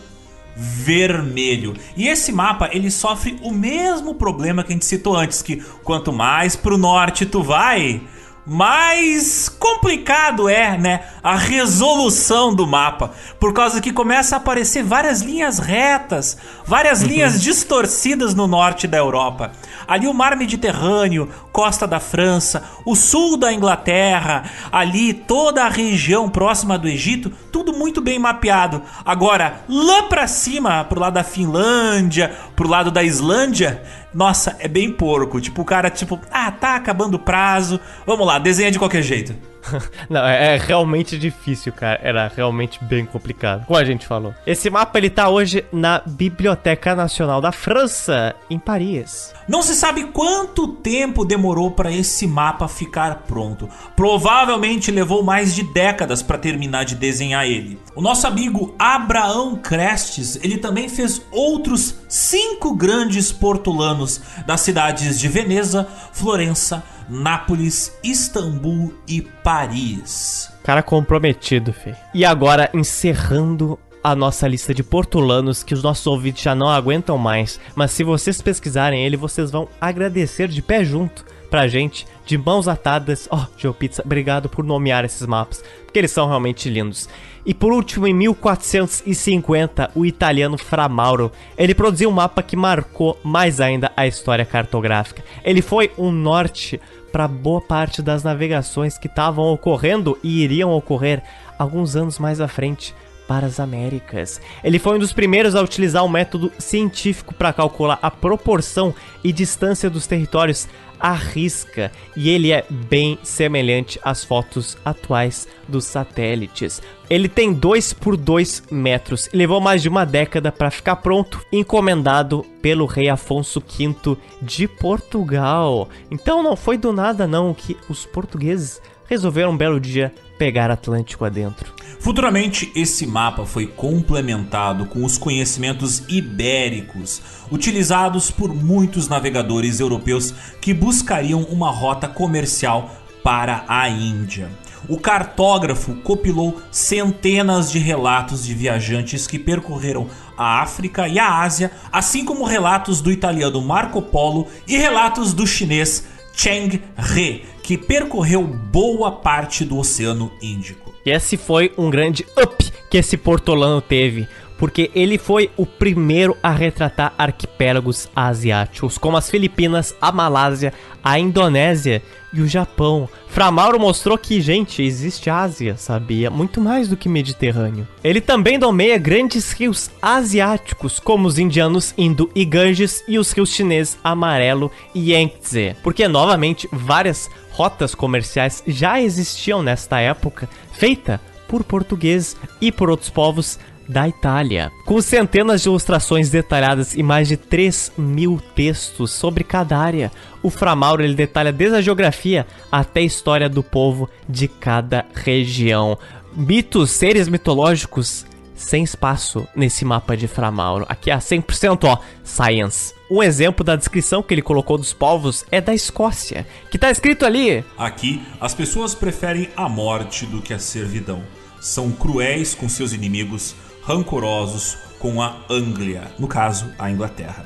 vermelho. E esse mapa, ele sofre o mesmo problema que a gente citou antes, que quanto mais pro norte tu vai, mais complicado é, né, a resolução do mapa, por causa que começa a aparecer várias linhas retas, várias uhum. linhas distorcidas no norte da Europa. Ali o mar Mediterrâneo, costa da França, o sul da Inglaterra, ali toda a região próxima do Egito, tudo muito bem mapeado. Agora, lá para cima, pro lado da Finlândia, pro lado da Islândia, nossa, é bem porco. Tipo, o cara, tipo, ah, tá acabando o prazo. Vamos lá, desenha de qualquer jeito. (laughs) Não, é, é realmente difícil, cara. Era realmente bem complicado. Como a gente falou. Esse mapa ele tá hoje na Biblioteca Nacional da França, em Paris. Não se sabe quanto tempo demorou para esse mapa ficar pronto. Provavelmente levou mais de décadas para terminar de desenhar ele. O nosso amigo Abraão Crestes, ele também fez outros cinco grandes portulanos das cidades de Veneza, Florença, Nápoles, Istambul e Paris. Cara comprometido, Fê. E agora, encerrando a nossa lista de portulanos que os nossos ouvintes já não aguentam mais, mas se vocês pesquisarem ele, vocês vão agradecer de pé junto pra gente, de mãos atadas. Ó, oh, GeoPizza, obrigado por nomear esses mapas, porque eles são realmente lindos. E por último, em 1450, o italiano Fra Mauro, ele produziu um mapa que marcou mais ainda a história cartográfica. Ele foi um norte para boa parte das navegações que estavam ocorrendo e iriam ocorrer alguns anos mais à frente para as Américas. Ele foi um dos primeiros a utilizar um método científico para calcular a proporção e distância dos territórios à risca, e ele é bem semelhante às fotos atuais dos satélites. Ele tem 2 por 2 metros e levou mais de uma década para ficar pronto, encomendado pelo rei Afonso V de Portugal. Então não foi do nada não que os portugueses resolveram um belo dia pegar Atlântico adentro. Futuramente, esse mapa foi complementado com os conhecimentos ibéricos, utilizados por muitos navegadores europeus que buscariam uma rota comercial para a Índia. O cartógrafo copilou centenas de relatos de viajantes que percorreram a África e a Ásia, assim como relatos do italiano Marco Polo e relatos do chinês Cheng He, que percorreu boa parte do Oceano Índico. E esse foi um grande up que esse portolano teve, porque ele foi o primeiro a retratar arquipélagos asiáticos, como as Filipinas, a Malásia, a Indonésia e o Japão. Fra Mauro mostrou que, gente, existe Ásia, sabia? Muito mais do que Mediterrâneo. Ele também nomeia grandes rios asiáticos, como os indianos Indo e Ganges e os rios chineses Amarelo e Yangtze. Porque, novamente, várias rotas comerciais já existiam nesta época, feita por portugueses e por outros povos da Itália, com centenas de ilustrações detalhadas e mais de 3 mil textos sobre cada área. O Framauro ele detalha desde a geografia até a história do povo de cada região. Mitos, seres mitológicos sem espaço nesse mapa de Framauro. Aqui é 100% ó, science. Um exemplo da descrição que ele colocou dos povos é da Escócia, que tá escrito ali: Aqui, as pessoas preferem a morte do que a servidão. São cruéis com seus inimigos, rancorosos com a Anglia, no caso, a Inglaterra.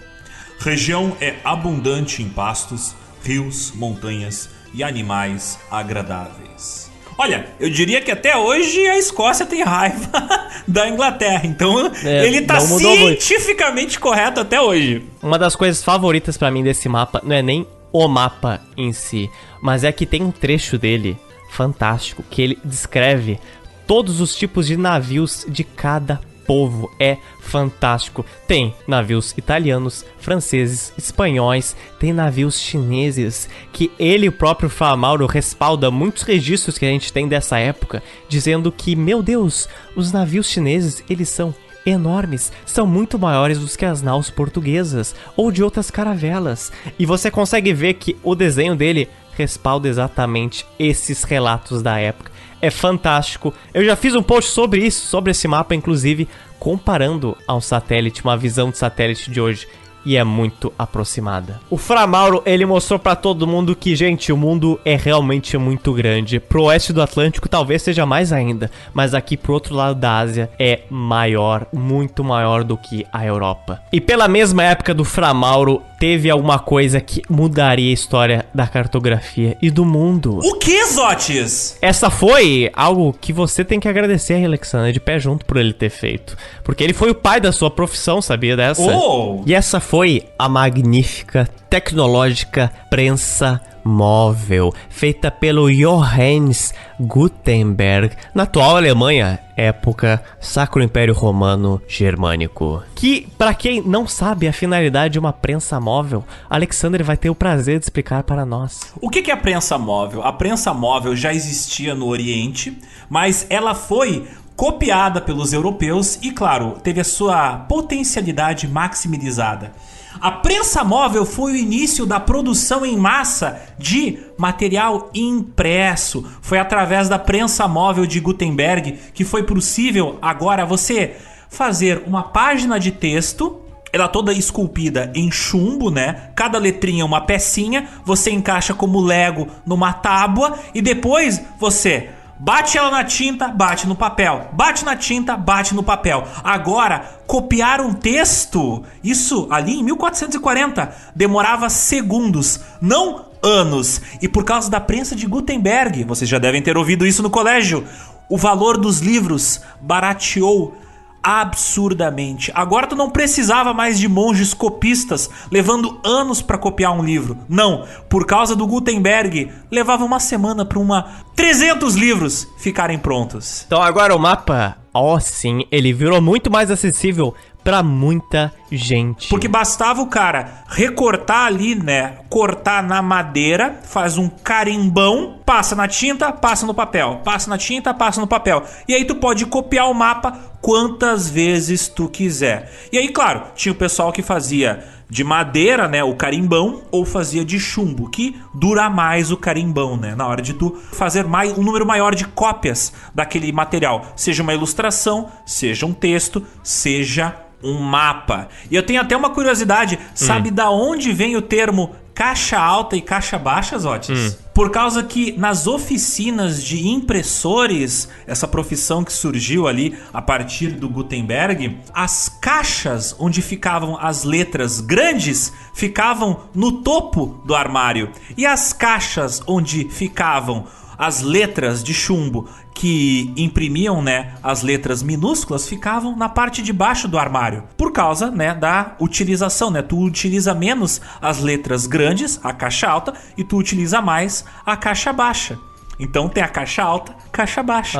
Região é abundante em pastos, rios, montanhas e animais agradáveis. Olha, eu diria que até hoje a Escócia tem raiva (laughs) da Inglaterra, então É, ele tá mudou muito. cientificamente correto até hoje. Uma das coisas favoritas pra mim desse mapa não é nem o mapa em si, mas é que tem um trecho dele fantástico que ele descreve todos os tipos de navios de cada povo. É fantástico. Tem navios italianos, franceses, espanhóis, tem navios chineses que ele próprio Famauro respalda muitos registros que a gente tem dessa época, dizendo que, meu Deus, os navios chineses, eles são enormes, são muito maiores do que as naus portuguesas ou de outras caravelas. E você consegue ver que o desenho dele respalda exatamente esses relatos da época. É fantástico. Eu já fiz um post sobre isso, sobre esse mapa, inclusive, comparando a um satélite, uma visão de satélite de hoje. E é muito aproximada. O Framauro, ele mostrou pra todo mundo que, gente, o mundo é realmente muito grande. Pro oeste do Atlântico talvez seja mais ainda, mas aqui pro outro lado da Ásia é maior, muito maior do que a Europa. E pela mesma época do Framauro, teve alguma coisa que mudaria a história da cartografia e do mundo. O que, Zotes? Essa foi algo que você tem que agradecer a Alexandre de pé junto por ele ter feito. Porque ele foi o pai da sua profissão, sabia dessa? Oh! E essa foi a magnífica, tecnológica prensa móvel, feita pelo Johannes Gutenberg, na atual Alemanha, época Sacro Império Romano Germânico. Que, pra quem não sabe a finalidade de uma prensa móvel, Alexandre vai ter o prazer de explicar para nós. O que é a prensa móvel? A prensa móvel já existia no Oriente, mas ela foi copiada pelos europeus e, claro, teve a sua potencialidade maximizada. A prensa móvel foi o início da produção em massa de material impresso. Foi através da prensa móvel de Gutenberg que foi possível agora você fazer uma página de texto ela toda esculpida em chumbo, né? Cada letrinha uma pecinha, você encaixa como Lego numa tábua e depois você bate ela na tinta, bate no papel, bate na tinta, bate no papel. Agora, copiar um texto, isso ali em 1440 demorava segundos, não anos. E por causa da prensa de Gutenberg, vocês já devem ter ouvido isso no colégio, o valor dos livros barateou absurdamente. Agora tu não precisava mais de monges copistas levando anos para copiar um livro. Não, por causa do Gutenberg, levava uma semana para uma 300 livros ficarem prontos. Então agora o mapa, ó sim, ele virou muito mais acessível pra muita gente. Porque bastava o cara recortar ali, né? Cortar na madeira, faz um carimbão, passa na tinta, passa no papel. Passa na tinta, passa no papel. E aí tu pode copiar o mapa quantas vezes tu quiser. E aí, claro, tinha o pessoal que fazia de madeira, né, o carimbão, ou fazia de chumbo, que dura mais o carimbão, né, na hora de tu fazer mais, um número maior de cópias daquele material, seja uma ilustração, seja um texto, seja um mapa. E eu tenho até uma curiosidade, sabe da onde vem o termo caixa alta e caixa baixa, Zotes? Por causa que nas oficinas de impressores, essa profissão que surgiu ali a partir do Gutenberg, as caixas onde ficavam as letras grandes ficavam no topo do armário. E as caixas onde ficavam as letras de chumbo que imprimiam, né, as letras minúsculas ficavam na parte de baixo do armário, por causa, né, da utilização, né? Tu utiliza menos as letras grandes, a caixa alta, e tu utiliza mais a caixa baixa. Então tem a caixa alta, caixa baixa.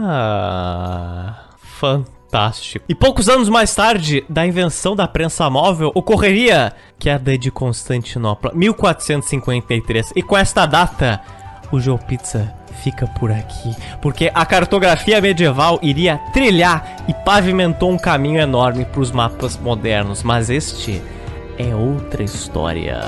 Ah, fantástico. E poucos anos mais tarde, da invenção da prensa móvel, ocorreria queda de Constantinopla, 1453. E com esta data, o GeoPizza fica por aqui, porque a cartografia medieval iria trilhar e pavimentou um caminho enorme para os mapas modernos, mas este é outra história.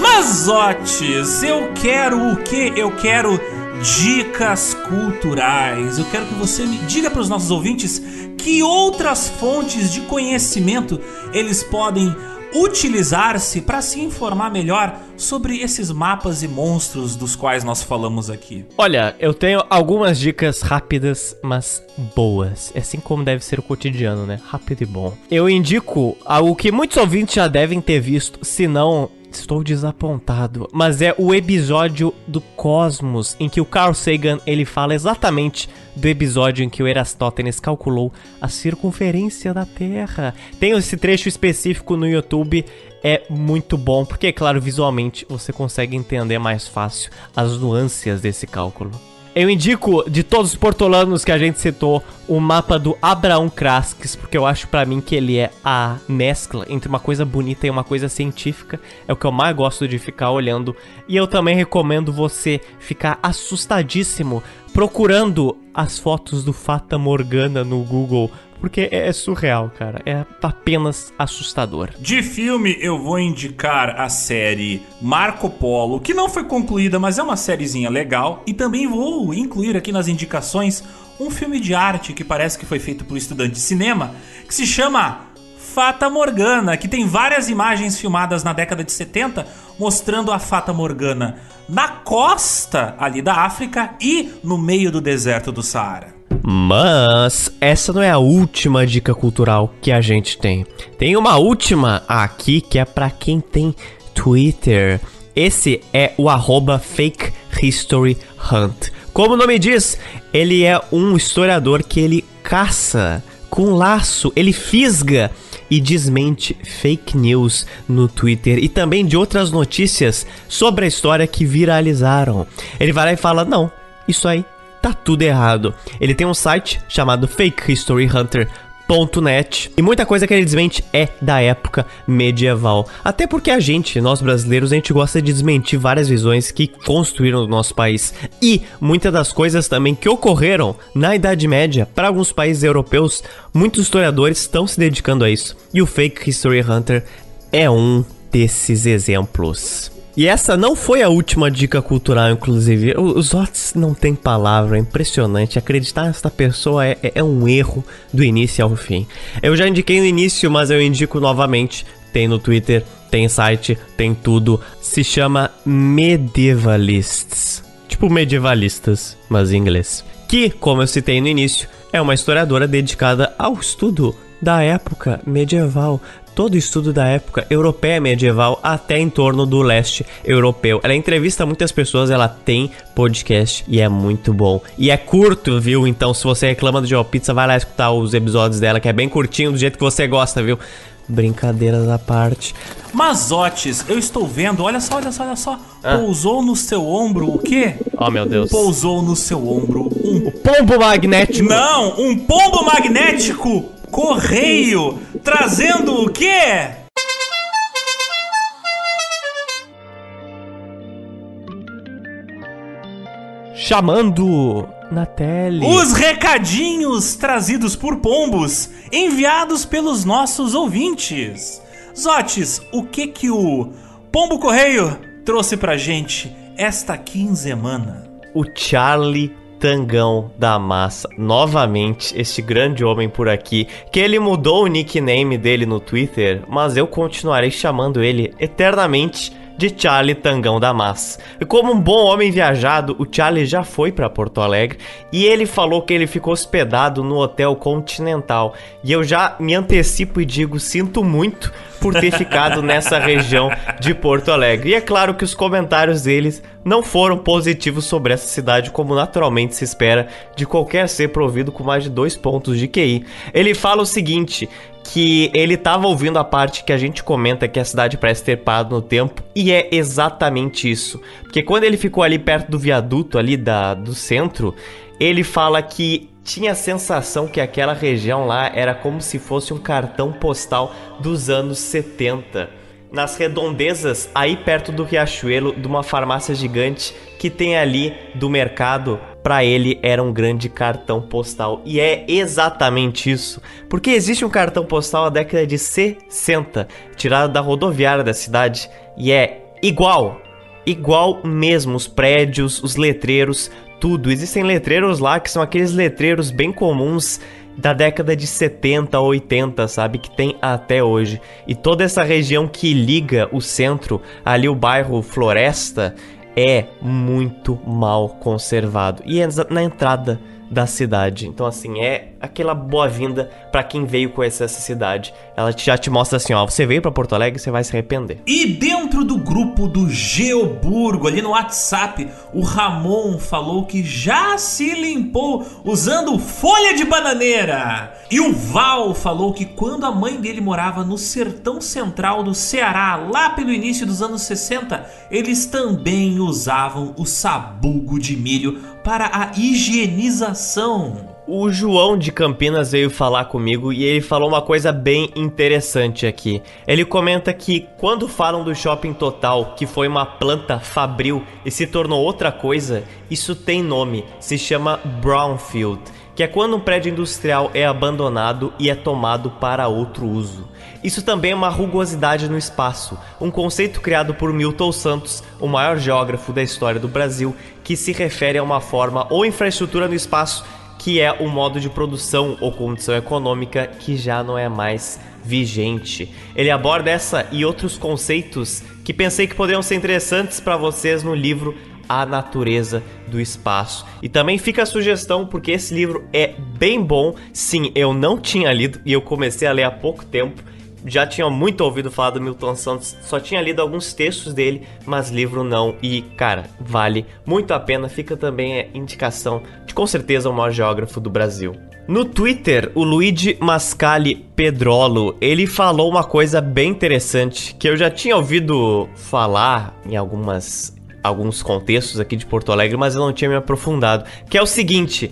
Mazotes, eu quero o que? Eu quero dicas culturais. Eu quero que você me diga para os nossos ouvintes que outras fontes de conhecimento eles podem utilizar-se para se informar melhor sobre esses mapas e monstros dos quais nós falamos aqui. Olha, eu tenho algumas dicas rápidas, mas boas. É assim como deve ser o cotidiano, né? Rápido e bom. Eu indico algo que muitos ouvintes já devem ter visto, se não Estou desapontado, mas é o episódio do Cosmos em que o Carl Sagan ele fala exatamente do episódio em que o Erastótenes calculou a circunferência da Terra. Tem esse trecho específico no YouTube, é muito bom porque, claro, visualmente você consegue entender mais fácil as nuances desse cálculo. Eu indico, de todos os portolanos que a gente citou, o mapa do Abraão Kraskes, porque eu acho para mim que ele é a mescla entre uma coisa bonita e uma coisa científica. É o que eu mais gosto de ficar olhando. E eu também recomendo você ficar assustadíssimo procurando as fotos do Fata Morgana no Google porque é, é surreal, cara. É apenas assustador. De filme, eu vou indicar a série Marco Polo, que não foi concluída, mas é uma sériezinha legal. E também vou incluir aqui nas indicações um filme de arte que parece que foi feito por estudante de cinema, que se chama Fata Morgana, que tem várias imagens filmadas na década de 70 mostrando a Fata Morgana na costa ali da África e no meio do deserto do Saara. Mas essa não é a última dica cultural que a gente tem. Tem uma última aqui que é para quem tem Twitter. Esse é o arroba Fake History Hunt. Como o nome diz, ele é um historiador que ele caça com laço, ele fisga e desmente fake news no Twitter e também de outras notícias sobre a história que viralizaram. Ele vai lá e fala: não, isso aí tá tudo errado. Ele tem um site chamado Fake History Hunter .net e muita coisa que ele desmente é da época medieval. Até porque a gente, nós brasileiros, a gente gosta de desmentir várias visões que construíram o nosso país e muitas das coisas também que ocorreram na Idade Média para alguns países europeus. Muitos historiadores estão se dedicando a isso e o Fake History Hunter é um desses exemplos. E essa não foi a última dica cultural, inclusive. Os Otis não tem palavra, é impressionante. Acreditar nessa pessoa é, é, é um erro do início ao fim. Eu já indiquei no início, mas eu indico novamente. Tem no Twitter, tem site, tem tudo. Se chama Medievalists. Tipo medievalistas, mas em inglês. Que, como eu citei no início, é uma historiadora dedicada ao estudo da época medieval, todo estudo da época europeia medieval até em torno do leste europeu. Ela entrevista muitas pessoas, ela tem podcast e é muito bom. E é curto, viu? Então, se você reclama do GeoPizza, vai lá escutar os episódios dela, que é bem curtinho, do jeito que você gosta, viu? Brincadeiras à parte. Mazotes, eu estou vendo, olha só, olha só, olha só. Ah. Pousou no seu ombro o quê? Oh, meu Deus. Pousou no seu ombro um. O pombo magnético. Não, um pombo magnético correio trazendo o quê? Chamando na tele. Os recadinhos trazidos por pombos, enviados pelos nossos ouvintes. Zotes, o que que o Pombo Correio trouxe pra gente esta quinzemana? O Charlie Tangão da Massa, novamente, este grande homem por aqui, que ele mudou o nickname dele no Twitter, mas eu continuarei chamando ele eternamente de Charlie Tangão da Massa. E como um bom homem viajado, o Charlie já foi para Porto Alegre e ele falou que ele ficou hospedado no Hotel Continental. E eu já me antecipo e digo: sinto muito por ter ficado (laughs) nessa região de Porto Alegre. E é claro que os comentários deles não foram positivos sobre essa cidade, como naturalmente se espera de qualquer ser provido com mais de dois pontos de QI. Ele fala o seguinte: que ele estava ouvindo a parte que a gente comenta que a cidade parece ter parado no tempo, e é exatamente isso. Porque quando ele ficou ali perto do viaduto ali da, do centro, ele fala que tinha a sensação que aquela região lá era como se fosse um cartão postal dos anos 70. Nas redondezas, aí perto do Riachuelo, de uma farmácia gigante que tem ali do mercado, para ele era um grande cartão postal. E é exatamente isso. Porque existe um cartão postal da década de 60, tirado da rodoviária da cidade, e é igual. Igual mesmo, os prédios, os letreiros, tudo. Existem letreiros lá que são aqueles letreiros bem comuns da década de 70 ou 80, sabe? Que tem até hoje. E toda essa região que liga o centro, ali o bairro Floresta, é muito mal conservado. E é na entrada da cidade. Então, assim, é aquela boa-vinda para quem veio conhecer essa cidade. Ela já te mostra assim, ó, você veio para Porto Alegre, você vai se arrepender. E dentro do grupo do Geoburgo, ali no WhatsApp, o Ramon falou que já se limpou usando folha de bananeira. E o Val falou que quando a mãe dele morava no sertão central do Ceará, lá pelo início dos anos 60, eles também usavam o sabugo de milho para a higienização. O João de Campinas veio falar comigo e ele falou uma coisa bem interessante aqui. Ele comenta que quando falam do shopping total, que foi uma planta fabril e se tornou outra coisa, isso tem nome, se chama brownfield, que é quando um prédio industrial é abandonado e é tomado para outro uso. Isso também é uma rugosidade no espaço, um conceito criado por Milton Santos, o maior geógrafo da história do Brasil, que se refere a uma forma ou infraestrutura no espaço que é um modo de produção ou condição econômica que já não é mais vigente. Ele aborda essa e outros conceitos que pensei que poderiam ser interessantes para vocês no livro A Natureza do Espaço. E também fica a sugestão porque esse livro é bem bom. Sim, eu não tinha lido e eu comecei a ler há pouco tempo já tinha muito ouvido falar do Milton Santos, só tinha lido alguns textos dele, mas livro não. E, cara, vale muito a pena. Fica também a indicação com certeza o maior geógrafo do Brasil. No Twitter, o Luigi Mascali Pedrolo, ele falou uma coisa bem interessante que eu já tinha ouvido falar em algumas alguns contextos aqui de Porto Alegre, mas eu não tinha me aprofundado, que é o seguinte: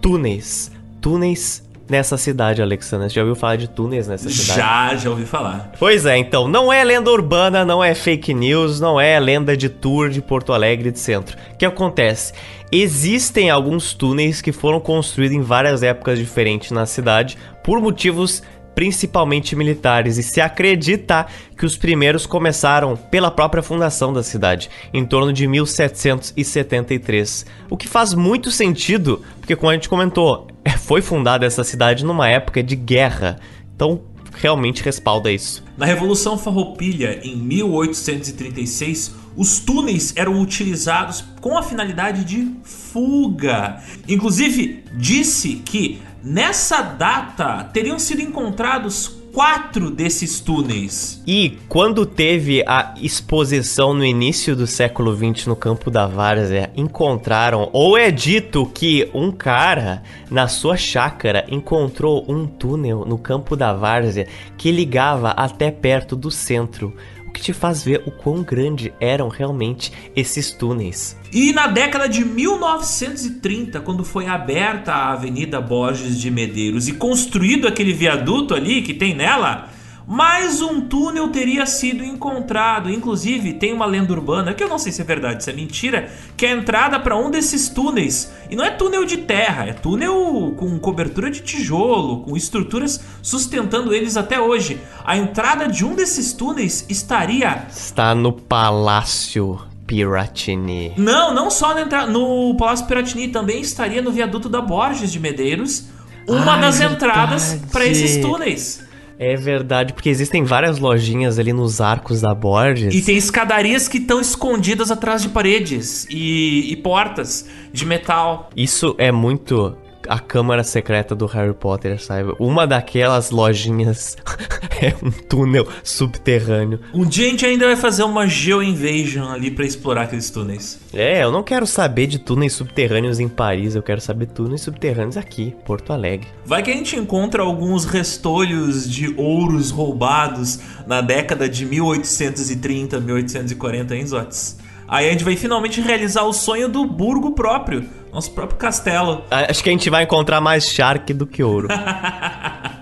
túneis, túneis nessa cidade, Alexandre. Você já ouviu falar de túneis nessa cidade? Já, já ouvi falar. Pois é, então, não é lenda urbana, não é fake news, não é lenda de tour de Porto Alegre de centro. O que acontece? Existem alguns túneis que foram construídos em várias épocas diferentes na cidade por motivos principalmente militares, e se acredita que os primeiros começaram pela própria fundação da cidade, em torno de 1773. O que faz muito sentido, porque como a gente comentou, foi fundada essa cidade numa época de guerra. Então, realmente respalda isso. Na Revolução Farroupilha, em 1836, os túneis eram utilizados com a finalidade de fuga. Inclusive, disse que Nessa data teriam sido encontrados quatro desses túneis. E quando teve a exposição no início do século XX no campo da Várzea, encontraram, ou é dito que um cara na sua chácara encontrou um túnel no campo da Várzea que ligava até perto do centro que te faz ver o quão grande eram realmente esses túneis. E na década de 1930, quando foi aberta a Avenida Borges de Medeiros e construído aquele viaduto ali que tem nela, mais um túnel teria sido encontrado. Inclusive, tem uma lenda urbana, que eu não sei se é verdade, se é mentira, que é a entrada para um desses túneis. E não é túnel de terra, é túnel com cobertura de tijolo, com estruturas sustentando eles até hoje. A entrada de um desses túneis estaria. Está no Palácio Piratini. Não, não só no, no Palácio Piratini, também estaria no viaduto da Borges de Medeiros, uma das verdade. entradas para esses túneis. É verdade, porque existem várias lojinhas ali nos arcos da Borges. E tem escadarias que estão escondidas atrás de paredes e, e portas de metal. Isso é muito a câmara secreta do Harry Potter, sabe? Uma daquelas lojinhas (laughs) é um túnel subterrâneo. Um dia a gente ainda vai fazer uma Geo-Invasion ali pra explorar aqueles túneis. É, eu não quero saber de túneis subterrâneos em Paris, eu quero saber túneis subterrâneos aqui, Porto Alegre. Vai que a gente encontra alguns restolhos de ouros roubados na década de 1830, 1840 em Zotes. Aí a gente vai finalmente realizar o sonho do burgo próprio, nosso próprio castelo. Acho que a gente vai encontrar mais Shark do que ouro. (laughs)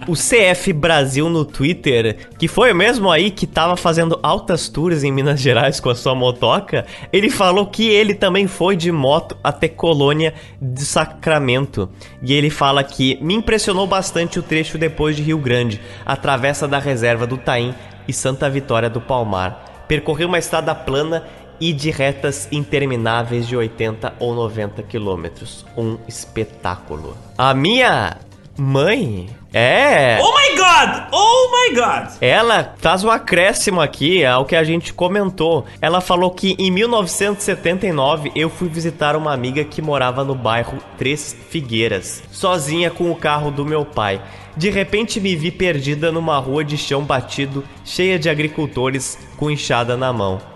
O CF Brasil no Twitter, que foi mesmo aí que tava fazendo altas tours em Minas Gerais com a sua motoca, ele falou que ele também foi de moto até Colônia de Sacramento. E ele fala que me impressionou bastante o trecho depois de Rio Grande, a travessa da reserva do Taim e Santa Vitória do Palmar. Percorreu uma estrada plana e de retas intermináveis de 80 ou 90 quilômetros. Um espetáculo. A minha mãe é. Oh my god! Oh my god! Ela faz um acréscimo aqui ao que a gente comentou. Ela falou que em 1979 eu fui visitar uma amiga que morava no bairro Três Figueiras, sozinha com o carro do meu pai. De repente me vi perdida numa rua de chão batido, cheia de agricultores com enxada na mão.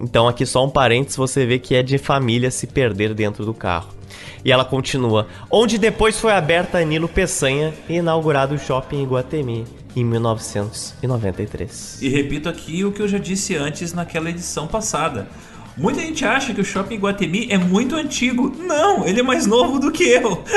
Então aqui só um parênteses, você vê que é de família se perder dentro do carro. E ela continua, onde depois foi aberta a Nilo Peçanha e inaugurado o shopping Iguatemi em 1993. E repito aqui o que eu já disse antes naquela edição passada. Muita gente acha que o Shopping Guatemi é muito antigo. Não, ele é mais novo do que eu. (laughs)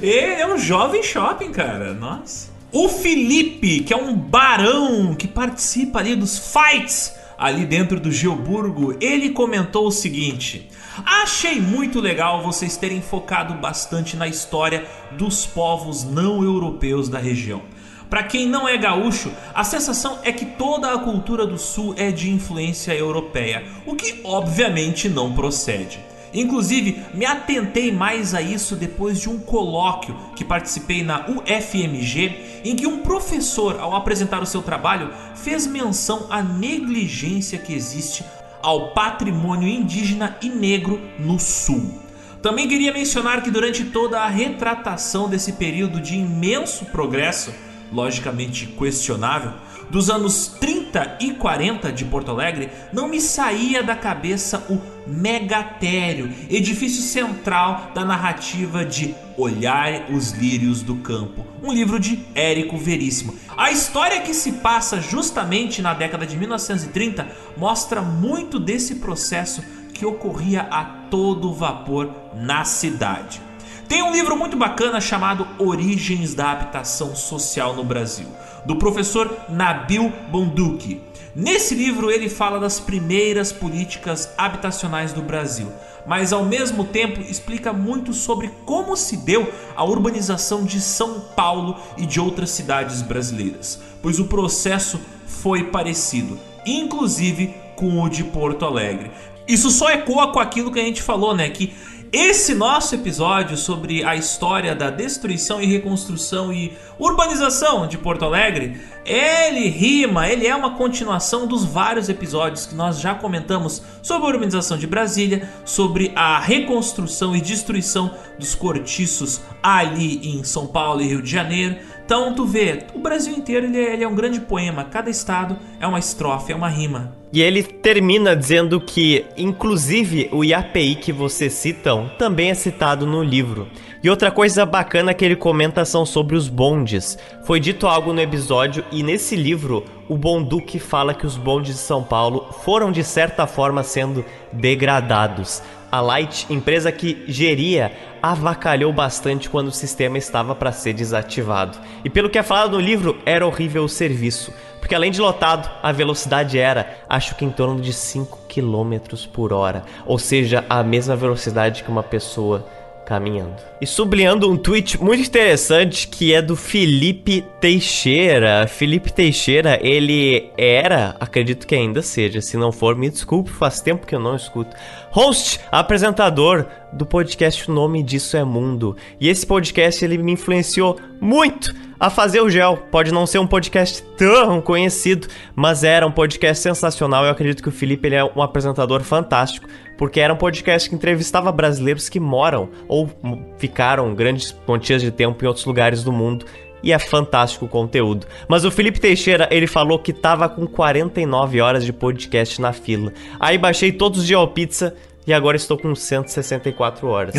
Ele é um jovem shopping, cara. Nossa. O Felipe, que é um barão que participa ali dos fights ali dentro do Geoburgo, ele comentou o seguinte: Achei muito legal vocês terem focado bastante na história dos povos não europeus da região. Para quem não é gaúcho, a sensação é que toda a cultura do sul é de influência europeia, o que obviamente não procede. Inclusive, me atentei mais a isso depois de um colóquio que participei na UFMG, em que um professor, ao apresentar o seu trabalho, fez menção à negligência que existe ao patrimônio indígena e negro no sul. Também queria mencionar que durante toda a retratação desse período de imenso progresso, logicamente questionável, dos anos 30 e 40 de Porto Alegre, não me saía da cabeça o Megatério, edifício central da narrativa de Olhar os Lírios do Campo, um livro de Érico Veríssimo. A história que se passa justamente na década de 1930 mostra muito desse processo que ocorria a todo vapor na cidade. Tem um livro muito bacana chamado Origens da Habitação Social no Brasil, do professor Nabil Bonduki. Nesse livro ele fala das primeiras políticas habitacionais do Brasil, mas ao mesmo tempo explica muito sobre como se deu a urbanização de São Paulo e de outras cidades brasileiras, pois o processo foi parecido, inclusive com o de Porto Alegre. Isso só ecoa com aquilo que a gente falou, né? Que esse nosso episódio sobre a história da destruição e reconstrução e urbanização de Porto Alegre, ele rima, ele é uma continuação dos vários episódios que nós já comentamos sobre a urbanização de Brasília, sobre a reconstrução e destruição dos cortiços ali em São Paulo e Rio de Janeiro. Então tu vê, o Brasil inteiro ele é, ele é um grande poema, cada estado é uma estrofe, é uma rima. E ele termina dizendo que, inclusive, o IAPI que vocês citam também é citado no livro. E outra coisa bacana que ele comenta são sobre os bondes. Foi dito algo no episódio e nesse livro o Bonduque fala que os bondes de São Paulo foram de certa forma sendo degradados. A Light, empresa que geria, avacalhou bastante quando o sistema estava para ser desativado. E pelo que é falado no livro, era horrível o serviço. Porque além de lotado, a velocidade era, acho que em torno de 5 km por hora. Ou seja, a mesma velocidade que uma pessoa caminhando. E sublinhando um tweet muito interessante que é do Felipe Teixeira. Felipe Teixeira, ele era, acredito que ainda seja, se não for, me desculpe, faz tempo que eu não escuto. Host, apresentador do podcast O Nome Disso é Mundo. E esse podcast ele me influenciou muito a fazer o Gel. Pode não ser um podcast tão conhecido, mas era um podcast sensacional. Eu acredito que o Felipe ele é um apresentador fantástico porque era um podcast que entrevistava brasileiros que moram ou ficaram grandes quantias de tempo em outros lugares do mundo. E é fantástico o conteúdo. Mas o Felipe Teixeira, ele falou que tava com 49 horas de podcast na fila. Aí baixei todos os GeoPizza e agora estou com 164 horas.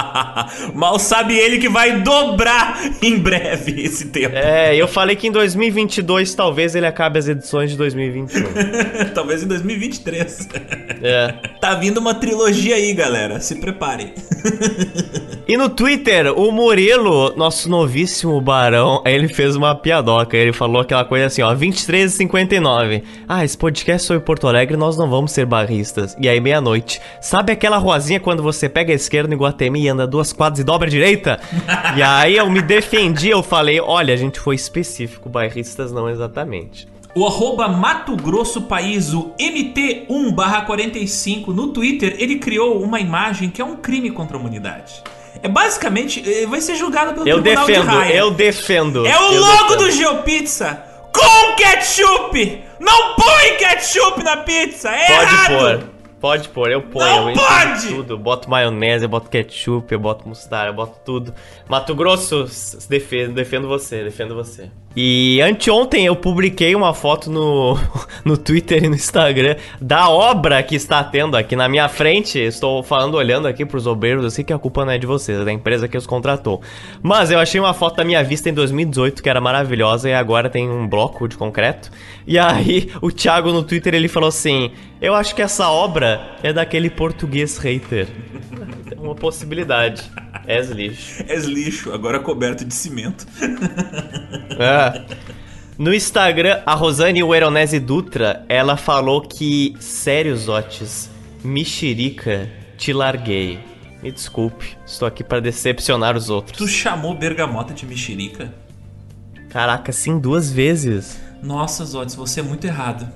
(laughs) Mal sabe ele que vai dobrar em breve esse tempo. É, eu falei que em 2022 talvez ele acabe as edições de 2021. (laughs) talvez em 2023. É. (laughs) Tá vindo uma trilogia aí, galera. Se preparem. e no Twitter, o Murilo, nosso novíssimo barão, ele fez uma piadoca. Ele falou aquela coisa assim, ó, 23h59. Ah, esse podcast sobre Porto Alegre, nós não vamos ser barristas. E aí, meia-noite. Sabe aquela ruazinha quando você pega a esquerda em Guatemi e anda duas quadras e dobra a direita? (laughs) e aí eu me defendi, eu falei, olha, a gente foi específico, bairristas não exatamente. O arroba Mato Grosso País, o MT1-45 no Twitter, ele criou uma imagem que é um crime contra a humanidade. É basicamente, eh, vai ser julgado pelo eu Tribunal defendo, de Raia. Eu defendo, É o eu logo defendo. do GeoPizza com ketchup! Não põe ketchup na pizza, é Pode errado! pôr. Pode pôr, eu ponho. Não eu pode! Tudo. Eu boto maionese, eu boto ketchup, eu boto mostarda, eu boto tudo. Mato Grosso, defendo, defendo você, defendo você. E anteontem eu publiquei uma foto no, (laughs) no Twitter e no Instagram da obra que está tendo aqui na minha frente. Estou falando, olhando aqui pros obreiros, eu sei que a culpa não é de vocês, é da empresa que os contratou. Mas eu achei uma foto da minha vista em 2018 que era maravilhosa e agora tem um bloco de concreto. E aí o Thiago no Twitter ele falou assim: Eu acho que essa obra é daquele português hater. (laughs) uma possibilidade. És lixo. És lixo, agora coberto de cimento. (laughs) É. No Instagram, a Rosane Weronese Dutra, ela falou que, sério, Zotes, mexerica, te larguei. Me desculpe, estou aqui para decepcionar os outros. Tu chamou bergamota de mexerica? Caraca, sim, duas vezes. Nossa, Zotes, você é muito errado.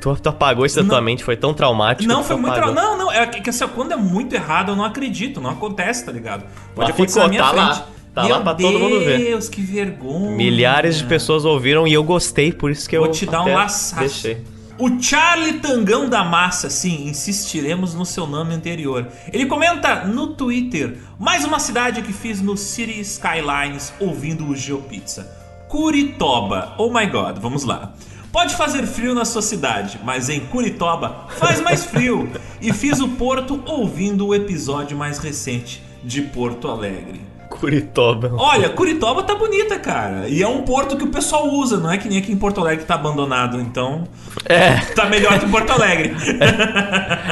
Tu, tu apagou isso da tua mente, foi tão traumático. Não, foi muito traumático. Não, não, é que assim, quando é muito errado, eu não acredito, não acontece, tá ligado? Pode Mas acontecer ficou, na minha tá frente. lá, tá Meu lá pra todo mundo ver. Deus, que vergonha. Milhares de pessoas ouviram e eu gostei, por isso que Vou eu te dar um laçaço. deixei. O Charlie Tangão da Massa, sim, insistiremos no seu nome anterior. Ele comenta no Twitter: mais uma cidade que fiz no City Skylines ouvindo o GeoPizza. Curitoba. Oh my god, vamos lá. Pode fazer frio na sua cidade, mas em Curitoba faz mais frio. E fiz o Porto ouvindo o episódio mais recente de Porto Alegre. Curitoba. Olha, Curitoba tá bonita, cara. E é um porto que o pessoal usa, não é que nem aqui em Porto Alegre que tá abandonado. Então, É, tá melhor que Porto Alegre. (laughs)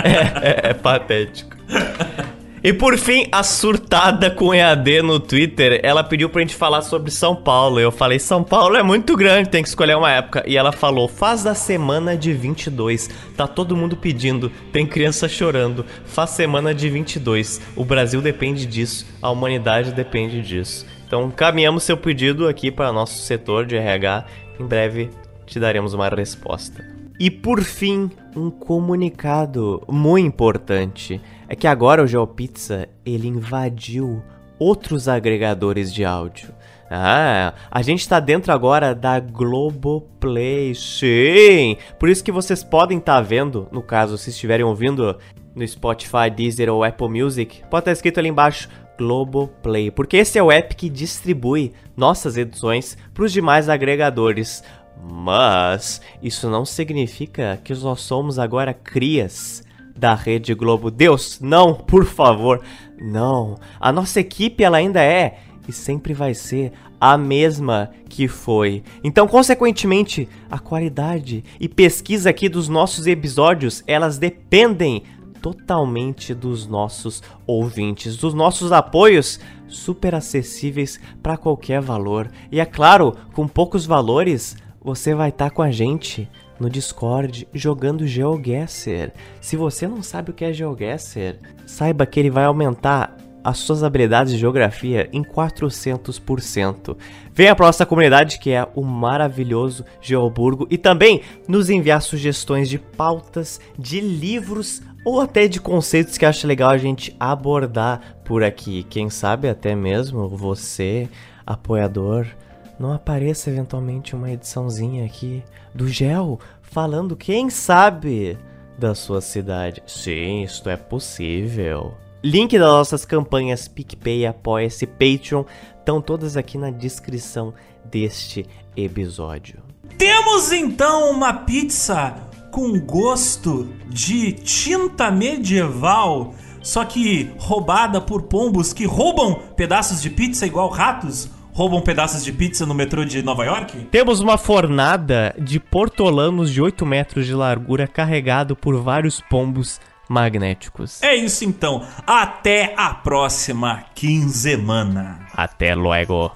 é, é patético. (laughs) E por fim, a surtada com EAD no Twitter, ela pediu pra gente falar sobre São Paulo. Eu falei, São Paulo é muito grande, tem que escolher uma época. E ela falou, faz da semana de 22. Tá todo mundo pedindo, tem criança chorando. Faz semana de 22. O Brasil depende disso, a humanidade depende disso. Então, caminhamos seu pedido aqui para nosso setor de RH. Em breve te daremos uma resposta. E por fim, um comunicado muito importante. É que agora o GeoPizza, ele invadiu outros agregadores de áudio. Ah, a gente tá dentro agora da Globoplay, sim! Por isso que vocês podem estar vendo, no caso, se estiverem ouvindo no Spotify, Deezer ou Apple Music, pode estar escrito ali embaixo Globoplay, porque esse é o app que distribui nossas edições para os demais agregadores. Mas isso não significa que nós somos agora crias da Rede Globo. Deus, não, por favor, não. A nossa equipe ela ainda é e sempre vai ser a mesma que foi. Então, consequentemente, a qualidade e pesquisa aqui dos nossos episódios, elas dependem totalmente dos nossos ouvintes, dos nossos apoios super acessíveis para qualquer valor. E é claro, com poucos valores, você vai estar com a gente no Discord jogando GeoGuessr. Se você não sabe o que é GeoGuessr, saiba que ele vai aumentar as suas habilidades de geografia em 400%. Venha para nossa comunidade que é o maravilhoso Geoburgo e também nos enviar sugestões de pautas, de livros ou até de conceitos que acha legal a gente abordar por aqui. Quem sabe até mesmo você, apoiador, não apareça eventualmente uma ediçãozinha aqui do Gel falando, quem sabe, da sua cidade. Sim, isto é possível. Link das nossas campanhas PicPay, Apoia-se, Patreon estão todas aqui na descrição deste episódio. Temos então uma pizza com gosto de tinta medieval, só que roubada por pombos que roubam pedaços de pizza igual ratos roubam pedaços de pizza no metrô de Nova York? Temos uma fornada de portolanos de 8 metros de largura carregado por vários pombos magnéticos. É isso então. Até a próxima quinzemana. Até logo.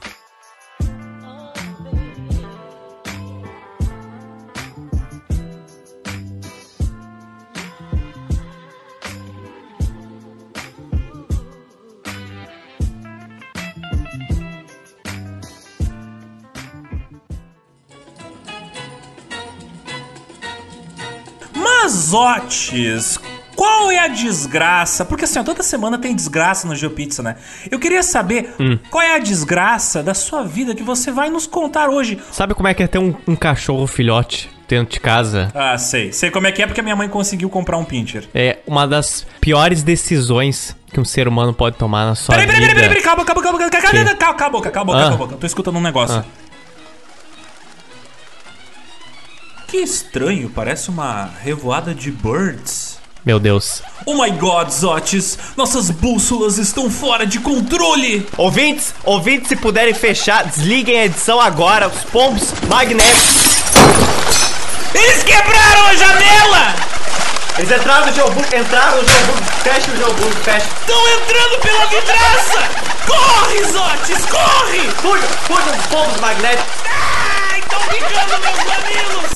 Mazotes, qual é a desgraça? Porque assim, ó, toda semana tem desgraça no GeoPizza, né? Eu queria saber Hum. qual é a desgraça da sua vida que você vai nos contar hoje. Sabe como é que é ter um, um cachorro filhote dentro de casa? Ah, sei. Sei como é que é porque a minha mãe conseguiu comprar um pincher. É uma das piores decisões que um ser humano pode tomar na sua Peraí, peraí, vida. peraí, peraí, calma, calma, calma, calma, calma, Que? calma, calma, calma, a boca, calma, a boca, Ah. calma, a boca. Eu tô escutando um negócio. Ah. Que estranho, parece uma revoada de birds. Meu Deus. Oh my god, Zotes, nossas bússolas estão fora de controle! Ouvintes, ouvintes, se puderem fechar, desliguem a edição agora. Os pombos magnéticos. Eles quebraram a janela! Eles entraram no Geoburgo, entraram no Geoburgo. Fecha o Geoburgo, fecha. Estão entrando pela vidraça! Corre, Zotes, corre! Fuja, fuja dos pombos magnéticos. Ai, estão picando meus mamilos!